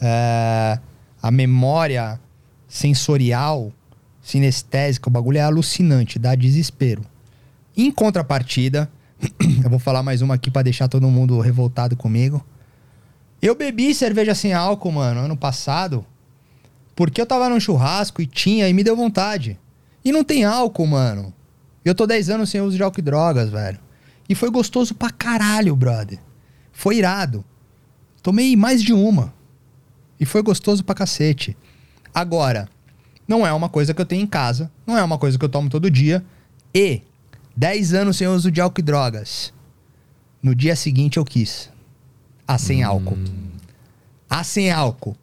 É, a memória sensorial, sinestésica, o bagulho é alucinante, dá desespero. Em contrapartida, Eu vou falar mais uma aqui para deixar todo mundo revoltado comigo. Eu bebi cerveja sem álcool, mano, ano passado, porque eu tava num churrasco e tinha e me deu vontade. E não tem álcool, mano. Eu tô 10 anos sem uso de álcool e drogas, velho. E foi gostoso pra caralho, brother. Foi irado. Tomei mais de uma. E foi gostoso pra cacete. Agora, não é uma coisa que eu tenho em casa, não é uma coisa que eu tomo todo dia. E 10 anos sem uso de álcool e drogas. No dia seguinte eu quis. A sem hum. álcool. A sem álcool.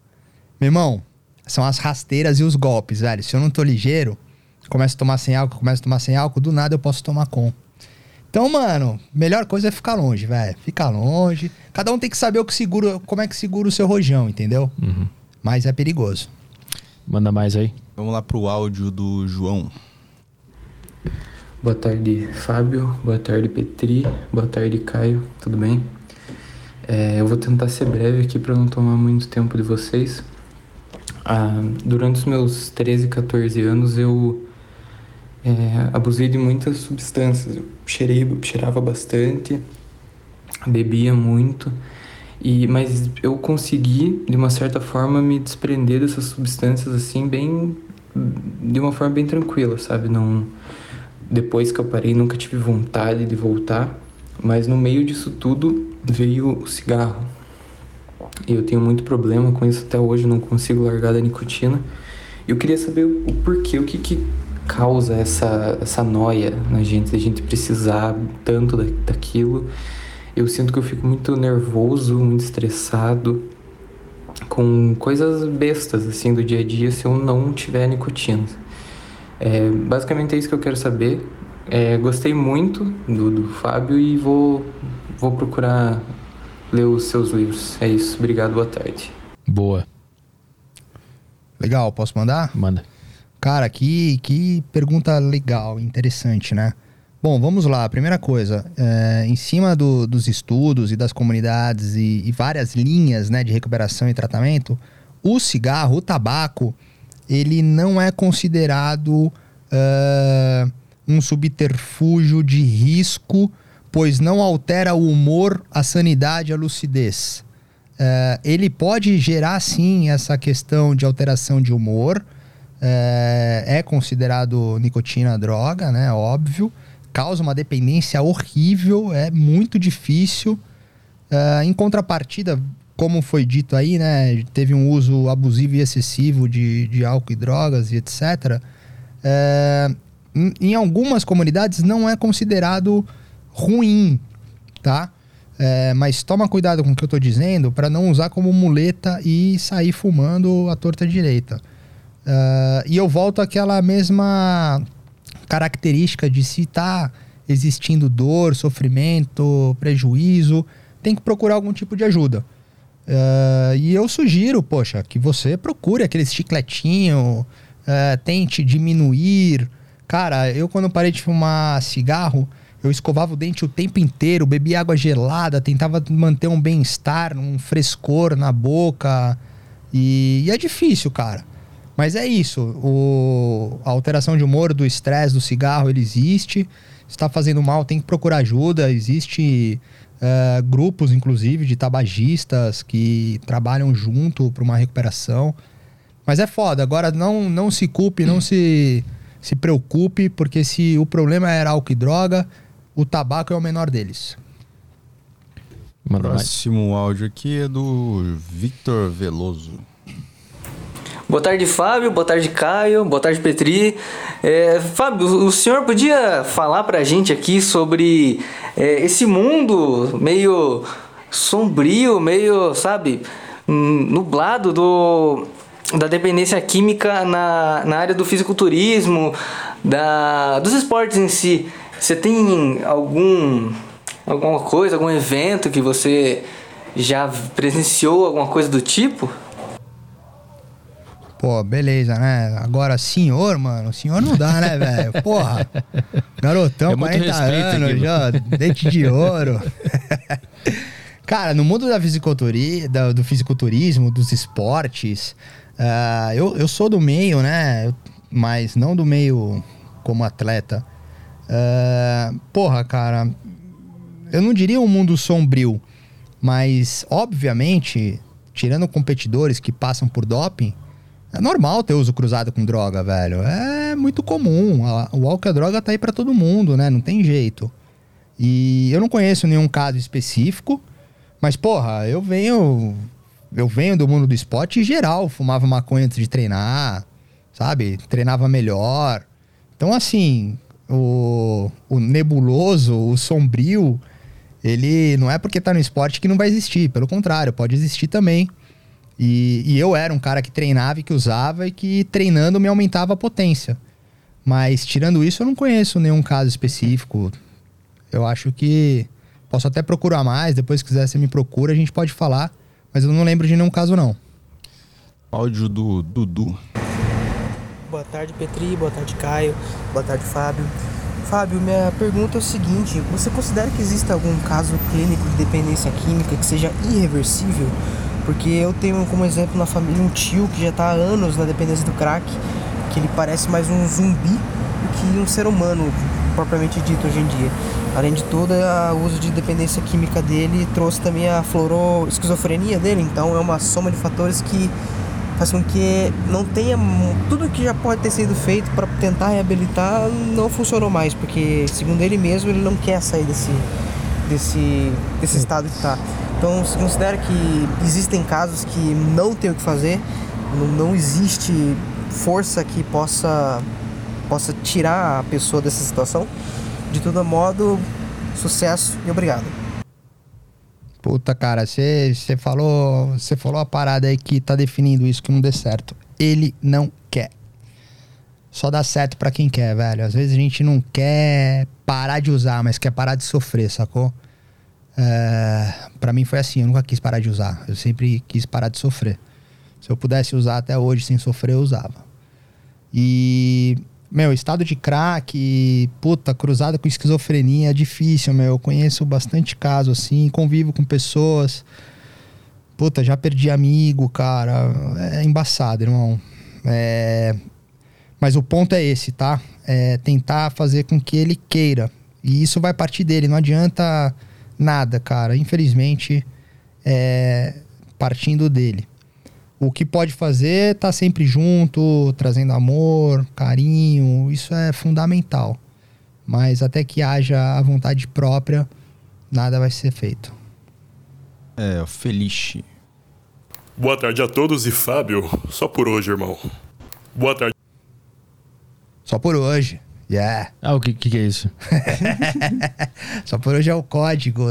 Meu irmão, são as rasteiras e os golpes, velho. Se eu não tô ligeiro, começo a tomar sem álcool, começo a tomar sem álcool, do nada eu posso tomar com. Então, mano, melhor coisa é ficar longe, velho. Ficar longe. Cada um tem que saber o que segura, como é que segura o seu rojão, entendeu? Uhum. Mas é perigoso. Manda mais aí. Vamos lá pro áudio do João. Boa tarde, Fábio. Boa tarde, Petri. Boa tarde, Caio. Tudo bem? É, eu vou tentar ser breve aqui para não tomar muito tempo de vocês. Ah, durante os meus 13, 14 anos, eu é, abusei de muitas substâncias. Eu cheirei, cheirava bastante, bebia muito, e mas eu consegui, de uma certa forma, me desprender dessas substâncias assim, bem. de uma forma bem tranquila, sabe? Não. Depois que eu parei, nunca tive vontade de voltar, mas no meio disso tudo veio o cigarro. E eu tenho muito problema com isso até hoje, não consigo largar da nicotina. Eu queria saber o porquê, o que, que causa essa, essa noia na gente, a gente precisar tanto da, daquilo. Eu sinto que eu fico muito nervoso, muito estressado com coisas bestas assim do dia a dia se eu não tiver nicotina. É, basicamente é isso que eu quero saber. É, gostei muito do, do Fábio e vou, vou procurar ler os seus livros. É isso. Obrigado, boa tarde. Boa. Legal, posso mandar? Manda. Cara, que, que pergunta legal, interessante, né? Bom, vamos lá. Primeira coisa, é, em cima do, dos estudos e das comunidades e, e, várias linhas né, de recuperação e tratamento, o cigarro, o tabaco, ele não é considerado uh, um subterfúgio de risco, pois não altera o humor, a sanidade, a lucidez. Uh, ele pode gerar, sim, essa questão de alteração de humor, é, é considerado nicotina droga, né? Óbvio. Causa uma dependência horrível, é muito difícil. É, em contrapartida, como foi dito aí, né? Teve um uso abusivo e excessivo de, de álcool e drogas e etc. É, em, em algumas comunidades não é considerado ruim, tá? É, mas toma cuidado com o que eu estou dizendo para não usar como muleta e sair fumando a torta direita. Uh, e eu volto àquela mesma característica de se está existindo dor, sofrimento, prejuízo, tem que procurar algum tipo de ajuda. Uh, e eu sugiro, poxa, que você procure aquele chicletinho, uh, tente diminuir. Cara, eu quando parei de fumar cigarro, eu escovava o dente o tempo inteiro, bebia água gelada, tentava manter um bem-estar, um frescor na boca. E, e é difícil, cara. Mas é isso. O, a alteração de humor, do estresse, do cigarro, ele existe. Está fazendo mal, tem que procurar ajuda. Existe uh, grupos, inclusive, de tabagistas que trabalham junto para uma recuperação. Mas é foda. Agora, não, não se culpe, não se, se preocupe, porque se o problema era álcool e droga, o tabaco é o menor deles. O próximo áudio aqui é do Victor Veloso. Boa tarde, Fábio. Boa tarde, Caio. Boa tarde, Petri. É, Fábio, o senhor podia falar pra gente aqui sobre é, esse mundo meio sombrio, meio, sabe, nublado do, da dependência química na, na área do fisiculturismo, da, dos esportes em si. Você tem algum alguma coisa, algum evento que você já presenciou, alguma coisa do tipo? Pô, beleza, né? Agora, senhor, mano, senhor não dá, né, velho? Porra. Garotão, é 40 anos, aqui, já, dente de ouro. Cara, no mundo da fisiculturismo, do fisiculturismo, dos esportes, uh, eu, eu sou do meio, né? Mas não do meio como atleta. Uh, porra, cara, eu não diria um mundo sombrio, mas obviamente, tirando competidores que passam por doping, é normal ter uso cruzado com droga, velho. É muito comum. O álcool e a droga tá aí para todo mundo, né? Não tem jeito. E eu não conheço nenhum caso específico, mas, porra, eu venho eu venho do mundo do esporte e geral fumava maconha antes de treinar, sabe? Treinava melhor. Então, assim, o, o nebuloso, o sombrio, ele não é porque tá no esporte que não vai existir. Pelo contrário, pode existir também. E, e eu era um cara que treinava e que usava e que treinando me aumentava a potência. Mas tirando isso, eu não conheço nenhum caso específico. Eu acho que posso até procurar mais. Depois, se quiser, você me procura, a gente pode falar. Mas eu não lembro de nenhum caso, não. Áudio do Dudu. Boa tarde, Petri. Boa tarde, Caio. Boa tarde, Fábio. Fábio, minha pergunta é o seguinte: você considera que existe algum caso clínico de dependência química que seja irreversível? Porque eu tenho como exemplo na família um tio que já está há anos na dependência do crack, que ele parece mais um zumbi do que um ser humano, propriamente dito hoje em dia. Além de todo, o uso de dependência química dele trouxe também a floroesquizofrenia dele, então é uma soma de fatores que faz com que não tenha tudo que já pode ter sido feito para tentar reabilitar não funcionou mais, porque segundo ele mesmo ele não quer sair desse desse desse estado que está. Então se considera que existem casos que não tem o que fazer, não, não existe força que possa possa tirar a pessoa dessa situação. De todo modo, sucesso e obrigado. Puta, cara, você falou, você falou a parada aí que tá definindo isso que não dê certo. Ele não quer. Só dá certo para quem quer, velho. Às vezes a gente não quer parar de usar, mas quer parar de sofrer, sacou? É, para mim foi assim, eu nunca quis parar de usar. Eu sempre quis parar de sofrer. Se eu pudesse usar até hoje sem sofrer, eu usava. E meu, estado de crack, puta, cruzada com esquizofrenia é difícil, meu. Eu conheço bastante caso assim, convivo com pessoas. Puta, já perdi amigo, cara. É embaçado, irmão. É... Mas o ponto é esse, tá? É tentar fazer com que ele queira. E isso vai partir dele. Não adianta nada, cara. Infelizmente, é partindo dele o que pode fazer tá sempre junto, trazendo amor, carinho, isso é fundamental. Mas até que haja a vontade própria, nada vai ser feito. É, Felice. Boa tarde a todos e Fábio, só por hoje, irmão. Boa tarde. Só por hoje. Yeah. Ah, o que, que, é isso? só por hoje é o código.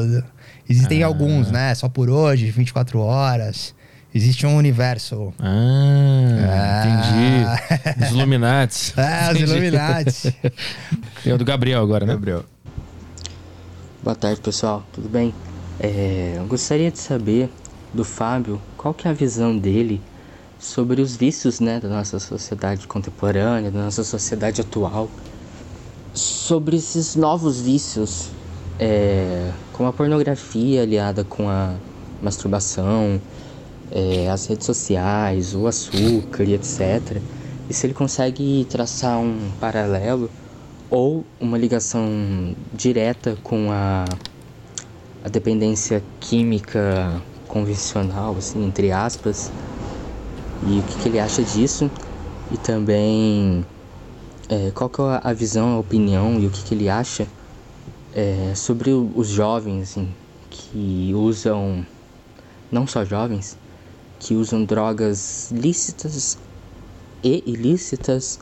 Existem ah. alguns, né? Só por hoje, 24 horas. Existe um universo. Ah, ah. entendi. Os Illuminati. Ah, os Illuminati. é o do Gabriel agora, né? Gabriel. Boa tarde, pessoal. Tudo bem? É, eu gostaria de saber do Fábio qual que é a visão dele sobre os vícios né, da nossa sociedade contemporânea, da nossa sociedade atual, sobre esses novos vícios, é, como a pornografia aliada com a masturbação, é, as redes sociais, o açúcar e etc. E se ele consegue traçar um paralelo ou uma ligação direta com a, a dependência química convencional, assim, entre aspas, e o que, que ele acha disso, e também é, qual que é a visão, a opinião e o que, que ele acha é, sobre os jovens assim, que usam, não só jovens, que usam drogas lícitas e ilícitas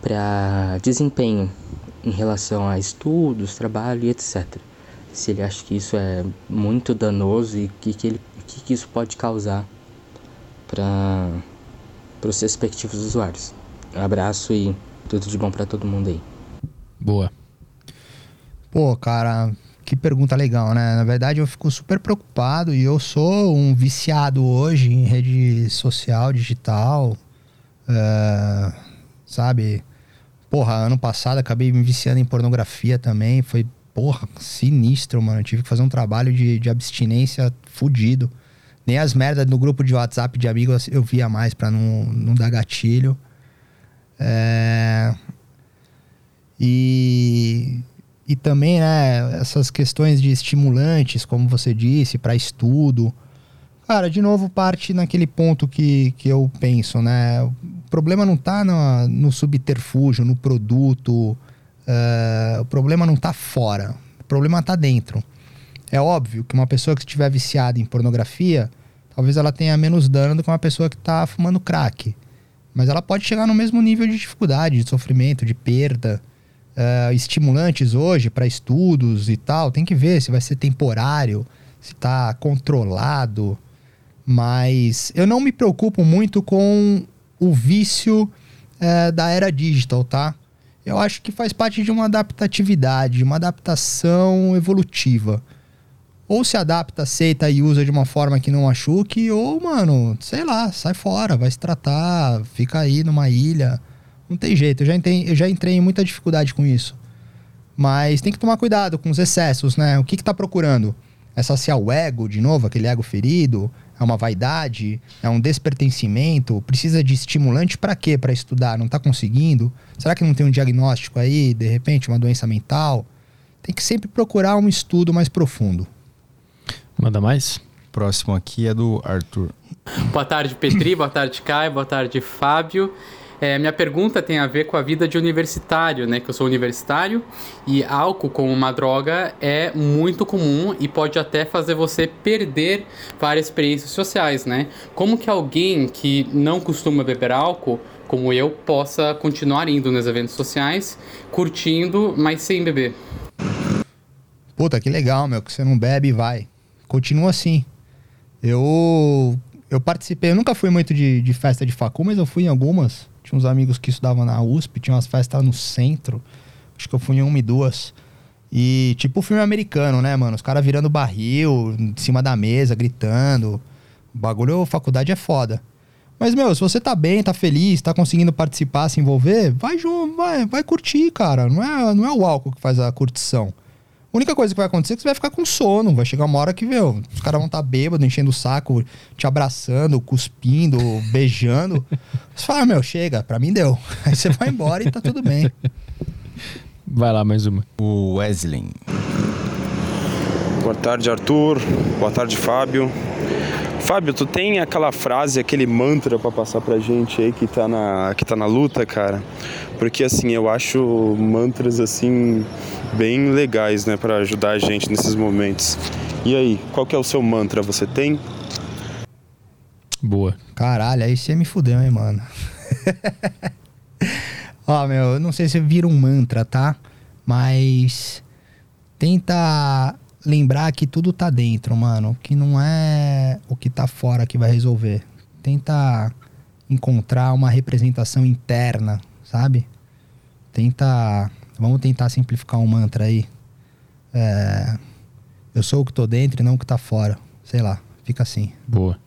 para desempenho em relação a estudos, trabalho e etc. Se ele acha que isso é muito danoso e que, que, ele, que, que isso pode causar para os respectivos usuários. Um abraço e tudo de bom para todo mundo aí. Boa. Pô, cara, que pergunta legal, né? Na verdade, eu fico super preocupado e eu sou um viciado hoje em rede social, digital. É, sabe? Porra, ano passado acabei me viciando em pornografia também. Foi, porra, sinistro, mano. Eu tive que fazer um trabalho de, de abstinência fudido. Nem as merdas no grupo de WhatsApp de amigos eu via mais pra não, não dar gatilho. É... E e também, né, essas questões de estimulantes, como você disse, para estudo. Cara, de novo, parte naquele ponto que, que eu penso, né? O problema não está no, no subterfúgio, no produto. Uh, o problema não está fora. O problema está dentro. É óbvio que uma pessoa que estiver viciada em pornografia talvez ela tenha menos dano do que uma pessoa que tá fumando crack. Mas ela pode chegar no mesmo nível de dificuldade, de sofrimento, de perda. Uh, estimulantes hoje para estudos e tal, tem que ver se vai ser temporário, se está controlado. Mas eu não me preocupo muito com o vício uh, da era digital, tá? Eu acho que faz parte de uma adaptatividade, uma adaptação evolutiva. Ou se adapta, aceita e usa de uma forma que não machuque, ou, mano, sei lá, sai fora, vai se tratar, fica aí numa ilha. Não tem jeito, eu já entrei, eu já entrei em muita dificuldade com isso. Mas tem que tomar cuidado com os excessos, né? O que, que tá procurando? É saciar o ego, de novo, aquele ego ferido? É uma vaidade? É um despertencimento? Precisa de estimulante para quê? Para estudar? Não tá conseguindo? Será que não tem um diagnóstico aí, de repente, uma doença mental? Tem que sempre procurar um estudo mais profundo. Manda mais? Próximo aqui é do Arthur. Boa tarde, Petri. boa tarde, Caio. Boa tarde, Fábio. É, minha pergunta tem a ver com a vida de universitário, né? Que eu sou universitário e álcool como uma droga é muito comum e pode até fazer você perder várias experiências sociais, né? Como que alguém que não costuma beber álcool, como eu, possa continuar indo nos eventos sociais, curtindo, mas sem beber? Puta, que legal, meu, que você não bebe e vai. Continua assim. Eu eu participei, eu nunca fui muito de, de festa de facu, mas eu fui em algumas. Tinha uns amigos que estudavam na USP, tinha umas festas no centro. Acho que eu fui em uma e duas. E tipo filme americano, né, mano? Os caras virando barril em cima da mesa, gritando. O bagulho, faculdade é foda. Mas, meu, se você tá bem, tá feliz, tá conseguindo participar, se envolver, vai, vai, vai curtir, cara. Não é, não é o álcool que faz a curtição. A única coisa que vai acontecer é que você vai ficar com sono. Vai chegar uma hora que, meu, os caras vão estar tá bêbados, enchendo o saco, te abraçando, cuspindo, beijando. Você fala, ah, meu, chega, pra mim deu. Aí você vai embora e tá tudo bem. Vai lá, mais uma. O Wesley. Boa tarde, Arthur. Boa tarde, Fábio. Fábio, tu tem aquela frase, aquele mantra para passar pra gente aí que tá na que tá na luta, cara? Porque assim, eu acho mantras assim bem legais, né, para ajudar a gente nesses momentos. E aí, qual que é o seu mantra? Você tem? Boa. Caralho, aí você me fudeu, hein, mano. Ó, meu, eu não sei se vira um mantra, tá? Mas tenta lembrar que tudo tá dentro, mano. Que não é o que tá fora que vai resolver. Tenta encontrar uma representação interna, sabe? Tenta. Vamos tentar simplificar um mantra aí. É, eu sou o que tô dentro e não o que tá fora. Sei lá, fica assim. Boa.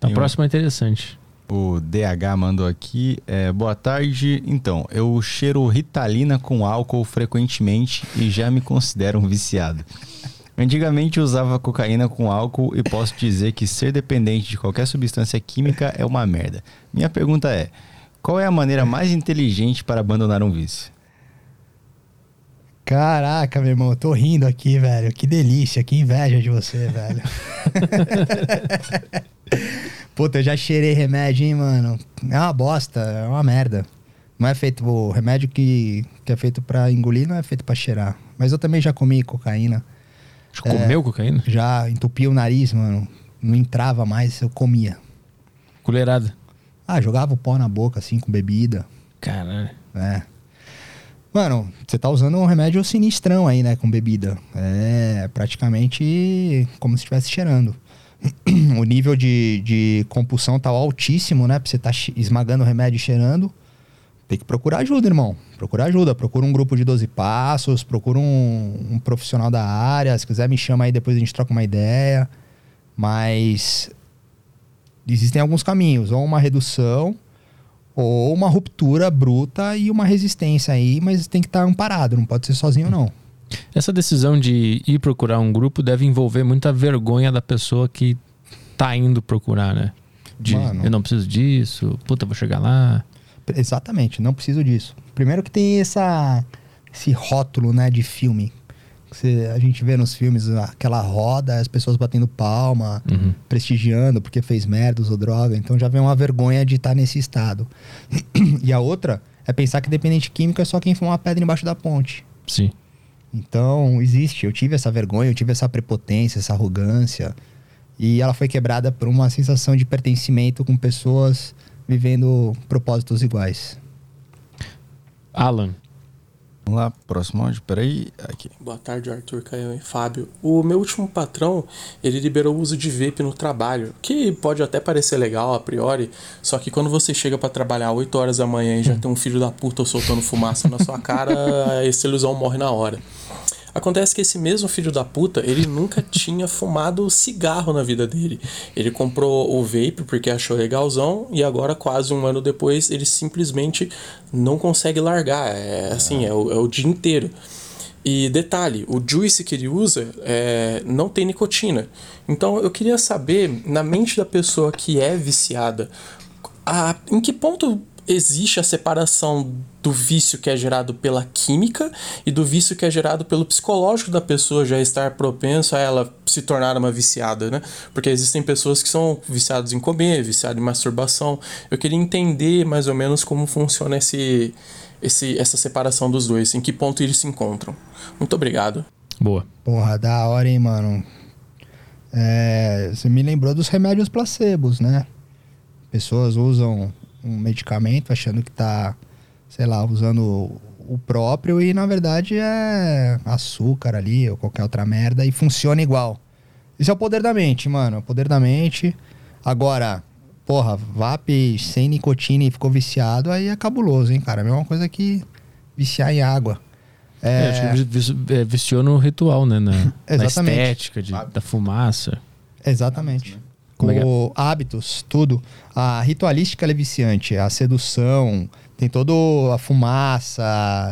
A próxima é interessante. O DH mandou aqui. É, boa tarde. Então, eu cheiro ritalina com álcool frequentemente e já me considero um viciado. Antigamente usava cocaína com álcool e posso dizer que ser dependente de qualquer substância química é uma merda. Minha pergunta é: qual é a maneira mais inteligente para abandonar um vício? Caraca, meu irmão, eu tô rindo aqui, velho. Que delícia, que inveja de você, velho. Puta, eu já cheirei remédio, hein, mano. É uma bosta, é uma merda. Não é feito. O remédio que, que é feito para engolir não é feito para cheirar. Mas eu também já comi cocaína. Já é, comeu cocaína? Já entupia o nariz, mano. Não entrava mais, eu comia. Colherada. Ah, jogava o pó na boca, assim, com bebida. Caralho. É. Mano, você tá usando um remédio sinistrão aí, né, com bebida. É praticamente como se estivesse cheirando. o nível de, de compulsão tá altíssimo, né? Pra você tá esmagando o remédio e cheirando. Tem que procurar ajuda, irmão. Procura ajuda. Procura um grupo de 12 passos, procura um, um profissional da área. Se quiser, me chama aí, depois a gente troca uma ideia. Mas existem alguns caminhos. Ou uma redução, ou uma ruptura bruta e uma resistência aí, mas tem que estar amparado, não pode ser sozinho, não. Essa decisão de ir procurar um grupo deve envolver muita vergonha da pessoa que tá indo procurar, né? De Mano, eu não preciso disso, puta, vou chegar lá. Exatamente, não preciso disso. Primeiro que tem essa, esse rótulo né, de filme. Você, a gente vê nos filmes aquela roda, as pessoas batendo palma, uhum. prestigiando porque fez merda, usou droga. Então já vem uma vergonha de estar nesse estado. e a outra é pensar que dependente químico é só quem fuma uma pedra embaixo da ponte. Sim. Então existe. Eu tive essa vergonha, eu tive essa prepotência, essa arrogância. E ela foi quebrada por uma sensação de pertencimento com pessoas vivendo propósitos iguais. Alan. Vamos lá, próximo áudio, peraí, aqui. Boa tarde, Arthur, Caio e Fábio. O meu último patrão, ele liberou o uso de vape no trabalho, que pode até parecer legal a priori, só que quando você chega para trabalhar 8 horas da manhã e já tem um filho da puta soltando fumaça na sua cara, essa ilusão morre na hora. Acontece que esse mesmo filho da puta, ele nunca tinha fumado cigarro na vida dele. Ele comprou o vape porque achou legalzão e agora, quase um ano depois, ele simplesmente não consegue largar. É assim, é o, é o dia inteiro. E detalhe, o juice que ele usa é, não tem nicotina. Então eu queria saber, na mente da pessoa que é viciada, a, em que ponto existe a separação do vício que é gerado pela química e do vício que é gerado pelo psicológico da pessoa já estar propenso a ela se tornar uma viciada, né? Porque existem pessoas que são viciadas em comer, viciadas em masturbação. Eu queria entender mais ou menos como funciona esse, esse, essa separação dos dois, em que ponto eles se encontram. Muito obrigado. Boa. Porra, da hora, hein, mano. É, você me lembrou dos remédios placebos, né? Pessoas usam um medicamento achando que tá, sei lá, usando o próprio e na verdade é açúcar ali ou qualquer outra merda e funciona igual. Isso é o poder da mente, mano. O poder da mente. Agora, porra, VAP sem nicotina e ficou viciado, aí é cabuloso, hein, cara? É a mesma coisa que viciar em água. É, é acho que é, viciou no ritual, né? Na, na estética de, da fumaça. Exatamente. Como é hábitos, tudo. A ritualística é viciante, a sedução, tem toda a fumaça,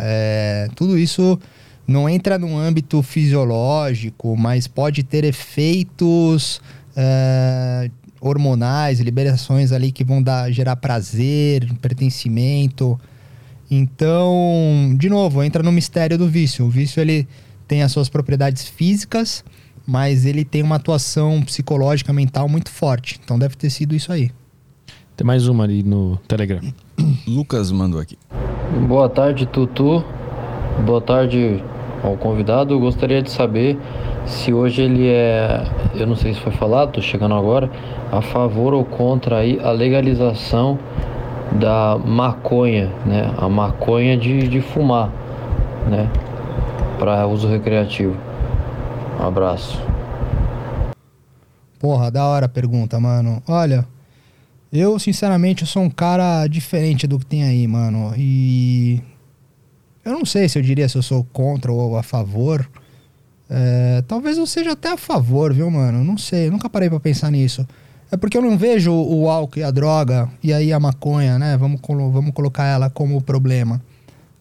é, tudo isso não entra num âmbito fisiológico, mas pode ter efeitos é, hormonais, liberações ali que vão dar, gerar prazer, pertencimento. Então, de novo, entra no mistério do vício. O vício ele tem as suas propriedades físicas, mas ele tem uma atuação psicológica, mental muito forte. Então deve ter sido isso aí. Tem mais uma ali no Telegram. Lucas mandou aqui. Boa tarde, Tutu. Boa tarde ao convidado. gostaria de saber se hoje ele é, eu não sei se foi falado, tô chegando agora, a favor ou contra aí a legalização da maconha, né? A maconha de, de fumar, né? Para uso recreativo. Um abraço. Porra, da hora a pergunta, mano. Olha, eu sinceramente eu sou um cara diferente do que tem aí, mano. E eu não sei se eu diria se eu sou contra ou a favor. É, talvez eu seja até a favor, viu, mano? Não sei, nunca parei para pensar nisso. É porque eu não vejo o álcool e a droga e aí a maconha, né? Vamos, vamos colocar ela como problema.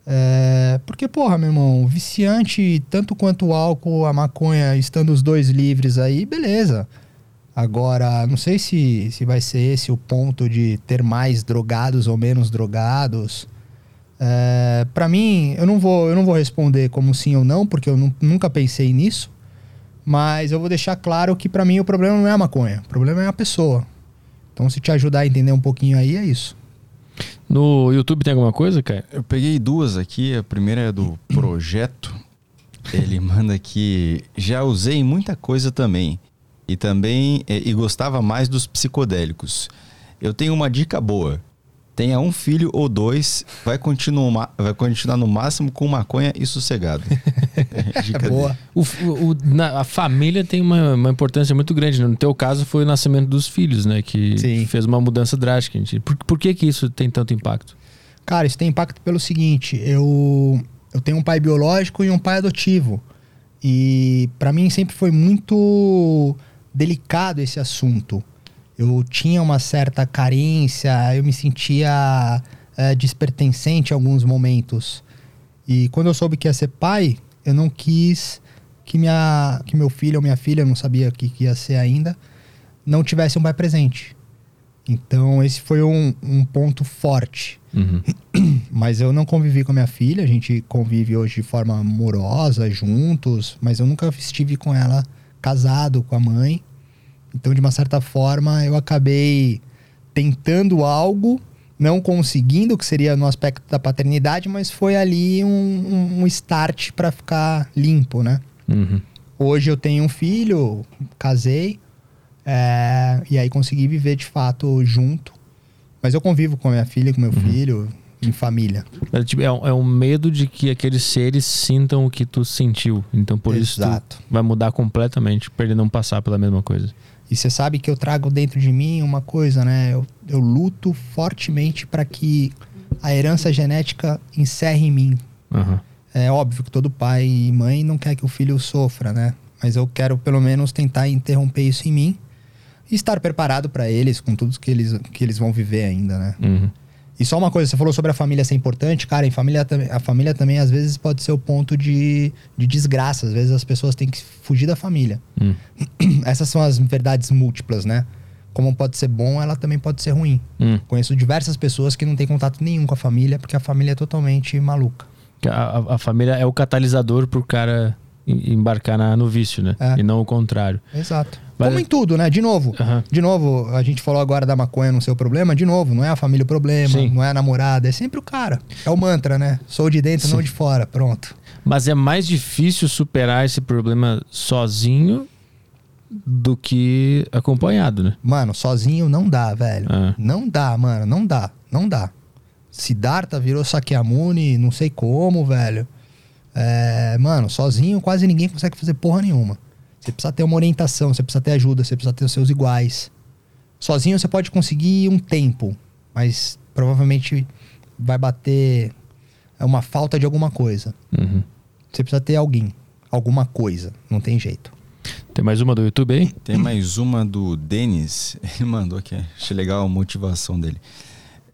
É, porque, porra, meu irmão, viciante, tanto quanto o álcool, a maconha, estando os dois livres aí, beleza. Agora, não sei se, se vai ser esse o ponto de ter mais drogados ou menos drogados. É, para mim, eu não, vou, eu não vou responder como sim ou não, porque eu nunca pensei nisso. Mas eu vou deixar claro que para mim o problema não é a maconha, o problema é a pessoa. Então, se te ajudar a entender um pouquinho aí, é isso. No YouTube tem alguma coisa, cara? Eu peguei duas aqui. A primeira é do projeto. Ele manda que já usei muita coisa também. E também e gostava mais dos psicodélicos. Eu tenho uma dica boa. Tenha um filho ou dois, vai continuar, vai continuar no máximo com maconha e sossegado. Dica Boa. O, o, na, a família tem uma, uma, importância muito grande. No teu caso foi o nascimento dos filhos, né? Que Sim. fez uma mudança drástica. Por, por que, que isso tem tanto impacto? Cara, isso tem impacto pelo seguinte: eu, eu tenho um pai biológico e um pai adotivo. E para mim sempre foi muito delicado esse assunto eu tinha uma certa carência, eu me sentia é, despertencente em alguns momentos. E quando eu soube que ia ser pai, eu não quis que, minha, que meu filho ou minha filha, não sabia o que, que ia ser ainda, não tivesse um pai presente. Então, esse foi um, um ponto forte. Uhum. Mas eu não convivi com a minha filha, a gente convive hoje de forma amorosa, juntos, mas eu nunca estive com ela casado com a mãe. Então, de uma certa forma, eu acabei tentando algo, não conseguindo, que seria no aspecto da paternidade, mas foi ali um, um start para ficar limpo, né? Uhum. Hoje eu tenho um filho, casei. É, e aí consegui viver de fato junto. Mas eu convivo com a minha filha, com meu uhum. filho, em família. Mas, tipo, é, um, é, um, medo de que aqueles seres sintam o que tu sentiu. Então por Exato. isso vai mudar completamente, para ele não passar pela mesma coisa. E você sabe que eu trago dentro de mim uma coisa, né? Eu, eu luto fortemente para que a herança genética encerre em mim. Uhum. É óbvio que todo pai e mãe não quer que o filho sofra, né? Mas eu quero pelo menos tentar interromper isso em mim e estar preparado para eles com tudo que eles, que eles vão viver ainda, né? Uhum. E só uma coisa, você falou sobre a família ser importante, cara, em família, a família também às vezes pode ser o ponto de, de desgraça. Às vezes as pessoas têm que fugir da família. Hum. Essas são as verdades múltiplas, né? Como pode ser bom, ela também pode ser ruim. Hum. Conheço diversas pessoas que não têm contato nenhum com a família, porque a família é totalmente maluca. A, a, a família é o catalisador pro cara embarcar na, no vício, né? É. E não o contrário. Exato. Mas... Como em tudo, né? De novo. Uhum. De novo, a gente falou agora da maconha não ser o problema. De novo, não é a família o problema, Sim. não é a namorada, é sempre o cara. É o mantra, né? Sou de dentro, Sim. não de fora. Pronto. Mas é mais difícil superar esse problema sozinho do que acompanhado, né? Mano, sozinho não dá, velho. É. Não dá, mano. Não dá. Não dá. Siddhartha virou Sakyamuni, não sei como, velho. É, mano, sozinho quase ninguém consegue fazer porra nenhuma. Você precisa ter uma orientação, você precisa ter ajuda, você precisa ter os seus iguais. Sozinho você pode conseguir um tempo, mas provavelmente vai bater uma falta de alguma coisa. Uhum. Você precisa ter alguém, alguma coisa, não tem jeito. Tem mais uma do YouTube aí? Tem mais uma do Denis. Ele mandou aqui, achei legal a motivação dele.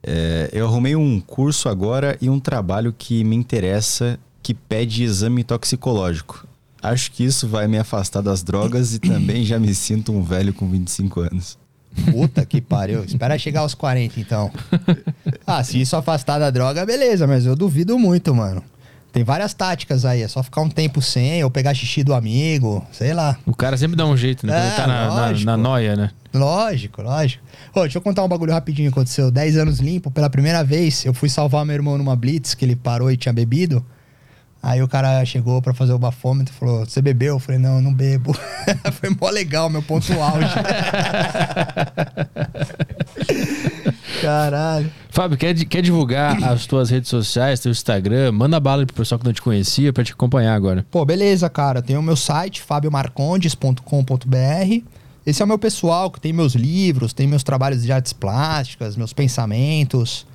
É, eu arrumei um curso agora e um trabalho que me interessa que pede exame toxicológico. Acho que isso vai me afastar das drogas e também já me sinto um velho com 25 anos. Puta que pariu. Espera chegar aos 40, então. Ah, se isso afastar da droga, beleza, mas eu duvido muito, mano. Tem várias táticas aí, é só ficar um tempo sem, ou pegar xixi do amigo, sei lá. O cara sempre dá um jeito, né? É, ele tá na, na, na, noia, né? Lógico, lógico. Ô, deixa eu contar um bagulho rapidinho que aconteceu. 10 anos limpo, pela primeira vez, eu fui salvar meu irmão numa blitz, que ele parou e tinha bebido. Aí o cara chegou para fazer o bafômetro e falou: Você bebeu? Eu falei: Não, eu não bebo. Foi mó legal, meu ponto auge. Caralho. Fábio, quer, quer divulgar as tuas redes sociais, teu Instagram? Manda bala pro pessoal que não te conhecia para te acompanhar agora. Pô, beleza, cara. Tem o meu site, fabiomarcondes.com.br. Esse é o meu pessoal, que tem meus livros, tem meus trabalhos de artes plásticas, meus pensamentos.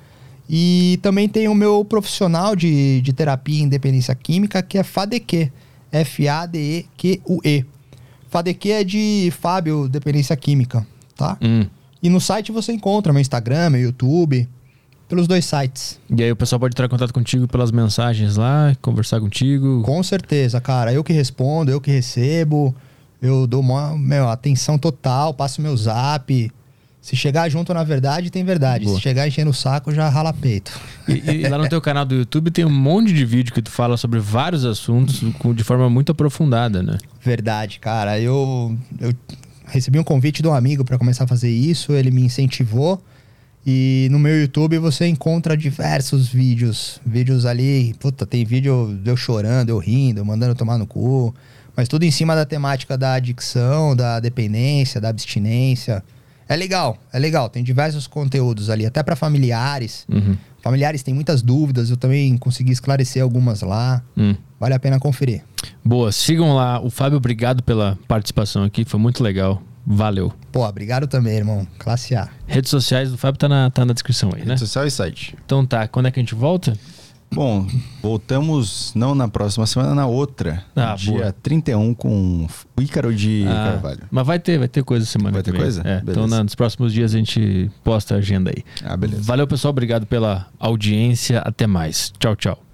E também tem o meu profissional de, de terapia e independência química, que é FADEQ. F-A-D-E-Q-U-E. FADEQ é de Fábio Dependência Química, tá? Hum. E no site você encontra meu Instagram, meu YouTube, pelos dois sites. E aí o pessoal pode entrar em contato contigo pelas mensagens lá, conversar contigo? Com certeza, cara. Eu que respondo, eu que recebo. Eu dou uma meu, atenção total, passo meu zap. Se chegar junto na verdade, tem verdade. Boa. Se chegar enchendo o saco, já rala peito. E, e, lá no teu canal do YouTube tem um monte de vídeo que tu fala sobre vários assuntos de forma muito aprofundada, né? Verdade, cara. Eu, eu recebi um convite de um amigo para começar a fazer isso, ele me incentivou. E no meu YouTube você encontra diversos vídeos. Vídeos ali, puta, tem vídeo de eu chorando, eu rindo, mandando tomar no cu. Mas tudo em cima da temática da adicção, da dependência, da abstinência. É legal, é legal. Tem diversos conteúdos ali, até para familiares. Uhum. Familiares têm muitas dúvidas, eu também consegui esclarecer algumas lá. Hum. Vale a pena conferir. Boa, sigam lá. O Fábio, obrigado pela participação aqui, foi muito legal. Valeu. Pô, obrigado também, irmão. Classe A. Redes sociais do Fábio tá na, tá na descrição aí, né? Rede social e site. Então tá, quando é que a gente volta? Bom, voltamos não na próxima semana, na outra. Ah, dia boa. 31 com o Ícaro de ah, Carvalho. Mas vai ter, vai ter coisa semana Vai ter vem. coisa? É, então nos próximos dias a gente posta a agenda aí. Ah, beleza. Valeu, pessoal. Obrigado pela audiência. Até mais. Tchau, tchau.